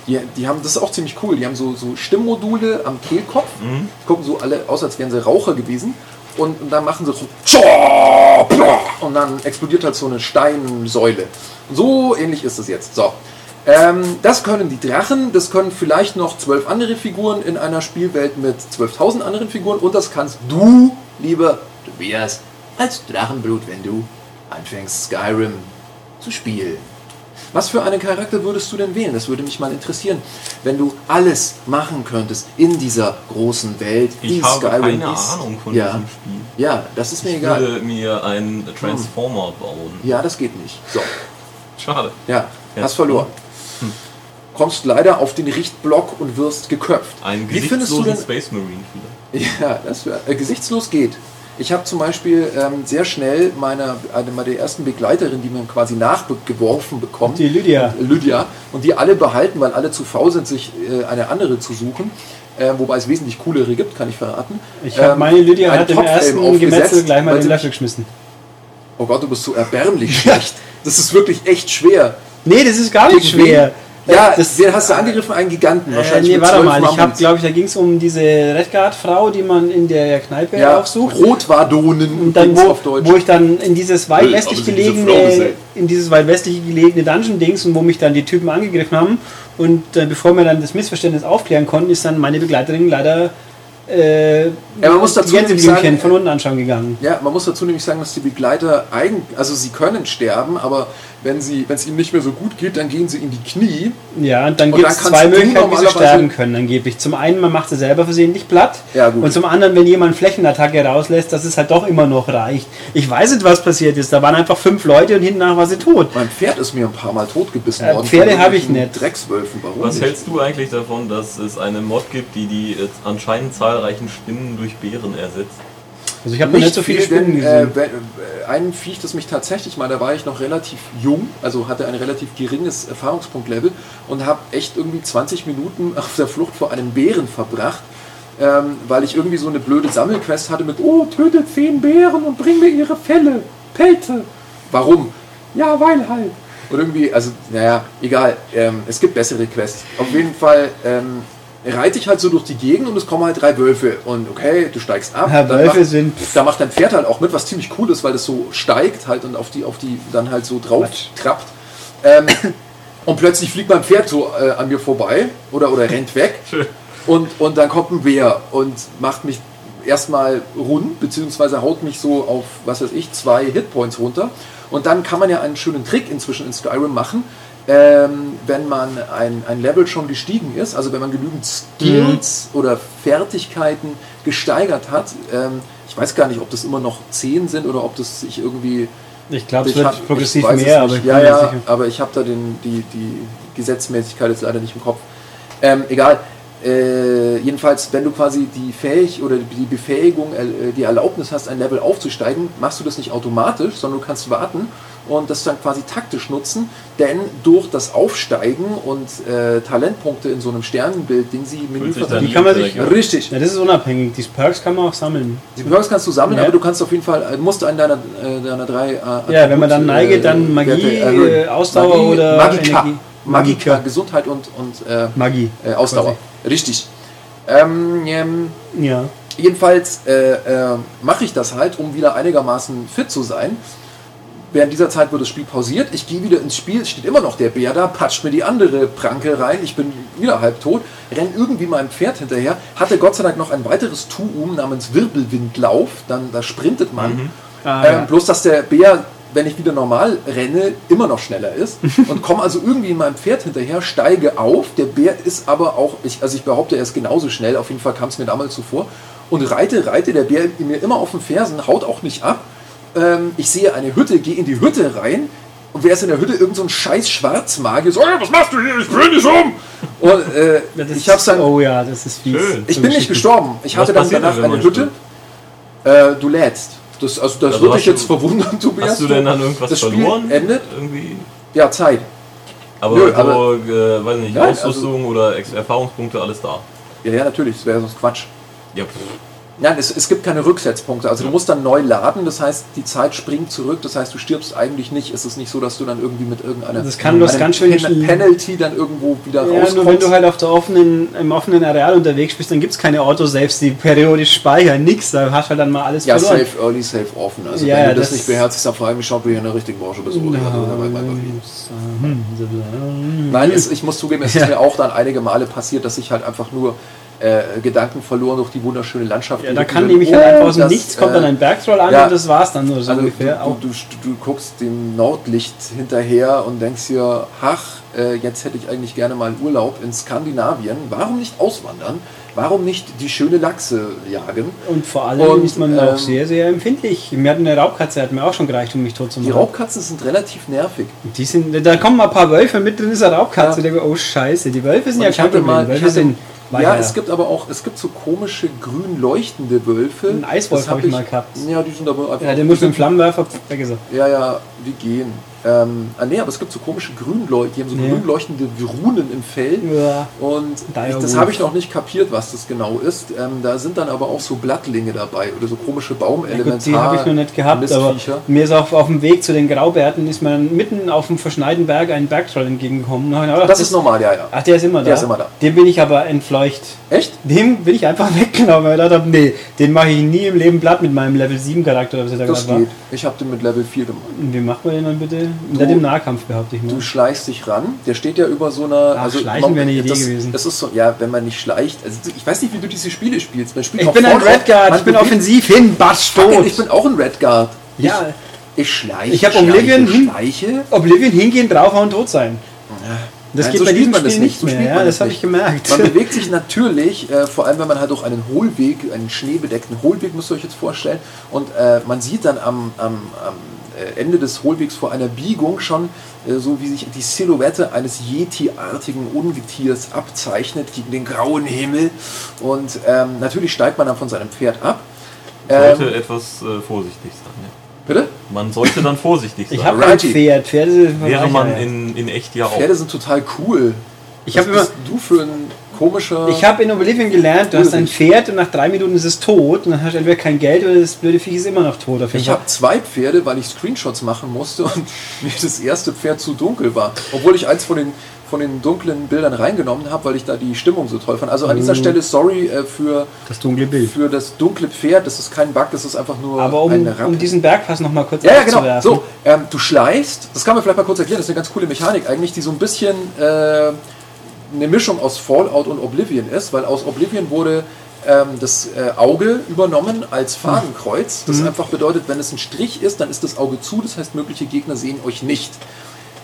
Die, die haben, das ist auch ziemlich cool. Die haben so, so Stimmmodule am Kehlkopf. Gucken so alle aus, als wären sie Raucher gewesen. Und, und dann machen sie so. Und dann explodiert halt so eine Steinsäule. So ähnlich ist es jetzt. So. Ähm, das können die Drachen, das können vielleicht noch zwölf andere Figuren in einer Spielwelt mit 12.000 anderen Figuren und das kannst du, lieber Tobias, als Drachenblut, wenn du anfängst Skyrim zu spielen. Was für einen Charakter würdest du denn wählen? Das würde mich mal interessieren, wenn du alles machen könntest in dieser großen Welt, ich habe Skyrim keine ist. Ahnung von ja. diesem Spiel. Ja, das ist mir Ich egal. würde mir einen Transformer bauen. Ja, das geht nicht. So, Schade. ja, Ja. hast verloren. Kommst leider auf den Richtblock und wirst geköpft. Einen Wie findest du denn Space Marine vielleicht. Ja, das wär, äh, gesichtslos geht. Ich habe zum Beispiel ähm, sehr schnell meine, eine meiner ersten Begleiterin, die man quasi nachgeworfen bekommt, Die Lydia. Lydia, und die alle behalten, weil alle zu faul sind, sich äh, eine andere zu suchen. Äh, wobei es wesentlich coolere gibt, kann ich verraten. Ich habe Ähm, meine Lydia hat im ersten aufgesetzt, Gemetzel gleich mal den sie- Löffel geschmissen. Oh Gott, du bist so erbärmlich schlecht. Das ist wirklich echt schwer. Nee, das ist gar nicht schwer. Ja, Äh, das, wen hast du angegriffen? Einen Giganten. äh, Wahrscheinlich nee, mit warte mal. Ich habe, glaube ich, da ging es um diese Redguard-Frau, die man in der Kneipe ja, aufsucht. Rotwardonen Und dann, wo, auf Deutsch. wo ich dann in dieses weit westlich diese gelegene, in dieses weit westlich gelegene Dungeon-Dings und wo mich dann die Typen angegriffen haben. Und äh, bevor wir dann das Missverständnis aufklären konnten, ist dann meine Begleiterin leider äh, Ja, man muss dazu nämlich sagen, von unten anschauen gegangen. Ja, man muss dazu nämlich sagen, dass die Begleiter eigen, also sie können sterben, aber wenn sie, wenn es ihnen nicht mehr so gut geht, dann gehen sie in die Knie. Ja, und dann gibt es zwei Möglichkeiten, wie sie sterben können, angeblich. Zum einen, man macht sie selber versehentlich platt. Ja, gut. Und zum anderen, wenn jemand Flächenattacke rauslässt, dass es halt doch immer noch reicht. Ich weiß nicht, was passiert ist. Da waren einfach fünf Leute und hinten nach war sie tot. Mein Pferd ist mir ein paar Mal totgebissen Äh, worden. Pferde von hab ich nicht. Dreckswölfen, warum Was nicht? hältst du eigentlich davon, dass es eine Mod gibt, die die anscheinend zahlreichen Spinnen durch Bären ersetzt? Also ich habe nicht so viele viel, Spinnen gesehen. Äh, äh, ein Viech, das mich tatsächlich mal, da war ich noch relativ jung, also hatte ein relativ geringes Erfahrungspunktlevel und habe echt irgendwie 20 Minuten auf der Flucht vor einem Bären verbracht, ähm, weil ich irgendwie so eine blöde Sammelquest hatte mit, oh, töte 10 Bären und bring mir ihre Felle, Pelze. Warum? Ja, weil halt. Und irgendwie, also, naja, egal, ähm, es gibt bessere Quests. Auf jeden Fall ähm, reite ich halt so durch die Gegend und es kommen halt drei Wölfe. Und okay, du steigst ab. Ja, dann Wölfe macht- sind- Da macht dein Pferd halt auch mit, was ziemlich cool ist, weil es so steigt halt und auf die, auf die dann halt so drauf Quatsch. trappt. Ähm, und plötzlich fliegt mein Pferd so äh, an mir vorbei oder, oder rennt weg. Und, und dann kommt ein Bär und macht mich erstmal rund, beziehungsweise haut mich so auf, was weiß ich, zwei Hitpoints runter. Und dann kann man ja einen schönen Trick inzwischen in Skyrim machen, ähm, wenn man ein, ein Level schon gestiegen ist, also wenn man genügend Skills oder Fertigkeiten gesteigert hat. Ähm, ich weiß gar nicht, ob das immer noch 10 sind oder ob das sich irgendwie Ich glaube, es ich hab- wird progressiv mehr, aber ich ja, ja, aber ich habe da den, die, die Gesetzmäßigkeit jetzt leider nicht im Kopf. Ähm, egal. Äh, jedenfalls, wenn du quasi die Fähig oder die Befähigung, äh, die Erlaubnis hast, ein Level aufzusteigen, machst du das nicht automatisch, sondern du kannst warten und das dann quasi taktisch nutzen, denn durch das Aufsteigen und äh, Talentpunkte in so einem Sternenbild, den sie Menü dann verteilen- Die kann man sich. Richtig. Ja, das ist unabhängig. Die Perks kann man auch sammeln. Die Perks kannst du sammeln, Ja. aber du kannst auf jeden Fall, du musst einen deiner, äh, deiner drei. Äh, Ja, wenn man dann neiget, dann äh, Magie, äh, Ausdauer oder Magika. Energie. Magika. Gesundheit und, und äh, Magie. äh, Ausdauer. Richtig. Ähm, ähm, Ja. jedenfalls äh, äh, mache ich das halt, um wieder einigermaßen fit zu sein. Während dieser Zeit wird das Spiel pausiert. Ich gehe wieder ins Spiel, steht immer noch der Bär da, patscht mir die andere Pranke rein. Ich bin wieder halb tot, renn irgendwie meinem Pferd hinterher. Hatte Gott sei Dank noch ein weiteres Tuum namens Wirbelwindlauf. Dann da sprintet man. Ah, ähm, ja. Bloß, dass der Bär, wenn ich wieder normal renne, immer noch schneller ist. und komme also irgendwie in meinem Pferd hinterher, steige auf. Der Bär ist aber auch, ich, also ich behaupte, er ist genauso schnell. Auf jeden Fall kam es mir damals zuvor. Und reite, reite, der Bär mir immer auf den Fersen, haut auch nicht ab. Ähm, ich sehe eine Hütte, gehe in die Hütte rein. Und wer ist in der Hütte? Irgend so ein scheiß Schwarzmagier. So, "Ey, was machst du hier? Ich bring dich um! Und äh, ich hab's dann. oh ja, das ist fies. Schön. Ich bin nicht gestorben. Ich Was hatte dann danach eine Hütte. Äh, du lädst. Das, also das Also würde du- jetzt verwundern, Tobias. Hast du denn dann irgendwas das Spiel verloren? endet? Irgendwie? Ja, Zeit. Aber, Nö, so, aber- äh, weiß nicht, Nein, also- Ausrüstung oder Ex Erfahrungspunkte, alles da. Ja, ja, natürlich. Das wäre sonst Quatsch. Ja, pff. Nein, es, es gibt keine Rücksetzpunkte. Also du musst dann neu laden. Das heißt, die Zeit springt zurück. Das heißt, du stirbst eigentlich nicht. Es ist nicht so, dass du dann irgendwie mit irgendeiner Das kann bloß ganz schön Pen Penalty dann irgendwo wieder Ja, rauskommst. nur wenn du halt auf der offenen, im offenen Areal unterwegs bist, dann gibt es keine Autosaves, die periodisch speichern, nix, da hast du halt dann mal alles ja, verloren. safe early, safe offen. Also Ja, wenn ja, du das, das- nicht beherzigst, dann frage ich mich ob du hier in der richtigen Branche bist. oder? Hm, Nein, es, ich muss zugeben, es ist mir auch dann einige Male passiert, dass ich halt einfach nur äh, Gedanken verloren durch die wunderschöne Landschaft. Ja, Die da kann nämlich halt einfach aus dem Nichts kommt dann ein Bergtroll an ja. und das war's dann so, so Also ungefähr. Auch. du, du, du, guckst dem Nordlicht hinterher und denkst dir, ach, äh, jetzt hätte ich eigentlich gerne mal Urlaub in Skandinavien. Warum nicht auswandern? Warum nicht die schöne Lachse jagen? Und vor allem Und, ist man auch ähm, sehr, sehr empfindlich. Mir hat eine Raubkatze, hat mir auch schon gereicht, um mich tot zu Die machen. Raubkatzen sind relativ nervig. Die sind, da kommen mal ein paar Wölfe mit drin, ist eine Raubkatze. Ja. Der, oh Scheiße, die Wölfe sind Und ja kein Problem. mal, Wölfe sind ja, es gibt aber auch, es gibt so komische grün leuchtende Wölfe. Ein Eiswolf Das hab ich mal gehabt. Ja, die sind aber einfach. ja, der muss mit dem Flammenwerfer er. Ja, ja, die gehen. Ähm, ah, nee, aber es gibt so komische Grünleuchte, die haben so Ja. grün leuchtende im Fell. Ja. Und ich, das habe ich noch nicht kapiert, was das genau ist. Ähm, da sind dann aber auch so Blattlinge dabei oder so komische Ja, Baumelementar. gut, die habe ich noch nicht gehabt, aber mir ist auch auf dem Weg zu den Graubärten ist mir mitten auf dem verschneiten Berg ein Bergtroll entgegengekommen. Gedacht, Das ist normal, ja, ja. Ach, der ist immer da. Der ist immer da. Den bin ich aber entfleucht. Echt? Dem bin ich einfach weggelaufen, weil ich gedacht habe, nee, den mache ich nie im Leben platt mit meinem Level 7 Charakter, was ich da Das war. Ich habe den mit Level 4 gemacht. Und wie macht man den dann bitte? Du- Nicht im Nahkampf behaupte ich mal. Du schleichst dich ran, der steht ja über so einer. Ach, schleichen wäre eine Idee das, gewesen. Das ist so, ja, wenn man nicht schleicht. Also, ich weiß nicht, wie du diese Spiele spielst. Man spielt Ich auch bin ein Redguard, man ich bin offensiv hin, Batsch, Fucking, tot. Ich bin auch ein Redguard. Ja. Ich, ich schleiche. Ich hab schleiche, Oblivion Schleiche. Oblivion hingehen, draufhauen, tot sein. Das Nein, geht so bei diesem Spiel nicht, nicht so mehr. Ja, man das das habe ich gemerkt. Man bewegt sich natürlich, äh, vor allem wenn man halt durch einen Hohlweg, einen schneebedeckten Hohlweg, müsst ihr euch jetzt vorstellen, und äh, man sieht dann am, am, am Ende des Hohlwegs vor einer Biegung schon, äh, so wie sich die Silhouette eines Yeti-artigen Ungetiers abzeichnet gegen den grauen Himmel. Und ähm, natürlich steigt man dann von seinem Pferd ab. sollte Ähm, etwas äh, vorsichtig sein. Ja. bitte? Man sollte dann vorsichtig sein. Ich habe ein. Pferd. Pferde sind Wäre man in, in echt ja auch. Pferde sind total cool. Ich Was habe immer, bist du für ein komischer... ich habe in Oblivion gelernt, du hast ein. Pferd und nach drei Minuten ist es tot und dann hast du entweder kein Geld oder das blöde Viech ist immer noch tot. Auf jeden Ich habe zwei Pferde, weil ich Screenshots machen musste und mir das erste Pferd zu dunkel war. Obwohl ich eins von den, von den dunklen Bildern reingenommen habe, weil ich da die Stimmung so toll fand. Also an dieser Stelle sorry äh, für, das dunkle Bild. für das dunkle Pferd. Das ist kein Bug, das ist einfach nur Aber um, eine Rappe. um diesen Bergpass noch mal kurz ja, ja, genau. So, ähm, du schleichst, das kann man vielleicht mal kurz erklären, das ist eine ganz coole Mechanik eigentlich, die so ein bisschen äh, eine Mischung aus Fallout und Oblivion ist, weil aus Oblivion wurde ähm, das äh, Auge übernommen als Fadenkreuz. Das einfach bedeutet, wenn es ein Strich ist, dann ist das Auge zu, das heißt, mögliche Gegner sehen euch nicht.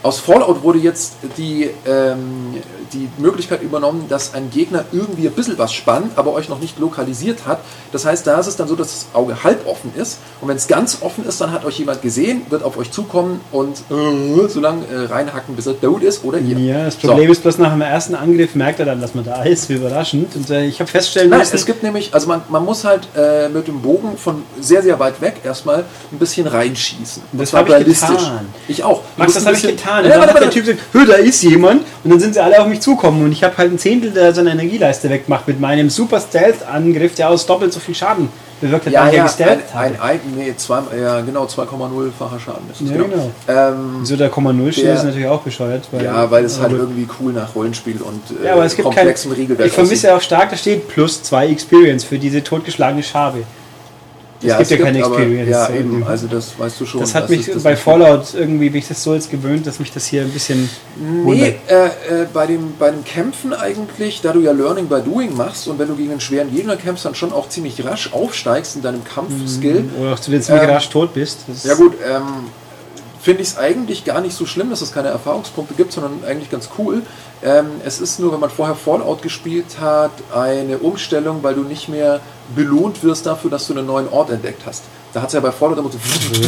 Aus Fallout wurde jetzt die, ähm, die Möglichkeit übernommen, dass ein Gegner irgendwie ein bisschen was spannt, aber euch noch nicht lokalisiert hat. Das heißt, da ist es dann so, dass das Auge halb offen ist. Und wenn es ganz offen ist, dann hat euch jemand gesehen, wird auf euch zukommen und äh, so lange äh, reinhacken, bis er tot ist oder ihr. Ja, das So. Problem ist bloß nach dem ersten Angriff merkt er dann, dass man da ist, wie überraschend. Und äh, ich habe feststellen Nein, müssen, es gibt nämlich, also man, man muss halt äh, mit dem Bogen von sehr, sehr weit weg erstmal ein bisschen reinschießen. Das zwar hab ich ballistisch. getan. Ich auch. Du Max, das habe ich bisschen- getan. Und dann hat der. Typ gesagt, hör, da ist jemand. Und dann sind sie alle auf mich zukommen. Und ich habe halt ein Zehntel der seiner Energieleiste weggemacht mit meinem Super Stealth-Angriff, der aus doppelt so viel Schaden bewirkt hat, Ja, ja, ein, gestealtht ein, habe. ein, nee, zwei, ja, genau, 2,0-facher Schaden ist es, Ja, genau. Ähm, So der Komma Null steht ist natürlich auch bescheuert. Weil, ja, weil es halt aber- irgendwie cool nach Rollenspiel und äh, Ja, aber es gibt kein. komplexem Regelwerk Ich vermisse ja auch stark, da steht plus zwei Experience für diese totgeschlagene Schabe. Es gibt ja keine aber- Experience. Ja, so. eben, also das weißt du schon. Das hat dass mich es das bei Fallout irgendwie, bin ich das so jetzt gewöhnt, dass mich das hier ein bisschen Nee, äh, äh, bei, dem, bei den Kämpfen eigentlich, da du ja Learning by Doing machst und wenn du gegen einen schweren Gegner kämpfst, dann schon auch ziemlich rasch aufsteigst in deinem Kampfskill. Oder auch du jetzt ziemlich Ähm, rasch tot bist. Das Ja gut, ähm, finde ich es eigentlich gar nicht so schlimm, dass es keine Erfahrungspunkte gibt, sondern eigentlich ganz cool. Ähm, es ist nur, wenn man vorher Fallout gespielt hat, eine Umstellung, weil du nicht mehr belohnt wirst dafür, dass du einen neuen Ort entdeckt hast. Da hat es ja bei Fallout immer so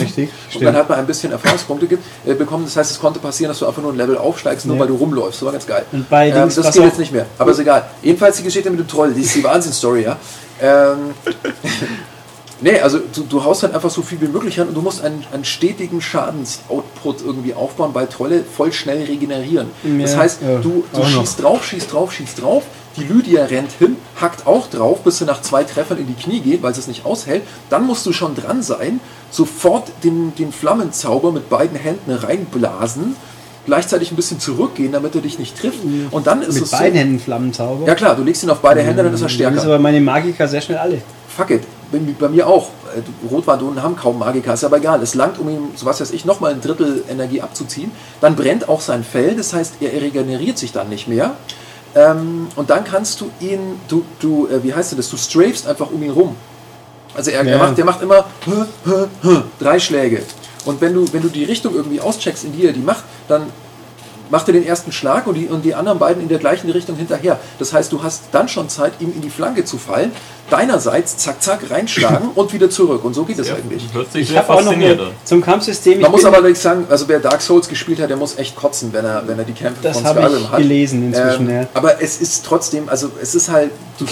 Richtig, und stimmt. dann hat man ein bisschen Erfahrungspunkte ge- äh, bekommen. Das heißt, es konnte passieren, dass du einfach nur ein Level aufsteigst, nur Ja. weil du rumläufst. Das war ganz geil. Und bei ähm, das geht jetzt nicht mehr. Aber ist egal. Jedenfalls die Geschichte mit dem Troll, die ist die Wahnsinnsstory, ja. Ähm, Nee, also du, du haust halt einfach so viel wie möglich an und du musst einen, einen stetigen Schadensoutput irgendwie aufbauen, weil Trolle voll schnell regenerieren. das Ja, heißt, ja, du, du auch noch. schießt drauf, schießt drauf, schießt drauf, die Lydia rennt hin, hackt auch drauf, bis sie nach zwei Treffern in die Knie geht, weil sie es nicht aushält. Dann musst du schon dran sein, sofort den, den Flammenzauber mit beiden Händen reinblasen, gleichzeitig ein bisschen zurückgehen, damit er dich nicht trifft. Und dann ist mit es beiden so. Händen Flammenzauber. Ja klar, du legst ihn auf beide Hände, dann ist er Dann ist stärker aber meine Magiker sehr schnell alle. fuck it, bei, bei mir auch. Äh, Rotwardonen haben kaum Magiker, ist aber egal. Es langt, um ihm, so was weiß ich, nochmal ein Drittel Energie abzuziehen. Dann brennt auch sein Fell, das heißt, er regeneriert sich dann nicht mehr. Ähm, und dann kannst du ihn, du, du äh, wie heißt das, du strafst einfach um ihn rum. Also er, er Ja. macht, der macht immer drei Schläge. Und wenn du, wenn du die Richtung irgendwie auscheckst, in die er die macht, dann macht er den ersten Schlag und die, und die anderen beiden in der gleichen Richtung hinterher. Das heißt, du hast dann schon Zeit, ihm in die Flanke zu fallen, deinerseits zack, zack, reinschlagen und wieder zurück. Und so geht es eigentlich. Hört sich Ich sehr habe auch noch faszinierend an. zum Kampfsystem. Man ich muss aber allerdings sagen, also wer Dark Souls gespielt hat, der muss echt kotzen, wenn er, wenn er die Kämpfe Das von habe Skyrim ich hat. gelesen inzwischen, Ähm, ja. Aber es ist trotzdem, also es ist halt, du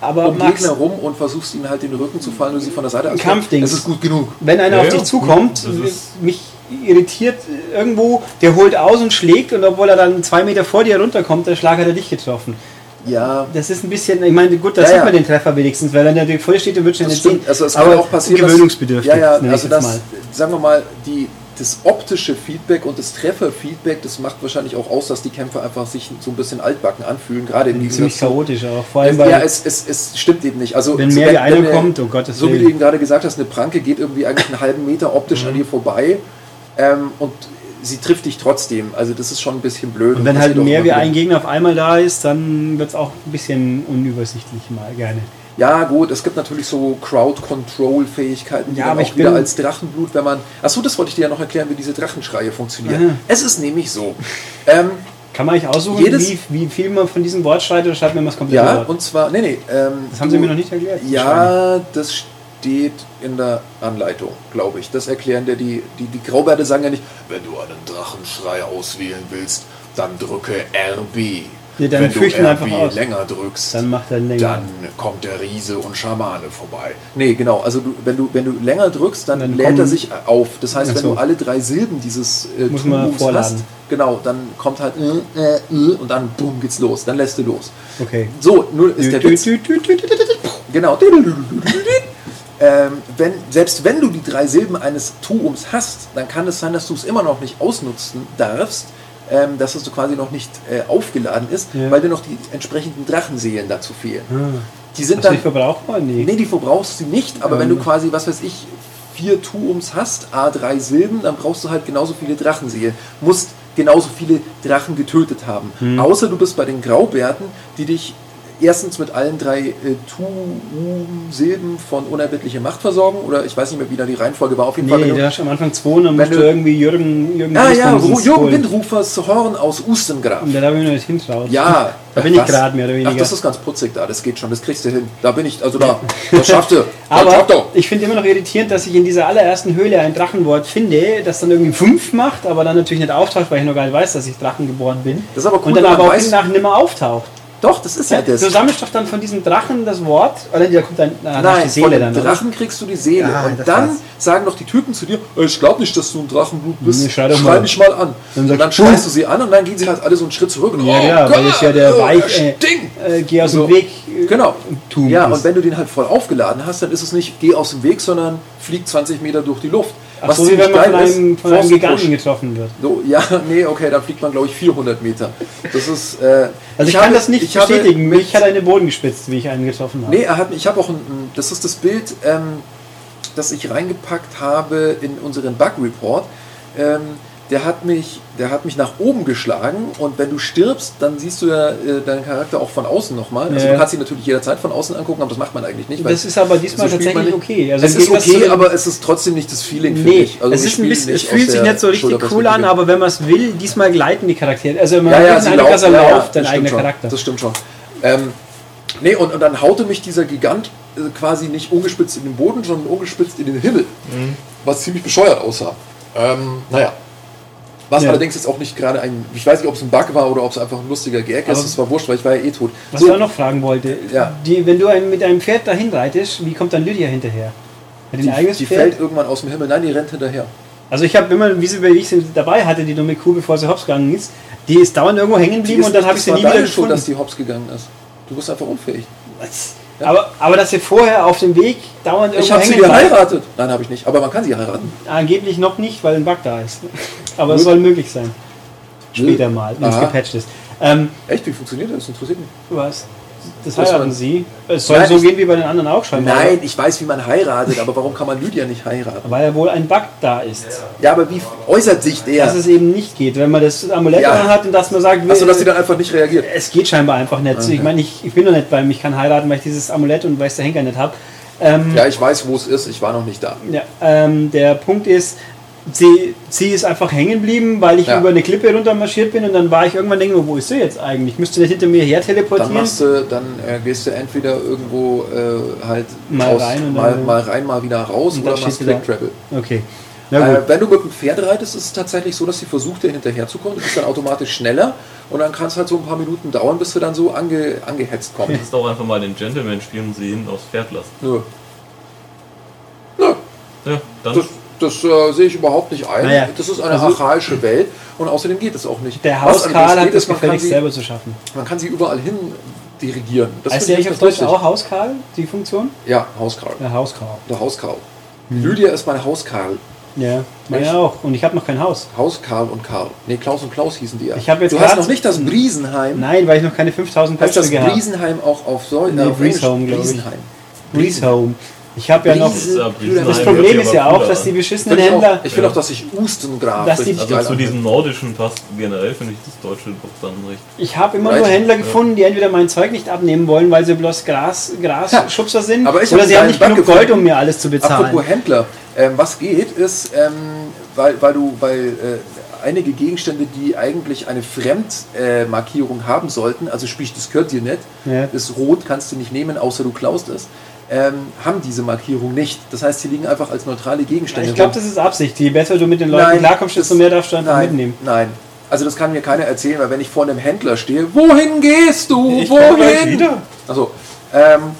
aber um Max- Gegner rum und versuchst ihnen halt den Rücken zu fallen und sie von der Seite Ein Kampfdings. Es ist gut genug. Wenn einer Ja, auf dich zukommt, mich irritiert irgendwo, der holt aus und schlägt und obwohl er dann zwei Meter vor dir runterkommt, der Schlag hat er dich getroffen. Ja, Das ist ein bisschen, ich meine, gut, da Ja, sieht ja. man den Treffer wenigstens, weil wenn der dir voll steht, dann wird schon nicht sehen. Also es kann Aber auch passieren, gewöhnungsbedürftig. Ja, ja, also das, mal. sagen wir mal, die, das optische Feedback und das Trefferfeedback, das macht wahrscheinlich auch aus, dass die Kämpfe einfach sich so ein bisschen altbacken anfühlen, gerade im Ziemlich Gegensatz zu chaotisch auch. Vor allem, ja, es, es, es stimmt eben nicht. Also, wenn so mehr wie einer kommt, oh Gottes So wie du eben gerade gesagt hast, eine Pranke geht irgendwie eigentlich einen halben Meter optisch Mhm. an dir vorbei ähm, und sie trifft dich trotzdem. Also das ist schon ein bisschen blöd. Und wenn halt mehr wie ein Gegner auf einmal da ist, dann wird es auch ein bisschen unübersichtlich mal gerne. Ja gut, es gibt natürlich so Crowd-Control-Fähigkeiten, die Ja, aber auch ich wieder als Drachenblut, wenn man... Achso, das wollte ich dir ja noch erklären, wie diese Drachenschreie funktionieren. Aha. Es ist nämlich so. Ähm, Kann man eigentlich aussuchen, Jedes- wie, wie viel man von diesem Wort schreit oder schreibt man das komplett ja, Wort? und zwar... Nee, nee. Ähm, Das haben sie du- mir noch nicht erklärt. Ja, das steht in der Anleitung, glaube ich. Das erklären dir die, die, die Graubärte sagen ja nicht, wenn du einen Drachenschrei auswählen willst, dann drücke RB. Nee, dann wenn du RB länger drückst, Dann macht er länger. dann kommt der Riese und Schamane vorbei. Nee, genau. Also du, wenn, du, wenn du länger drückst, dann, Dann lädt er sich auf. Das heißt, wenn so. du alle drei Silben dieses äh, Muss man Tumus vorladen. hast, genau, dann kommt halt äh, äh, äh, und dann boom geht's los. Dann lässt du los. Okay. So, nur ist der Witz. Genau. Ähm, wenn, selbst wenn du die drei Silben eines Tuums hast, dann kann es sein, dass du es immer noch nicht ausnutzen darfst, ähm, dass es so quasi noch nicht äh, aufgeladen ist, Ja. weil dir noch die entsprechenden Drachenseelen dazu fehlen. Ah. Die sind du dann, nicht verbrauchbar? Nee. nee, die verbrauchst du nicht, aber Ähm. wenn du quasi, was weiß ich, vier Tuums hast, a drei Silben, dann brauchst du halt genauso viele Drachenseelen. Musst genauso viele Drachen getötet haben. Hm. Außer du bist bei den Graubärten, die dich erstens mit allen drei äh, Tu-Silben von unerbittlicher Macht versorgen, oder ich weiß nicht mehr, wie da die Reihenfolge war. Auf jeden Fall, Nee, wenn du, du hast am Anfang zwei und dann musst du du- irgendwie Jürgen, Jürgen Ah ja, Ru- Jürgen. Windrufers Horn aus Ustengraf. Und da habe ich noch nicht hintraut. Ja, Da bin ich gerade mehr oder weniger. Ach, das ist ganz putzig da, das geht schon, das kriegst du hin. Da bin ich, also da, das schafft. Das Aber schafft ich finde immer noch irritierend, dass ich in dieser allerersten Höhle ein Drachenwort finde, das dann irgendwie fünf macht, aber dann natürlich nicht auftaucht, weil ich noch gar nicht weiß, dass ich Drachen geboren bin. Das ist aber cool, Und dann aber auch weiß- nach nimmer auftaucht. Doch, das ist ja, das. Du sammelst doch dann von diesem Drachen das Wort, oder da kommt dann na, Nein, die von Seele dem dann. oder? Drachen kriegst du die Seele. Ja, und das dann war's. sagen doch die Typen zu dir, "Äh, ich glaube nicht, dass du ein Drachenblut bist. Nee, schrei schrei mal. mich mal an. Dann und dann schreist du sie an und dann gehen sie halt alle so einen Schritt zurück. Und, Ja, oh ja, weil es ja der Gott, Weich, er stinkt. äh, geh aus So. dem Weg. äh, Genau. Ja, ist. und wenn du den halt voll aufgeladen hast, dann ist es nicht, geh aus dem Weg, sondern flieg 20 Meter durch die Luft. Ach so, wie wenn man von einem, von einem Giganten getroffen wird. So, ja, nee, okay, dann fliegt man, glaube ich, 400 Meter. Das ist. Äh, Also ich, kann habe- das nicht ich habe bestätigen. Mich hat eine Boden gespitzt, wie ich einen getroffen habe. Nee, er hat, ich habe auch ein, ein- das ist das Bild, ähm, das ich reingepackt habe in unseren Bug Report, ähm, der hat mich, der hat mich nach oben geschlagen und wenn du stirbst, dann siehst du ja äh, deinen Charakter auch von außen nochmal. Also Ja. du kannst ihn natürlich jederzeit von außen angucken, aber das macht man eigentlich nicht. Das ist aber diesmal so tatsächlich okay. Also es ist okay, aber es ist trotzdem nicht das Feeling für Nee, mich. Also es, ist ein bisschen, es fühlt sich nicht so richtig cool an, aber wenn man es will, diesmal gleiten die Charaktere. Also man ja, ja, er laufen, ja, ja, dein eigener. Charakter. Das stimmt schon. Ähm, nee, und, und dann haute mich dieser Gigant äh, quasi nicht ungespitzt in den Boden, sondern ungespitzt in den Himmel. Mhm. Was ziemlich bescheuert aussah. Ähm, naja. Was Ja. allerdings jetzt auch nicht gerade ein, ich weiß nicht, ob es ein Bug war oder ob es einfach ein lustiger Gag ist, das war wurscht, weil ich war ja eh tot. Was So, ich auch noch fragen wollte, Ja. die, wenn du ein, mit einem Pferd dahin reitest, wie kommt dann Lydia hinterher? Hat die eigenes die Pferd? fällt irgendwann aus dem Himmel. Nein, die rennt hinterher. Also ich habe immer, wie sie, wie ich sie dabei hatte, die dumme Kuh, bevor sie hops gegangen ist, die ist dauernd irgendwo hängen geblieben und dann habe ich sie nie wieder deine Schuld, gefunden. dass die hops gegangen ist. Du bist einfach unfähig. Was? Aber, aber dass sie vorher auf dem Weg dauernd Ich habe sie geheiratet. Nein, habe ich nicht. Aber man kann sie heiraten. Angeblich noch nicht, weil ein Bug da ist. Aber es soll möglich sein. Später mal, wenn es gepatcht ist. Ähm, Echt? Wie funktioniert das? Das interessiert mich. was? Das heiraten sie. Es soll Nein, so gehen wie bei den anderen auch scheinbar. Nein, ich weiß, wie man heiratet, aber warum kann man Lydia nicht heiraten? Weil ja wohl ein Bug da ist. Ja, aber wie äußert sich der? Dass es eben nicht geht. Wenn man das Amulett Ja. hat und dass man sagt, Achso, dass sie dann einfach nicht reagiert. es geht scheinbar einfach nicht. Ich meine, ich, ich bin noch nicht bei mir, ich kann heiraten, weil ich dieses Amulett und weil ich der Henker nicht habe. Ähm, Ja, ich weiß, wo es ist. Ich war noch nicht da. Ja, ähm, der Punkt ist, sie, sie ist einfach hängen geblieben, weil ich Ja. über eine Klippe runter marschiert bin und dann war ich irgendwann denke, wo ist sie jetzt eigentlich? Müsste nicht hinter mir her Dann teleportieren? machst du, dann äh, gehst du entweder irgendwo äh, halt Mal rein und mal, dann- mal rein, mal wieder raus Und oder dann machst Quick. Travel. Okay. Na gut. Äh, wenn du mit dem Pferd reitest, ist es tatsächlich so, dass sie versucht, dir hinterherzukommen. Du bist dann automatisch schneller und dann kann es halt so ein paar Minuten dauern, bis du dann so ange, angehetzt kommst. Du kannst auch einfach mal den Gentleman spielen und sie ihn aufs Pferd lassen. Nö. Nö, Ja, dann das, das äh, sehe ich überhaupt nicht ein. Naja, das ist eine also- archaische Welt und außerdem geht es auch nicht. der Hauskarl hat das gefälligst sie, selber zu schaffen. man kann sie überall hin dirigieren. Das heißt der ich auf Deutsch auch Hauskarl, die Funktion? Ja, Hauskarl. Ja, Hauskarl. Der Hauskarl. Hm. Lydia ist mein Hauskarl. Ja, meine auch. Und ich habe noch kein Haus. Hauskarl und Karl. Nee, Klaus und Klaus hießen die ja. Ich jetzt du hast noch nicht das Briesenheim. Nein, weil ich noch keine 5000 Heißt das Punkte habe. Briesenheim auch auf Säule? Nee, auf Englisch? Brieshome, glaub ich. Briesenheim. Breeze Home. Ich habe ja noch. Das Problem ist ja auch, dass die beschissenen ich Händler. auch, ich finde auch, dass sich Ustengraf Dass die- Also geil zu diesem nordischen passt generell finde ich das deutsche Buch dann recht. Ich habe immer Right. nur Händler gefunden, die entweder mein Zeug nicht abnehmen wollen, weil sie bloß Gras, Grasschubser sind, aber ich oder sie haben nicht genug gefunden. Gold, um mir alles zu bezahlen. Apropos Händler, ähm, was geht ist, ähm, weil, weil du, weil äh, einige Gegenstände, die eigentlich eine Fremdmarkierung äh, Markierung haben sollten, also sprich, das gehört dir nicht, Ja. das Rot kannst du nicht nehmen, außer du klaust es, ähm, haben diese Markierung nicht. Das heißt, sie liegen einfach als neutrale Gegenstände. Ich glaube, das ist Absicht. Je besser du mit den Leuten Nein, klarkommst, desto mehr darfst du einfach nein, mitnehmen. Nein. Also das kann mir keiner erzählen, weil wenn ich vor einem Händler stehe, wohin gehst du? Ich wohin? wieder. Also, ähm,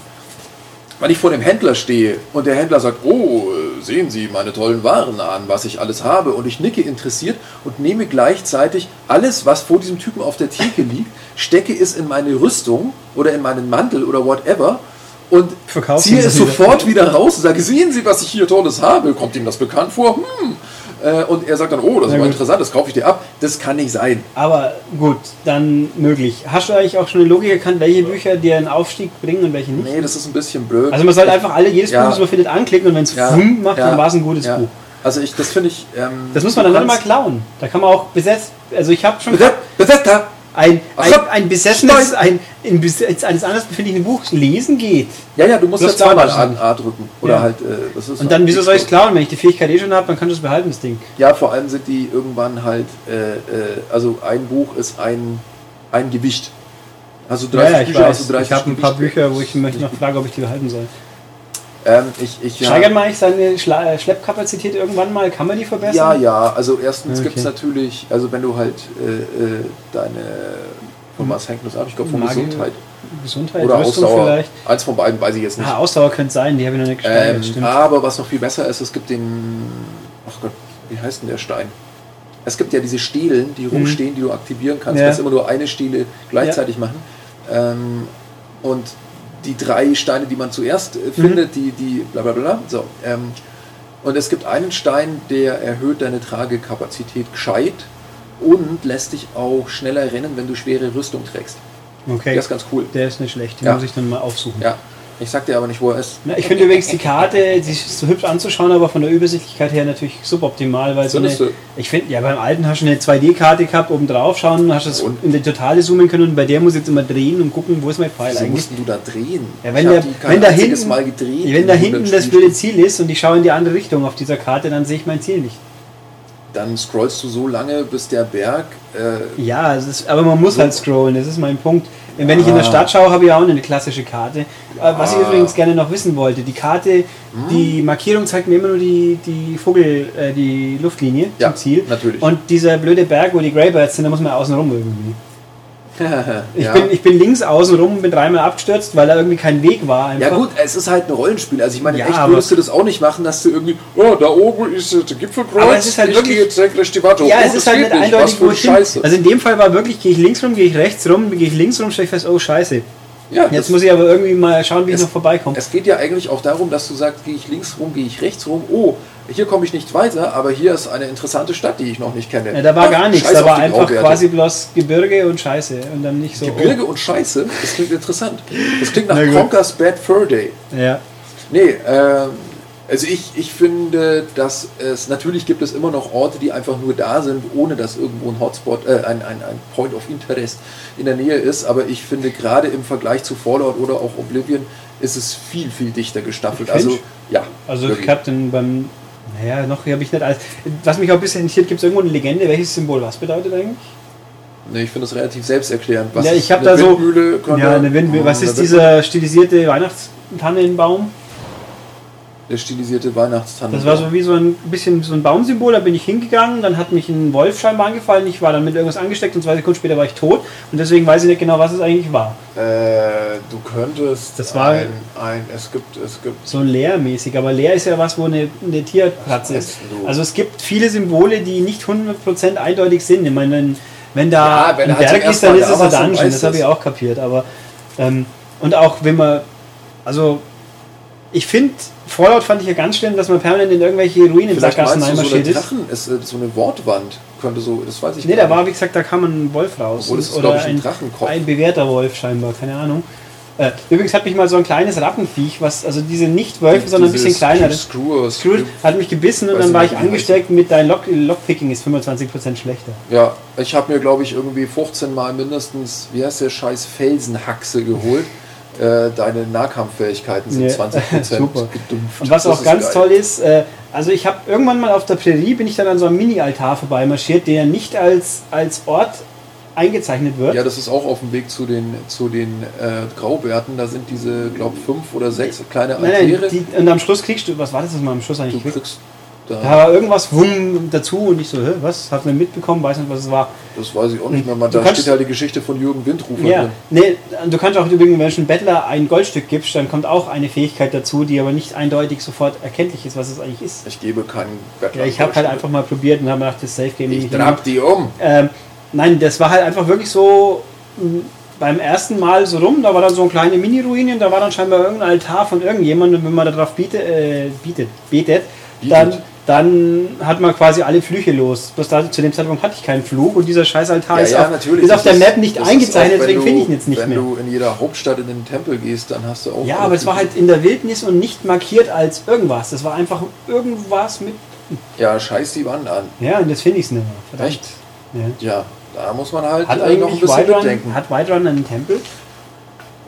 wenn ich vor dem Händler stehe und der Händler sagt, oh, sehen Sie meine tollen Waren an, was ich alles habe, und ich nicke interessiert und nehme gleichzeitig alles, was vor diesem Typen auf der Theke liegt, stecke es in meine Rüstung oder in meinen Mantel oder whatever und Verkaufst ziehe es wieder. sofort wieder raus und sage, sehen Sie, was ich hier Tolles habe? Kommt Ihnen das bekannt vor? Hm. Äh, Und er sagt dann, oh, das ist aber gut. interessant, das kaufe ich dir ab. Das kann nicht sein. Aber gut, dann möglich. Hast du eigentlich auch schon eine Logik erkannt, welche Bücher dir einen Aufstieg bringen und welche nicht? Nee, das ist ein bisschen blöd. Also man sollte einfach alle, jedes Ja. Buch, das man findet, anklicken und wenn es Ja, Fum macht, ja, dann war es ein gutes ja. Buch. Also ich, das finde ich... Ähm, Das muss man dann nicht mal klauen. Da kann man auch besetzt, also ich habe schon Beset- Besetter! Ein, ein, ein besessenes, ein in Besitz eines anderen befindlichen Buchs lesen geht. Ja, ja, du musst Bloß ja zweimal A, A drücken. Oder Ja. halt... Äh, das ist Und dann, wieso soll ich es klauen? Wenn ich die Fähigkeit eh schon habe, dann kannst du es behalten, das Ding. Ja, vor allem sind die irgendwann halt... Äh, äh, also ein Buch ist ein, ein Gewicht. Also 30 Ja, ja, ich Bücher, weiß. du 30 Ich habe ein paar. Bücher, wo ich mich noch frage, ob ich die behalten soll. Ähm, ich, ich, ja, Steigert man eigentlich seine Schla Schleppkapazität irgendwann mal? Kann man die verbessern? Ja, ja, also erstens Okay. gibt es natürlich, also wenn du halt äh, äh, deine, von was hängt das ab? Ich glaube von Magie- Gesundheit Gesundheit, oder Rüstung Ausdauer. vielleicht. Eins von beiden weiß ich jetzt nicht. Ah, Ausdauer könnte sein, die habe ich noch nicht gesteigert, ähm, stimmt. aber was noch viel besser ist, es gibt den, ach Gott, wie heißt denn der Stein? Es gibt ja diese Stelen, die rumstehen, die du aktivieren kannst. Mhm. Ja. Du kannst immer nur eine Stele gleichzeitig machen. Ähm, und die drei Steine, die man zuerst Mhm. äh, findet, die, die bla bla bla. So, ähm, und es gibt einen Stein, der erhöht deine Tragekapazität gescheit und lässt dich auch schneller rennen, wenn du schwere Rüstung trägst. Okay, Der ist ganz cool. der ist nicht schlecht, den Ja. muss ich dann mal aufsuchen. Ja. Ich sag dir aber nicht, wo er ist. Na, ich finde übrigens die Karte, die ist so hübsch anzuschauen, aber von der Übersichtlichkeit her natürlich suboptimal, weil so eine, du? ich finde, ja beim alten hast du eine 2D-Karte gehabt, oben drauf schauen, hast es Und? in die Totale zoomen können und bei der muss ich jetzt immer drehen und gucken, wo ist mein Pfeil Wieso eigentlich. mussten du da drehen? Ja, wenn der- wenn da hinten- Mal gedreht. Wenn da 100 hinten das blöde Ziel ist und ich schaue in die andere Richtung auf dieser Karte, dann sehe ich mein Ziel nicht. Dann scrollst du so lange, bis der Berg. Äh, Ja, es ist, aber man muss halt scrollen, das ist mein Punkt. Wenn ich in der Ah. Stadt schaue, habe ich auch eine klassische Karte. Äh, Was ich Ja. übrigens gerne noch wissen wollte, die Karte, Hm? die Markierung zeigt mir immer nur die, die Vogel, äh, die Luftlinie Ja, zum Ziel. natürlich. Und dieser blöde Berg, wo die Greybirds sind, da muss man außen rum irgendwie. Ich, ja. bin, ich bin links außen rum, bin dreimal abgestürzt, weil da irgendwie kein Weg war. Einfach. Ja gut, es ist halt ein Rollenspiel. Also ich meine, in Ja, echt würdest du das auch nicht machen, dass du irgendwie, oh, da oben ist der Gipfelkreuz, Aber es ist halt ich wirklich- gehe jetzt gleich die Warte hoch. Ja, oh, es ist halt nicht eindeutig, wo ich. Scheiße. Also in dem Fall war wirklich, gehe ich links rum, gehe ich rechts rum, gehe ich links rum, stelle ich fest, oh scheiße. Ja, Jetzt muss ich aber irgendwie mal schauen, wie ich Es- noch vorbeikomme. Es geht ja eigentlich auch darum, dass du sagst, gehe ich links rum, gehe ich rechts rum. Oh, hier komme ich nicht weiter, aber hier ist eine interessante Stadt, die ich noch nicht kenne. Ja, da war Ach, gar nichts, da war einfach quasi bloß Gebirge und Scheiße und dann nicht so. Gebirge und Scheiße. Das klingt interessant. Das klingt nach. Conker's Bad Fur Day. Oh, ja. Nee, ähm, also ich, ich finde, dass es natürlich gibt es immer noch Orte, die einfach nur da sind, ohne dass irgendwo ein Hotspot, äh, ein, ein, ein Point of Interest in der Nähe ist. Aber ich finde gerade im Vergleich zu Fallout oder auch Oblivion ist es viel, viel dichter gestaffelt. Also ja. Also wirklich. ich habe dann beim. Naja, noch habe ich nicht alles. Was mich auch ein bisschen interessiert, gibt es irgendwo eine Legende, welches Symbol was bedeutet eigentlich? Nee, ich finde das relativ selbsterklärend. Was ja, ich habe da so. Windmühle? Könnte- Ja, eine Windmühle. Was ist dieser stilisierte Weihnachtstannenbaum? Der stilisierte Weihnachtstanne. Das war so wie so ein bisschen so ein Baumsymbol, da bin ich hingegangen, dann hat mich ein Wolf scheinbar angefallen, ich war dann mit irgendwas angesteckt und zwei Sekunden später war ich tot und deswegen weiß ich nicht genau, was es eigentlich war. Äh, du könntest. Das war- ein, ein. Es gibt. Es gibt. So leermäßig, aber leer ist ja was, wo eine, eine Tierplatz ist. Also es gibt viele Symbole, die nicht 100% eindeutig sind. Ich meine, wenn, da Ja, wenn ein halt Berg ist, dann ist es ein Dungeon, das habe ich auch kapiert. Aber ähm, und auch wenn man, also ich finde, Fallout fand ich ja ganz schlimm, dass man permanent in irgendwelche Ruinen Sackgassen so einmarschiert ist. Drachen, ist, äh, so eine Wortwand. Könnte so, das weiß ich Nee, gar da war, nicht. wie gesagt, da kam ein Wolf raus. Obwohl, das ist, Oder glaub ich, ein ein, Drachenkopf. ein bewährter Wolf scheinbar, keine Ahnung. Äh, übrigens hat mich mal so ein kleines Rattenviech, was, also diese nicht Wölfe, sondern ein bisschen Dieses kleinere. Screw, Scrooge hat mich gebissen und dann war nicht, ich angesteckt mit dein Lock Lockpicking ist 25% schlechter. Ja, ich habe mir, glaube ich, irgendwie 15 Mal mindestens, wie heißt der scheiß Felsenhaxe geholt. Äh, deine Nahkampffähigkeiten sind Ja, 20% super. gedumpft. Und was Das auch ganz geil. toll ist, äh, also ich habe irgendwann mal auf der Prärie bin ich dann an so einem Mini-Altar vorbeimarschiert, der nicht als, als Ort eingezeichnet wird. Ja, das ist auch auf dem Weg zu den, zu den äh, Graubärten. Da sind diese, glaube fünf oder sechs kleine nein, Altäre. nein, die, und am Schluss kriegst du, was war das mal am Schluss du eigentlich? kriegst da, Da war irgendwas wumm dazu und ich so, hä, was? Hab nicht mitbekommen, weiß nicht, was es war. das weiß ich auch nicht mehr. Man, da kannst- steht halt die Geschichte von Jürgen Windrufer Ja, drin. nee, du kannst auch übrigens, wenn du einem Bettler ein Goldstück gibst, dann kommt auch eine Fähigkeit dazu, die aber nicht eindeutig sofort erkenntlich ist, was es eigentlich ist. Ich gebe keinen Bettler. Ja, ich habe halt einfach mal probiert und habe gedacht, das Safe Game Ich trab die um. Ähm, nein, das war halt einfach wirklich so mh, beim ersten Mal so rum, da war dann so eine kleine Mini-Ruine, da war dann scheinbar irgendein Altar von irgendjemandem, und wenn man darauf bietet, äh, bietet, betet, Bietet. dann, dann hat man quasi alle Flüche los. Bloß da, zu dem Zeitpunkt hatte ich keinen Fluch und dieser scheiß Altar ist, auf, ist auf der Map nicht eingezeichnet, auch, wenn deswegen finde ich ihn jetzt nicht wenn mehr. du in jeder Hauptstadt in den Tempel gehst, dann hast du auch. Ja, aber es war halt in der Wildnis und nicht markiert als irgendwas. Das war einfach irgendwas mit. Ja, scheiß die Wand an. Ja, und das finde ich es nicht mehr. Verdammt. Echt? Ja. Ja, da muss man halt Hat äh, noch ein eigentlich bisschen Whiterun, mitdenken. hat Whiterun einen Tempel?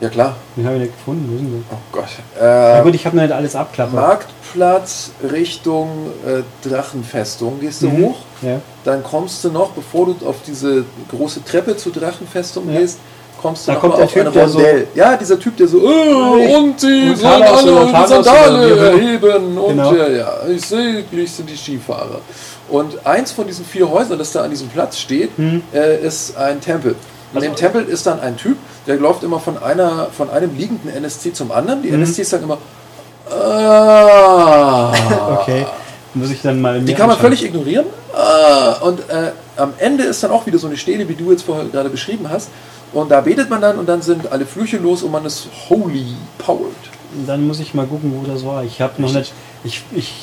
Ja, klar. Den habe ich nicht gefunden. Wo denn der? Oh Gott. Na Äh, gut, ich habe noch nicht alles abklappert. Marktplatz Richtung äh, Drachenfestung gehst du Mhm. hoch. Ja. Dann kommst du noch, bevor du auf diese große Treppe zur Drachenfestung Ja. gehst, kommst du Da noch kommt mal der auf Typ, ein der so- Rondell. ja, dieser Typ, der so, äh, Ich- und sie sollen alle Thanos Sandale erheben und Genau. ja, ja, ich sehe, glücklich sind die Skifahrer. Und eins von diesen vier Häusern, das da an diesem Platz steht, Hm. äh, ist ein Tempel. An dem Tempel ist dann ein Typ, der läuft immer von einer von einem liegenden NSC zum anderen. Die Mhm. NSCs sagen immer, ah. Okay. Muss ich dann mal. Die kann man völlig ignorieren. Ah, und äh, am Ende ist dann auch wieder so eine Stele, wie du jetzt vorher gerade beschrieben hast. Und da betet man dann und dann sind alle Flüche los und man ist holy powered. Dann muss ich mal gucken, wo das war. Ich habe noch nicht. Ich, ich,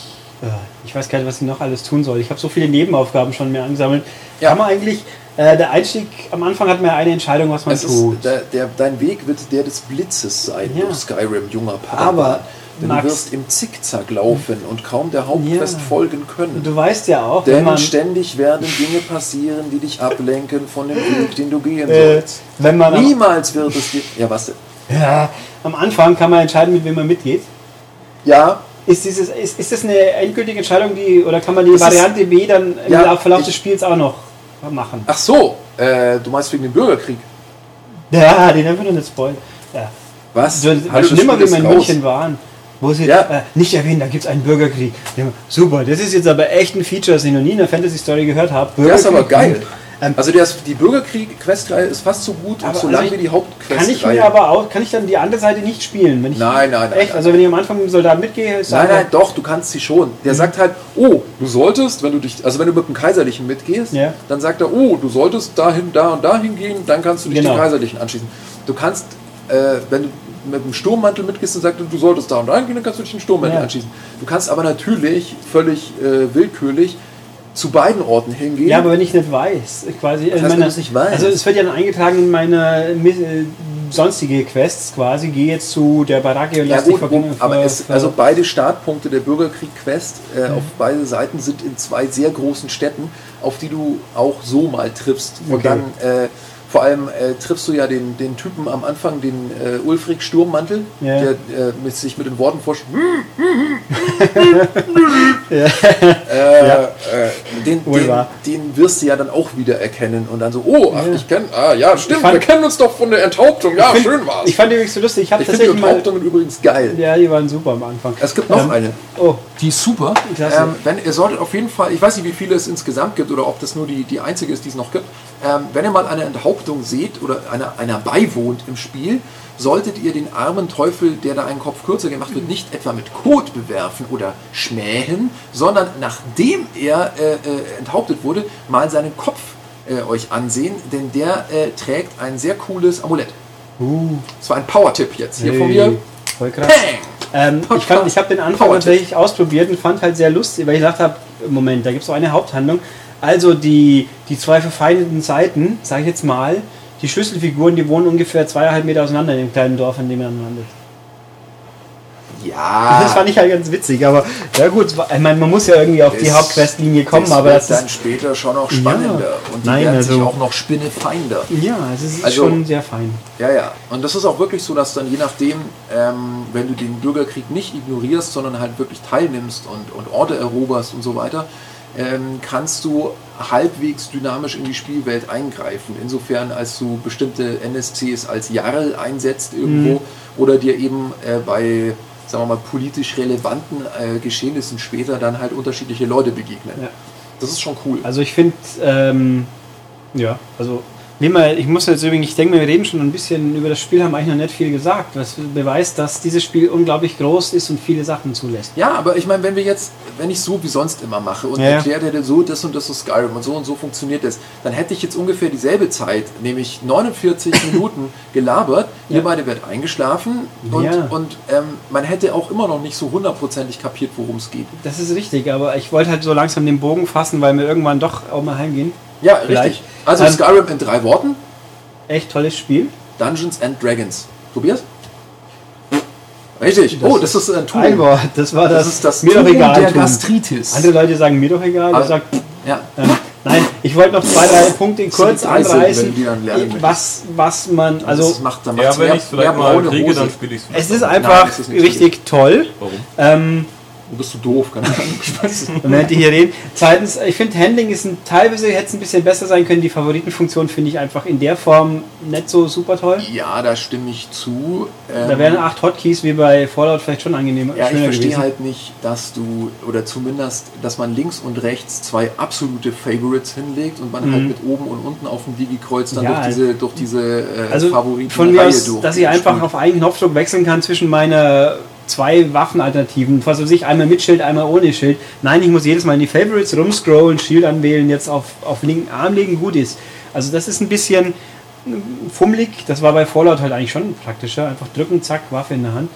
äh, ich weiß gar nicht, was ich noch alles tun soll. Ich habe so viele Nebenaufgaben schon mir angesammelt. Ja. Kann man eigentlich. Äh, der Einstieg am Anfang hat man ja eine Entscheidung, was man Es tut. ist, der, der, dein Weg wird der des Blitzes sein Ja. Skyrim, junger Padawan. Aber, Denn Max- du wirst im Zickzack laufen und kaum der Hauptquest Ja. folgen können. du weißt ja auch, Denn ständig werden Dinge passieren, die dich ablenken von dem Weg, den du gehen äh, sollst. wenn man Niemals wird es dir. Ja, was denn? ja, am Anfang kann man entscheiden, mit wem man mitgeht. Ja, Ist, dieses, ist, ist das eine endgültige Entscheidung, die, oder kann man die Das ist- Variante B dann im Ja, Lauf- Verlauf ich- des Spiels auch noch machen? ach so, äh, du meinst wegen dem Bürgerkrieg. Ja, den haben wir noch nicht spoilern. Ja. Was? So, das nimmer Spiel wie wir in. München waren. Wo sie Ja. äh, nicht erwähnen, da gibt es einen Bürgerkrieg. Super, das ist jetzt aber echt ein Feature, das ich noch nie in der Fantasy-Story gehört habe. Der ist aber geil. Ähm, Also ist, die Bürgerkrieg-Questreihe ist fast so gut und so also lang ich- wie die Hauptquestreihe. Kann ich mir aber auch, kann ich dann die andere Seite nicht spielen? Wenn ich, Nein, nein, nein, Echt? nein. Also wenn ich am Anfang mit dem Soldaten mitgehe, ist Nein, nein, doch, du kannst sie schon. Der sagt halt, oh, du solltest, wenn du dich, also wenn du mit dem Kaiserlichen mitgehst, Ja. dann sagt er, oh, du solltest dahin, da und dahin gehen, dann kannst du dich Genau. dem Kaiserlichen anschließen. Du kannst, äh, wenn du mit dem Sturmmantel mitgehst, dann sagt du solltest da und dahin gehen, dann kannst du dich dem Sturmmantel Ja. anschließen. Du kannst aber natürlich völlig äh, willkürlich zu beiden Orten hingehen. Ja, aber wenn ich nicht weiß, quasi. heißt, wenn du es nicht weißt? Also es wird ja dann eingetragen in meine äh, sonstige Quests quasi. Gehe jetzt zu der Baracke und Ja lass gut, aber es, also beide Startpunkte der Bürgerkrieg-Quest äh, Mhm. auf beide Seiten sind in zwei sehr großen Städten, auf die du auch so mal triffst. Und Okay. dann äh, vor allem äh, triffst du ja den, den Typen am Anfang, den äh, Ulfric Sturmmantel, Ja. der äh, mit, sich mit den Worten vorstellt. Ja. äh, äh, den, den, den wirst du ja dann auch wieder erkennen und dann so, oh, ach, Ja. ich kenne, ah ja, stimmt, fand- wir kennen uns doch von der Enthauptung, ja, find- schön war's. Ich fand die übrigens so lustig. Ich Ich finde die. Enthauptungen übrigens geil. Ja, die waren super am Anfang. Es gibt noch Ähm, eine. Oh, Die ist super. Ähm, wenn, ihr solltet auf jeden Fall, ich weiß nicht, wie viele es insgesamt gibt oder ob das nur die, die einzige ist, die es noch gibt. Ähm, wenn ihr mal eine Enthauptung seht oder einer, einer beiwohnt im Spiel, solltet ihr den armen Teufel, der da einen Kopf kürzer gemacht wird, nicht etwa mit Kot bewerfen oder schmähen, sondern nachdem er äh, äh, enthauptet wurde, mal seinen Kopf äh, euch ansehen, denn der äh, trägt ein sehr cooles Amulett. uh, Das war ein Power-Tipp jetzt hier hey, von mir. Voll krass. Ähm, ich ich habe den Anfang tatsächlich ausprobiert und fand halt sehr lustig, weil ich gesagt habe, Moment, da gibt es auch eine Haupthandlung. Also die, die zwei verfeindeten Seiten, sage ich jetzt mal, die Schlüsselfiguren, die wohnen ungefähr zweieinhalb Meter auseinander in dem kleinen Dorf, in dem man landet. Ja. Das fand ich halt ganz witzig, aber ja gut, ich meine, man muss ja irgendwie auf die Das- Hauptquestlinie kommen, das aber wird das dann ist, später schon noch spannender. Ja. Und die Nein, werden sich also- auch noch spinnefeinder. ja, es ist Also- schon sehr fein. Ja, ja. Und das ist auch wirklich so, dass dann je nachdem, ähm, wenn du den Bürgerkrieg nicht ignorierst, sondern halt wirklich teilnimmst und, und Orte eroberst und so weiter, ähm, kannst du halbwegs dynamisch in die Spielwelt eingreifen. Insofern, als du bestimmte NSCs als Jarl einsetzt irgendwo Mhm. oder dir eben äh, bei sagen wir mal, politisch relevanten äh, Geschehnissen später dann halt unterschiedliche Leute begegnen. Ja. Das ist schon cool. Also ich finde, ähm, ja, also wir, ich muss jetzt übrigens, ich denke mir, wir reden schon ein bisschen über das Spiel, haben eigentlich noch nicht viel gesagt, was beweist, dass dieses Spiel unglaublich groß ist und viele Sachen zulässt. Ja, aber ich meine, wenn wir jetzt, wenn ich so wie sonst immer mache und Ja, ja. erkläre dir so, das und das ist Skyrim und so und so funktioniert das, dann hätte ich jetzt ungefähr dieselbe Zeit, nämlich 49 Minuten gelabert, ihr Ja. beide werdet eingeschlafen und, Ja. und ähm, man hätte auch immer noch nicht so hundertprozentig kapiert, worum es geht. Das ist richtig, aber ich wollte halt so langsam den Bogen fassen, weil wir irgendwann doch auch mal heimgehen. Ja, Vielleicht. richtig. Also Ähm, Skyrim in drei Worten, Echt tolles Spiel. Dungeons and Dragons. Tobias? Richtig. Das oh, das ist ein Tool. Ein Wort, das war das, Das ist das mir doch Tool egal. der tun. Gastritis. Andere Leute sagen mir doch egal, Aber- ich sag, Ja. ähm, nein, ich wollte noch zwei, drei Punkte kurz anreißen, was, was man, Also, also das macht, dann Ja, wenn mehr, ich es vielleicht mehr mal kriege, Hose. dann spiele ich es. es ist Nein, einfach ist nicht richtig toll. Warum? Ähm, Du bist du doof, keine Ahnung. Wir hier reden. Zweitens, ich finde Handling ist ein, teilweise hätte es ein bisschen besser sein können. Die Favoritenfunktion finde ich einfach in der Form nicht so super toll. Ja, da stimme ich zu. Ähm, Da wären acht Hotkeys wie bei Fallout vielleicht schon angenehmer. ja, ich verstehe halt nicht, dass du, oder zumindest, dass man links und rechts zwei absolute Favorites hinlegt und man halt mit oben und unten auf dem Digi-Kreuz dann Mhm. Ja, durch diese, durch diese äh, Also Favoriten von mir aus, durch. dass ich einfach auf einen Knopfdruck wechseln kann zwischen meiner zwei Waffenalternativen. Was weiß ich, einmal mit Schild, einmal ohne Schild. Nein, ich muss jedes Mal in die Favorites rumscrollen, Shield anwählen, jetzt auf, auf linken Arm legen, gut ist. Also das ist ein bisschen fummelig. Das war bei Fallout halt eigentlich schon praktischer. Einfach drücken, zack, Waffe in der Hand.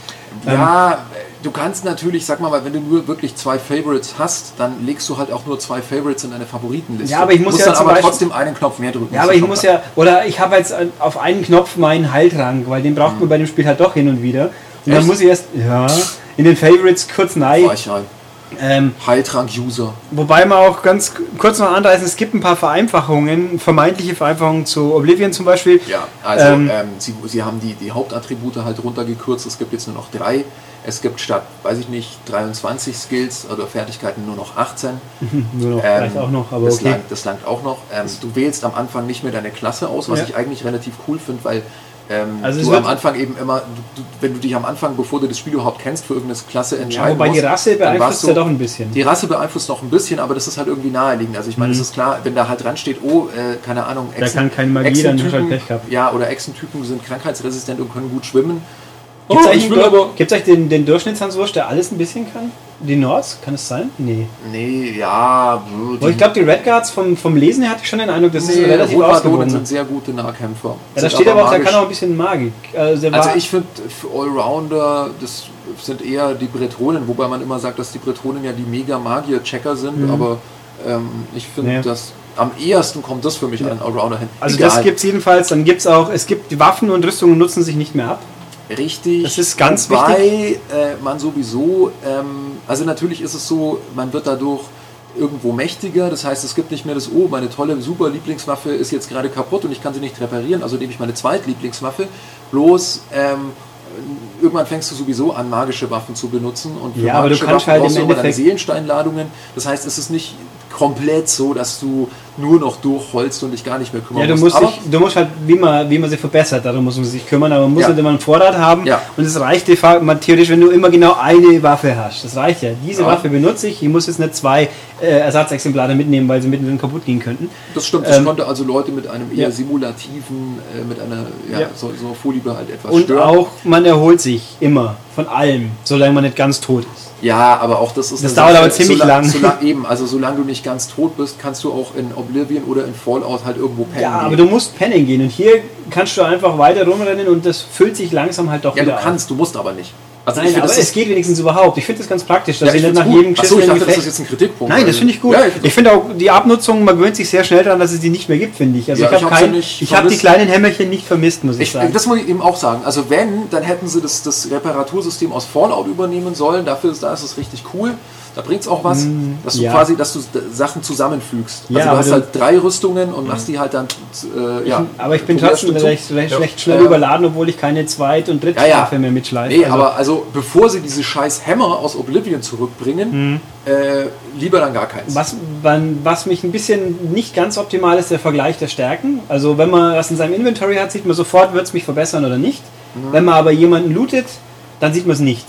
Ähm, Ja, du kannst natürlich, sag mal, wenn du nur wirklich zwei Favorites hast, dann legst du halt auch nur zwei Favorites in deine Favoritenliste. Ja, aber ich muss ja dann aber Beispiel- trotzdem einen Knopf mehr drücken. Ja, aber ich muss ja, oder ich habe jetzt auf einen Knopf meinen Heiltrank, weil den braucht man bei dem Spiel halt doch hin und wieder. Und dann muss ich erst, ja, in den Favorites kurz nein. Weichheit. Ähm, Heiltrank-User. wobei man auch ganz kurz noch anreißen, es gibt ein paar Vereinfachungen, vermeintliche Vereinfachungen zu Oblivion zum Beispiel. Ja, also Ähm, ähm, sie, sie haben die, die Hauptattribute halt runtergekürzt. Es gibt jetzt nur noch drei. Es gibt statt, weiß ich nicht, 23 Skills oder Fertigkeiten nur noch 18. Nur noch, Ähm, vielleicht auch noch, aber das, okay. langt, das langt auch noch. Ähm, du wählst am Anfang nicht mehr deine Klasse aus, was Ja. ich eigentlich relativ cool finde, weil ähm, Also du am Anfang eben immer, du, wenn du dich am Anfang, bevor du das Spiel überhaupt kennst, für irgendeine Klasse Ja, entscheiden wobei die musst, Rasse dann warst beeinflusst du- ja doch ein bisschen. Die Rasse beeinflusst noch ein bisschen, aber das ist halt irgendwie naheliegend. Also ich meine, es ist klar, wenn da halt dran steht, oh, äh, keine Ahnung, Mhm. Der kann keine Magie, dann halt Pech gehabt. Ja, oder Echsentypen sind krankheitsresistent und können gut schwimmen. Gibt es Oh, eigentlich, ich will aber- gibt's eigentlich den, den Durchschnittshanswurst, der alles ein bisschen kann? Die Nords? Kann es sein? Nee. Nee, ja. Aber ich glaube, die Red Guards vom, vom Lesen her hatte ich schon den Eindruck, das ist nee, relativ Rotbardonen ausgewogen. sind sehr gute Nahkämpfer. Ja, da steht aber auch, der kann auch ein bisschen Magik. Also, Also ich finde, für Allrounder, das sind eher die Bretonen, wobei man immer sagt, dass die Bretonen ja die Mega-Magier-Checker sind, aber ähm, ich finde, Mhm. Nee. dass am ehesten kommt das für mich an Allrounder hin. also Egal. das gibt es jedenfalls. Dann gibt es auch, es gibt die Waffen und Rüstungen nutzen sich nicht mehr ab. Richtig. Das ist ganz Wobei, Äh, man sowieso, ähm, also natürlich ist es so, man wird dadurch irgendwo mächtiger. Das heißt, es gibt nicht mehr das, oh, meine tolle, super Lieblingswaffe ist jetzt gerade kaputt und ich kann sie nicht reparieren, also nehme ich meine Zweitlieblingswaffe. Bloß, ähm, irgendwann fängst du sowieso an, magische Waffen zu benutzen. Und für Ja, aber du magische kannst Waffen halt brauchst du Endeffekt- Seelensteinladungen. Das heißt, es ist nicht komplett so, dass du nur noch durchholst und dich gar nicht mehr kümmern Ja, du musst. musst, dich, du musst halt, wie man, wie man sie verbessert, darum muss man sich kümmern, aber man muss Ja. halt immer einen Vorrat haben Ja. und es reicht de facto, theoretisch, wenn du immer genau eine Waffe hast, das reicht ja. Diese Ja. Waffe benutze ich, ich muss jetzt nicht zwei äh, Ersatzexemplare mitnehmen, weil sie mittendrin kaputt gehen könnten. Das stimmt, das Ähm, konnte also Leute mit einem eher simulativen, äh, mit einer Ja. So, so Vorliebe halt etwas Und stören. auch, man erholt sich immer von allem, solange man nicht ganz tot ist. Ja, aber auch das ist Das dauert aber ziemlich solang, lang. Solang, eben, also solange du nicht ganz tot bist, kannst du auch in Oblivion oder in Fallout halt irgendwo pennen. Ja, aber gehen. du musst pennen gehen und hier kannst du einfach weiter rumrennen und das füllt sich langsam halt doch ja, du wieder auf. kannst, du musst aber nicht. Also Nein, ich finde, aber das es geht wenigstens überhaupt. Ich finde das ganz praktisch, dass ja, ich nicht nach find's jedem gut. Achso, ich dachte, das ist jetzt ein Kritikpunkt. Nein, das finde ich gut. Ja, ich ich finde auch die Abnutzung, man gewöhnt sich sehr schnell daran, dass es die nicht mehr gibt, finde ich. Also Ja, ich habe ich habe die kleinen Hämmerchen nicht vermisst, muss ich, Ich, sagen. das muss ich eben auch sagen. Also wenn, dann hätten sie das, das Reparatursystem aus Fallout übernehmen sollen. Dafür ist, da ist es richtig cool. Da bringt es auch was, dass du Mm, ja. quasi, dass du Sachen zusammenfügst. Ja, also du aber hast du- halt drei Rüstungen und machst die halt dann, äh, ja. aber ich bin trotzdem recht, recht, Ja. recht schnell Ja. überladen, obwohl ich keine Zweit- und Ja, ja. Drittstaffe mehr mitschleife. Nee, Also, aber also bevor sie diese scheiß Hammer aus Oblivion zurückbringen, äh, lieber dann gar keins. Was, was mich ein bisschen nicht ganz optimal ist, der Vergleich der Stärken. Also wenn man was in seinem Inventory hat, sieht man sofort, wird es mich verbessern oder nicht. Mhm. Wenn man aber jemanden lootet, dann sieht man es nicht.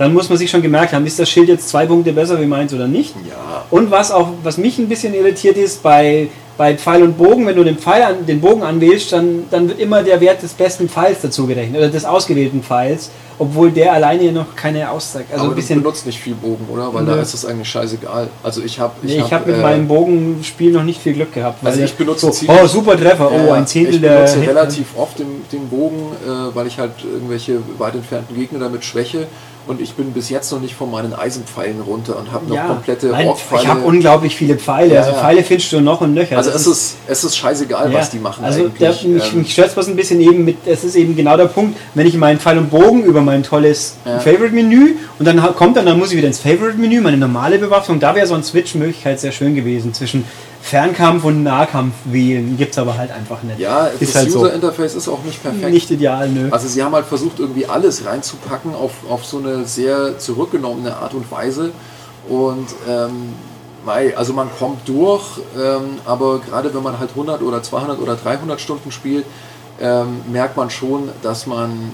Dann muss man sich schon gemerkt haben, ist das Schild jetzt zwei Punkte besser wie meins oder nicht. Ja. Und was auch, was mich ein bisschen irritiert ist, bei, bei Pfeil und Bogen, wenn du den, Pfeil an, den Bogen anwählst, dann, dann wird immer der Wert des besten Pfeils dazu gerechnet, oder des ausgewählten Pfeils, obwohl der alleine noch keine Aussage. Also aber ein bisschen. du benutzt nicht viel Bogen, oder? Weil da Nö. ist es eigentlich scheißegal. Also ich habe Nee, ich habe mit äh, meinem Bogenspiel noch nicht viel Glück gehabt. Also ich der- benutze so, ziemlich- Oh, super Treffer. Oh, ein Zehntel ich der. benutze Hit- relativ oft den, den Bogen, äh, weil ich halt irgendwelche weit entfernten Gegner damit schwäche. Und ich bin bis jetzt noch nicht von meinen Eisenpfeilen runter und habe noch Ja, komplette nein, Orkpfeile. ich habe unglaublich viele Pfeile. Ja, also ja. Pfeile findest du noch und nöcher. also es ist, es ist scheißegal, ja, was die machen Also eigentlich. der, mich, Ähm, mich stört es ein bisschen eben mit, es ist eben genau der Punkt, wenn ich meinen Pfeil und Bogen über mein tolles. Favorite-Menü und dann kommt dann, dann muss ich wieder ins Favorite-Menü, meine normale Bewaffnung, da wäre so eine Switch-Möglichkeit sehr schön gewesen zwischen Fernkampf und Nahkampf wählen. Gibt es aber halt einfach nicht. ja, ist das halt so. User-Interface ist auch nicht perfekt. Nicht ideal, nö. Also sie haben halt versucht, irgendwie alles reinzupacken auf, auf so eine sehr zurückgenommene Art und Weise. Und ähm, also man kommt durch, ähm, aber gerade wenn man halt 100 oder 200 oder 300 Stunden spielt, ähm, merkt man schon, dass man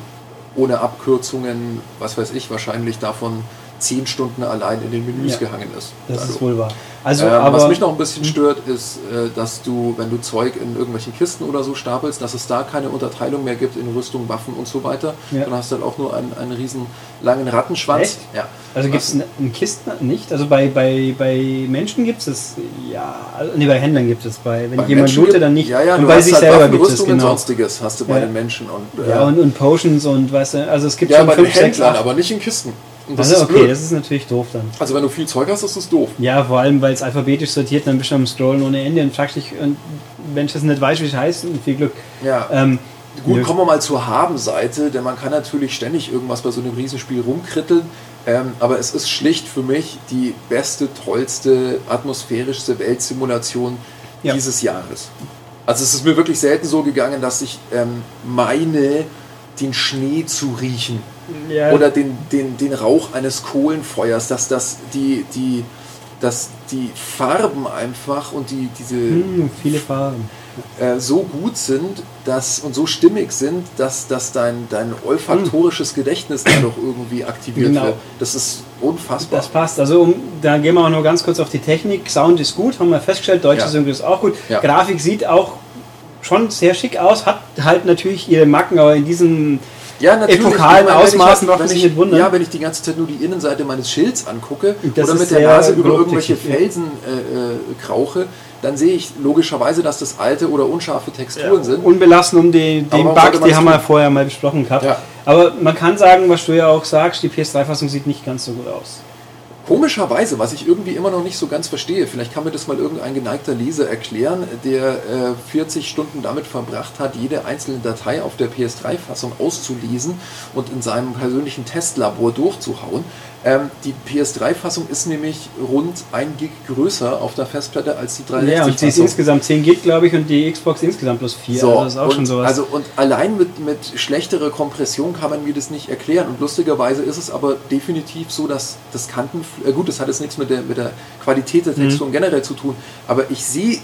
ohne Abkürzungen, was weiß ich, wahrscheinlich davon zehn Stunden allein in den Menüs Ja. gehangen ist. Das dadurch. ist wohl wahr. Also, ähm, aber, was mich noch ein bisschen stört, ist, äh, dass du, wenn du Zeug in irgendwelchen Kisten oder so stapelst, dass es da keine Unterteilung mehr gibt in Rüstung, Waffen und so weiter. Ja. Dann hast du halt auch nur einen, einen riesen langen Rattenschwanz. Echt? Ja. also gibt es in Kisten nicht? Also bei, bei, bei Menschen gibt es das, ja, also, nee, bei Händlern gibt es, bei, wenn Bei jemand Menschen lootet, gibt- dann nicht. Ja, ja, und bei sich halt selber gibt es, Rüstung und genau. sonstiges hast du bei Ja. den Menschen. Und, äh, Ja, und, und Potions und weißt du, also es gibt ja schon bei den Händlern, aber nicht in Kisten. Und das Also ist okay, blöd. das ist natürlich doof dann. Also wenn du viel Zeug hast, ist das doof. Ja, vor allem, weil es alphabetisch sortiert, dann bist du am Scrollen ohne Ende und fragst dich, und wenn ich das nicht weiß, wie es heißt, viel Glück. Ja. Ähm, Gut, kommen wir mal zur Haben-Seite, denn man kann natürlich ständig irgendwas bei so einem Riesenspiel rumkritteln. Ähm, aber es ist schlicht für mich die beste, tollste, atmosphärischste Weltsimulation Ja. dieses Jahres. Also es ist mir wirklich selten so gegangen, dass ich ähm, meine, den Schnee zu riechen ja, oder den, den, den Rauch eines Kohlenfeuers, dass das die, die, dass die Farben einfach und die, diese hm, viele Farben. äh, so gut sind dass, und so stimmig sind, dass, dass dein, dein olfaktorisches Gedächtnis dadurch irgendwie aktiviert Genau. wird. Das ist unfassbar. Das passt. Also um, da gehen wir auch noch ganz kurz auf die Technik. Sound ist gut, haben wir festgestellt. Deutsche Ja. Synchro ist auch gut. Ja. Grafik sieht auch schon sehr schick aus, hat halt natürlich ihre Macken, aber in diesem ja, natürlich. epochalen Ich meine, Ausmaßen ich, braucht man wenn sich ich, nicht wundern. Ja, wenn ich die ganze Zeit nur die Innenseite meines Schilds angucke Das oder mit der Nase über irgendwelche ja. Felsen äh, äh, krauche, dann sehe ich logischerweise, dass das alte oder unscharfe Texturen sind. unbelassen um den, den Bug, die haben wir vorher mal besprochen gehabt. Ja. Aber man kann sagen, was du ja auch sagst, die PS3-Fassung sieht nicht ganz so gut aus. Komischerweise, was ich irgendwie immer noch nicht so ganz verstehe, vielleicht kann mir das mal irgendein geneigter Leser erklären, der äh, 40 Stunden damit verbracht hat, jede einzelne Datei auf der PS3-Fassung auszulesen und in seinem persönlichen Testlabor durchzuhauen. Ähm, die PS3-Fassung ist nämlich rund ein Gig größer auf der Festplatte als die Ja, und sie ist 360-Fassung. insgesamt 10 Gig, glaube ich, und die Xbox insgesamt plus 4. So, also das ist auch und, schon sowas. Also, und allein mit, mit schlechterer Kompression kann man mir das nicht erklären. Und lustigerweise ist es aber definitiv so, dass das Kanten, äh gut, das hat jetzt nichts mit der, mit der Qualität der Mhm. Texturen generell zu tun, aber ich sehe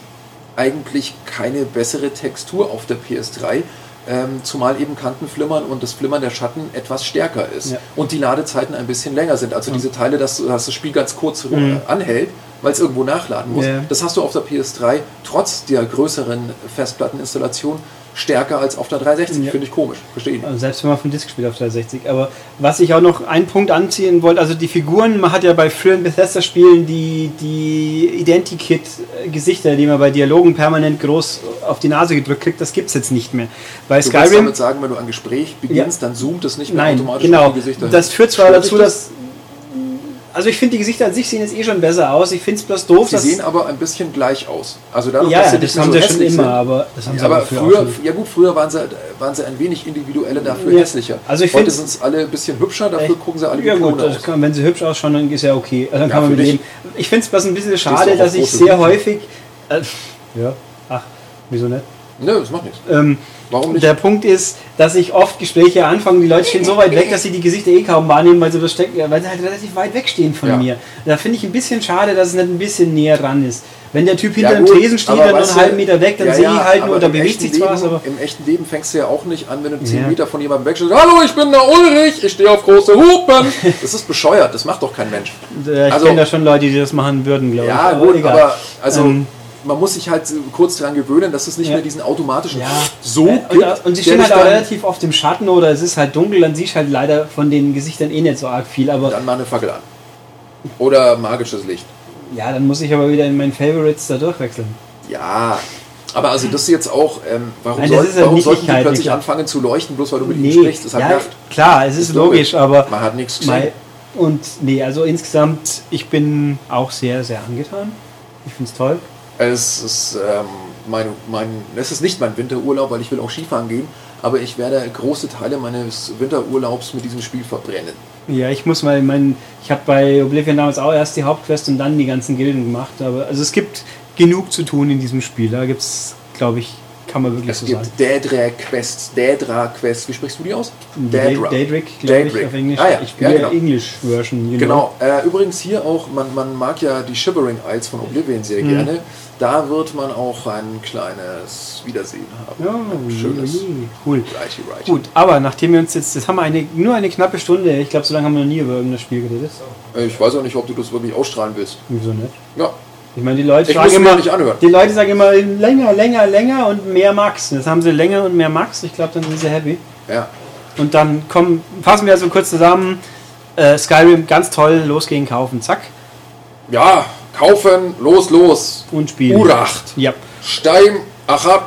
eigentlich keine bessere Textur auf der PS3. Ähm, zumal eben Kanten flimmern und das Flimmern der Schatten etwas stärker ist Ja. und die Ladezeiten ein bisschen länger sind. Also diese Teile, dass, dass das Spiel ganz kurz Mhm. anhält, weil es irgendwo nachladen muss. Ja. Das hast du auf der PS3 trotz der größeren Festplatteninstallation stärker als auf der 360. Ja. Finde ich komisch. Verstehe ich. Also selbst wenn man vom Disc spielt auf 360. Aber was ich auch noch einen Punkt anziehen wollte, also die Figuren, man hat ja bei früheren Bethesda-Spielen die, die Identikit-Gesichter, die man bei Dialogen permanent groß auf die Nase gedrückt kriegt, das gibt es jetzt nicht mehr. Bei Du Skyrim, damit sagen, wenn du ein Gespräch beginnst, dann zoomt es nicht mehr nein, automatisch genau. auf die Gesichter. Das führt zwar Stört dazu, dass. Also ich finde, die Gesichter an sich sehen jetzt eh schon besser aus. Ich finde es bloß doof, Sie dass. sehen aber ein bisschen gleich aus. Also dadurch, ja, dass sie das haben so sie schon immer, sind. aber das haben sie aber früher früher, ja gut, früher waren sie, waren sie ein wenig individueller, dafür Ja. hässlicher. Also ich Heute sind es alle ein bisschen hübscher, dafür Echt? gucken sie alle Ja gut, aus. kann, wenn sie hübsch ausschauen, dann ist ja okay. Also dann Ja, kann man mit leben. Ich finde es bloß ein bisschen schade, dass ich sehr häufig. Äh, ja, ach, wieso nicht? Nö, das macht nichts. Ähm, Warum nicht? der Punkt ist, dass ich oft Gespräche anfange, die Leute stehen so weit weg, dass sie die Gesichter eh kaum wahrnehmen, weil sie, das stecken, ja, weil sie halt relativ weit weg stehen von Ja. mir. Da finde ich ein bisschen schade, dass es nicht ein bisschen näher dran ist. Wenn der Typ hinter Ja, dem Tresen steht aber und nur einen halben Meter weg, dann ja, sehe ich halt nur, aber da bewegt sich zwar was, aber. Im echten Leben fängst du ja auch nicht an, wenn du 10 Ja. Meter von jemandem wegstehst. Hallo, ich bin der Ulrich, ich stehe auf große Hupen. Das ist bescheuert, das macht doch kein Mensch. Ich Also- kenne da schon Leute, die das machen würden, glaube ich. Ja, gut, egal. aber also Ähm, man muss sich halt kurz daran gewöhnen, dass es nicht Ja. mehr diesen automatischen Ja. so Äh, gibt. und, und sie stehen halt auch relativ oft im Schatten oder es ist halt dunkel, dann siehst du halt leider von den Gesichtern eh nicht so arg viel. Aber Dann mal eine Fackel an. Oder magisches Licht. ja, dann muss ich aber wieder in meinen Favorites da durchwechseln. Ja. Aber also das ist jetzt auch, ähm, warum, Nein, soll, ist ja warum sollten die plötzlich klar. anfangen zu leuchten, bloß weil du mit ihnen Nee, sprichst? Das ja, Nacht. klar, es ist, Ist logisch, logisch. aber Man hat nichts gesehen. Und nee, also insgesamt, ich bin auch sehr, sehr angetan. Ich finde es toll. Es ist, ähm, mein, mein, es ist nicht mein Winterurlaub, weil ich will auch Skifahren gehen, aber ich werde große Teile meines Winterurlaubs mit diesem Spiel verbrennen. Ja, ich muss mal, mein, ich habe bei Oblivion damals auch erst die Hauptquest und dann die ganzen Gilden gemacht. Aber also es gibt genug zu tun in diesem Spiel. Da gibt es, glaube ich, Kann man wirklich Es so gibt sagen. Daedra Quest, Daedra Quest, wie sprichst du die aus? Daedric, glaube ich, Daedric. auf Englisch. Ah, ja. Ich Ja, bin genau. ja English-Version. you know. Genau, äh, übrigens hier auch, man, man mag ja die Shivering Isles von Oblivion Mhm. sehr gerne. Da wird man auch ein kleines Wiedersehen haben. Ja, ein schönes. cool. Righty, righty. Gut, aber nachdem wir uns jetzt, jetzt haben wir eine, nur eine knappe Stunde, ich glaube, so lange haben wir noch nie über irgendein Spiel geredet. Äh, Ich weiß auch nicht, ob du das wirklich ausstrahlen willst. Wieso nicht? Ja, Ich meine, die Leute Ich mir immer, die Leute sagen immer länger, länger, länger und mehr Max. Jetzt haben sie länger und mehr Max. Ich glaube, dann sind sie happy. ja. Und dann kommen, fassen wir also kurz zusammen. Äh, Skyrim ganz toll, losgehen, kaufen, zack Ja, kaufen, los, los. und spielen. Uracht. Ja. Stein, Achat,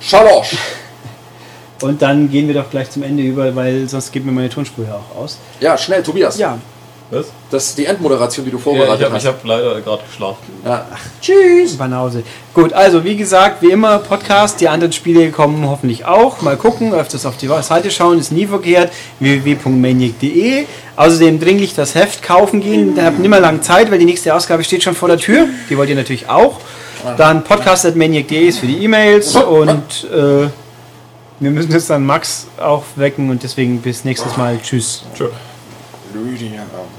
Schalosch. Und dann gehen wir doch gleich zum Ende über, weil sonst geht mir meine Tonspur ja auch aus. Ja, schnell, Tobias. Ja. Was? Das ist die Endmoderation, die du Ja, ich vorbereitet habe hast. hab leider gerade geschlafen. Ja. Tschüss. Banause. Gut, also wie gesagt, wie immer Podcast. Die anderen Spiele kommen hoffentlich auch. Mal gucken, öfters auf die Seite schauen, ist nie verkehrt. www.maniac.de. Außerdem dringlich das Heft kaufen gehen. Da habt nicht mehr lange Zeit, weil die nächste Ausgabe steht schon vor der Tür. Die wollt ihr natürlich auch. Dann podcast.maniac.de ist für die E-Mails und äh, wir müssen jetzt dann Max aufwecken und deswegen bis nächstes Mal. Tschüss. reading of.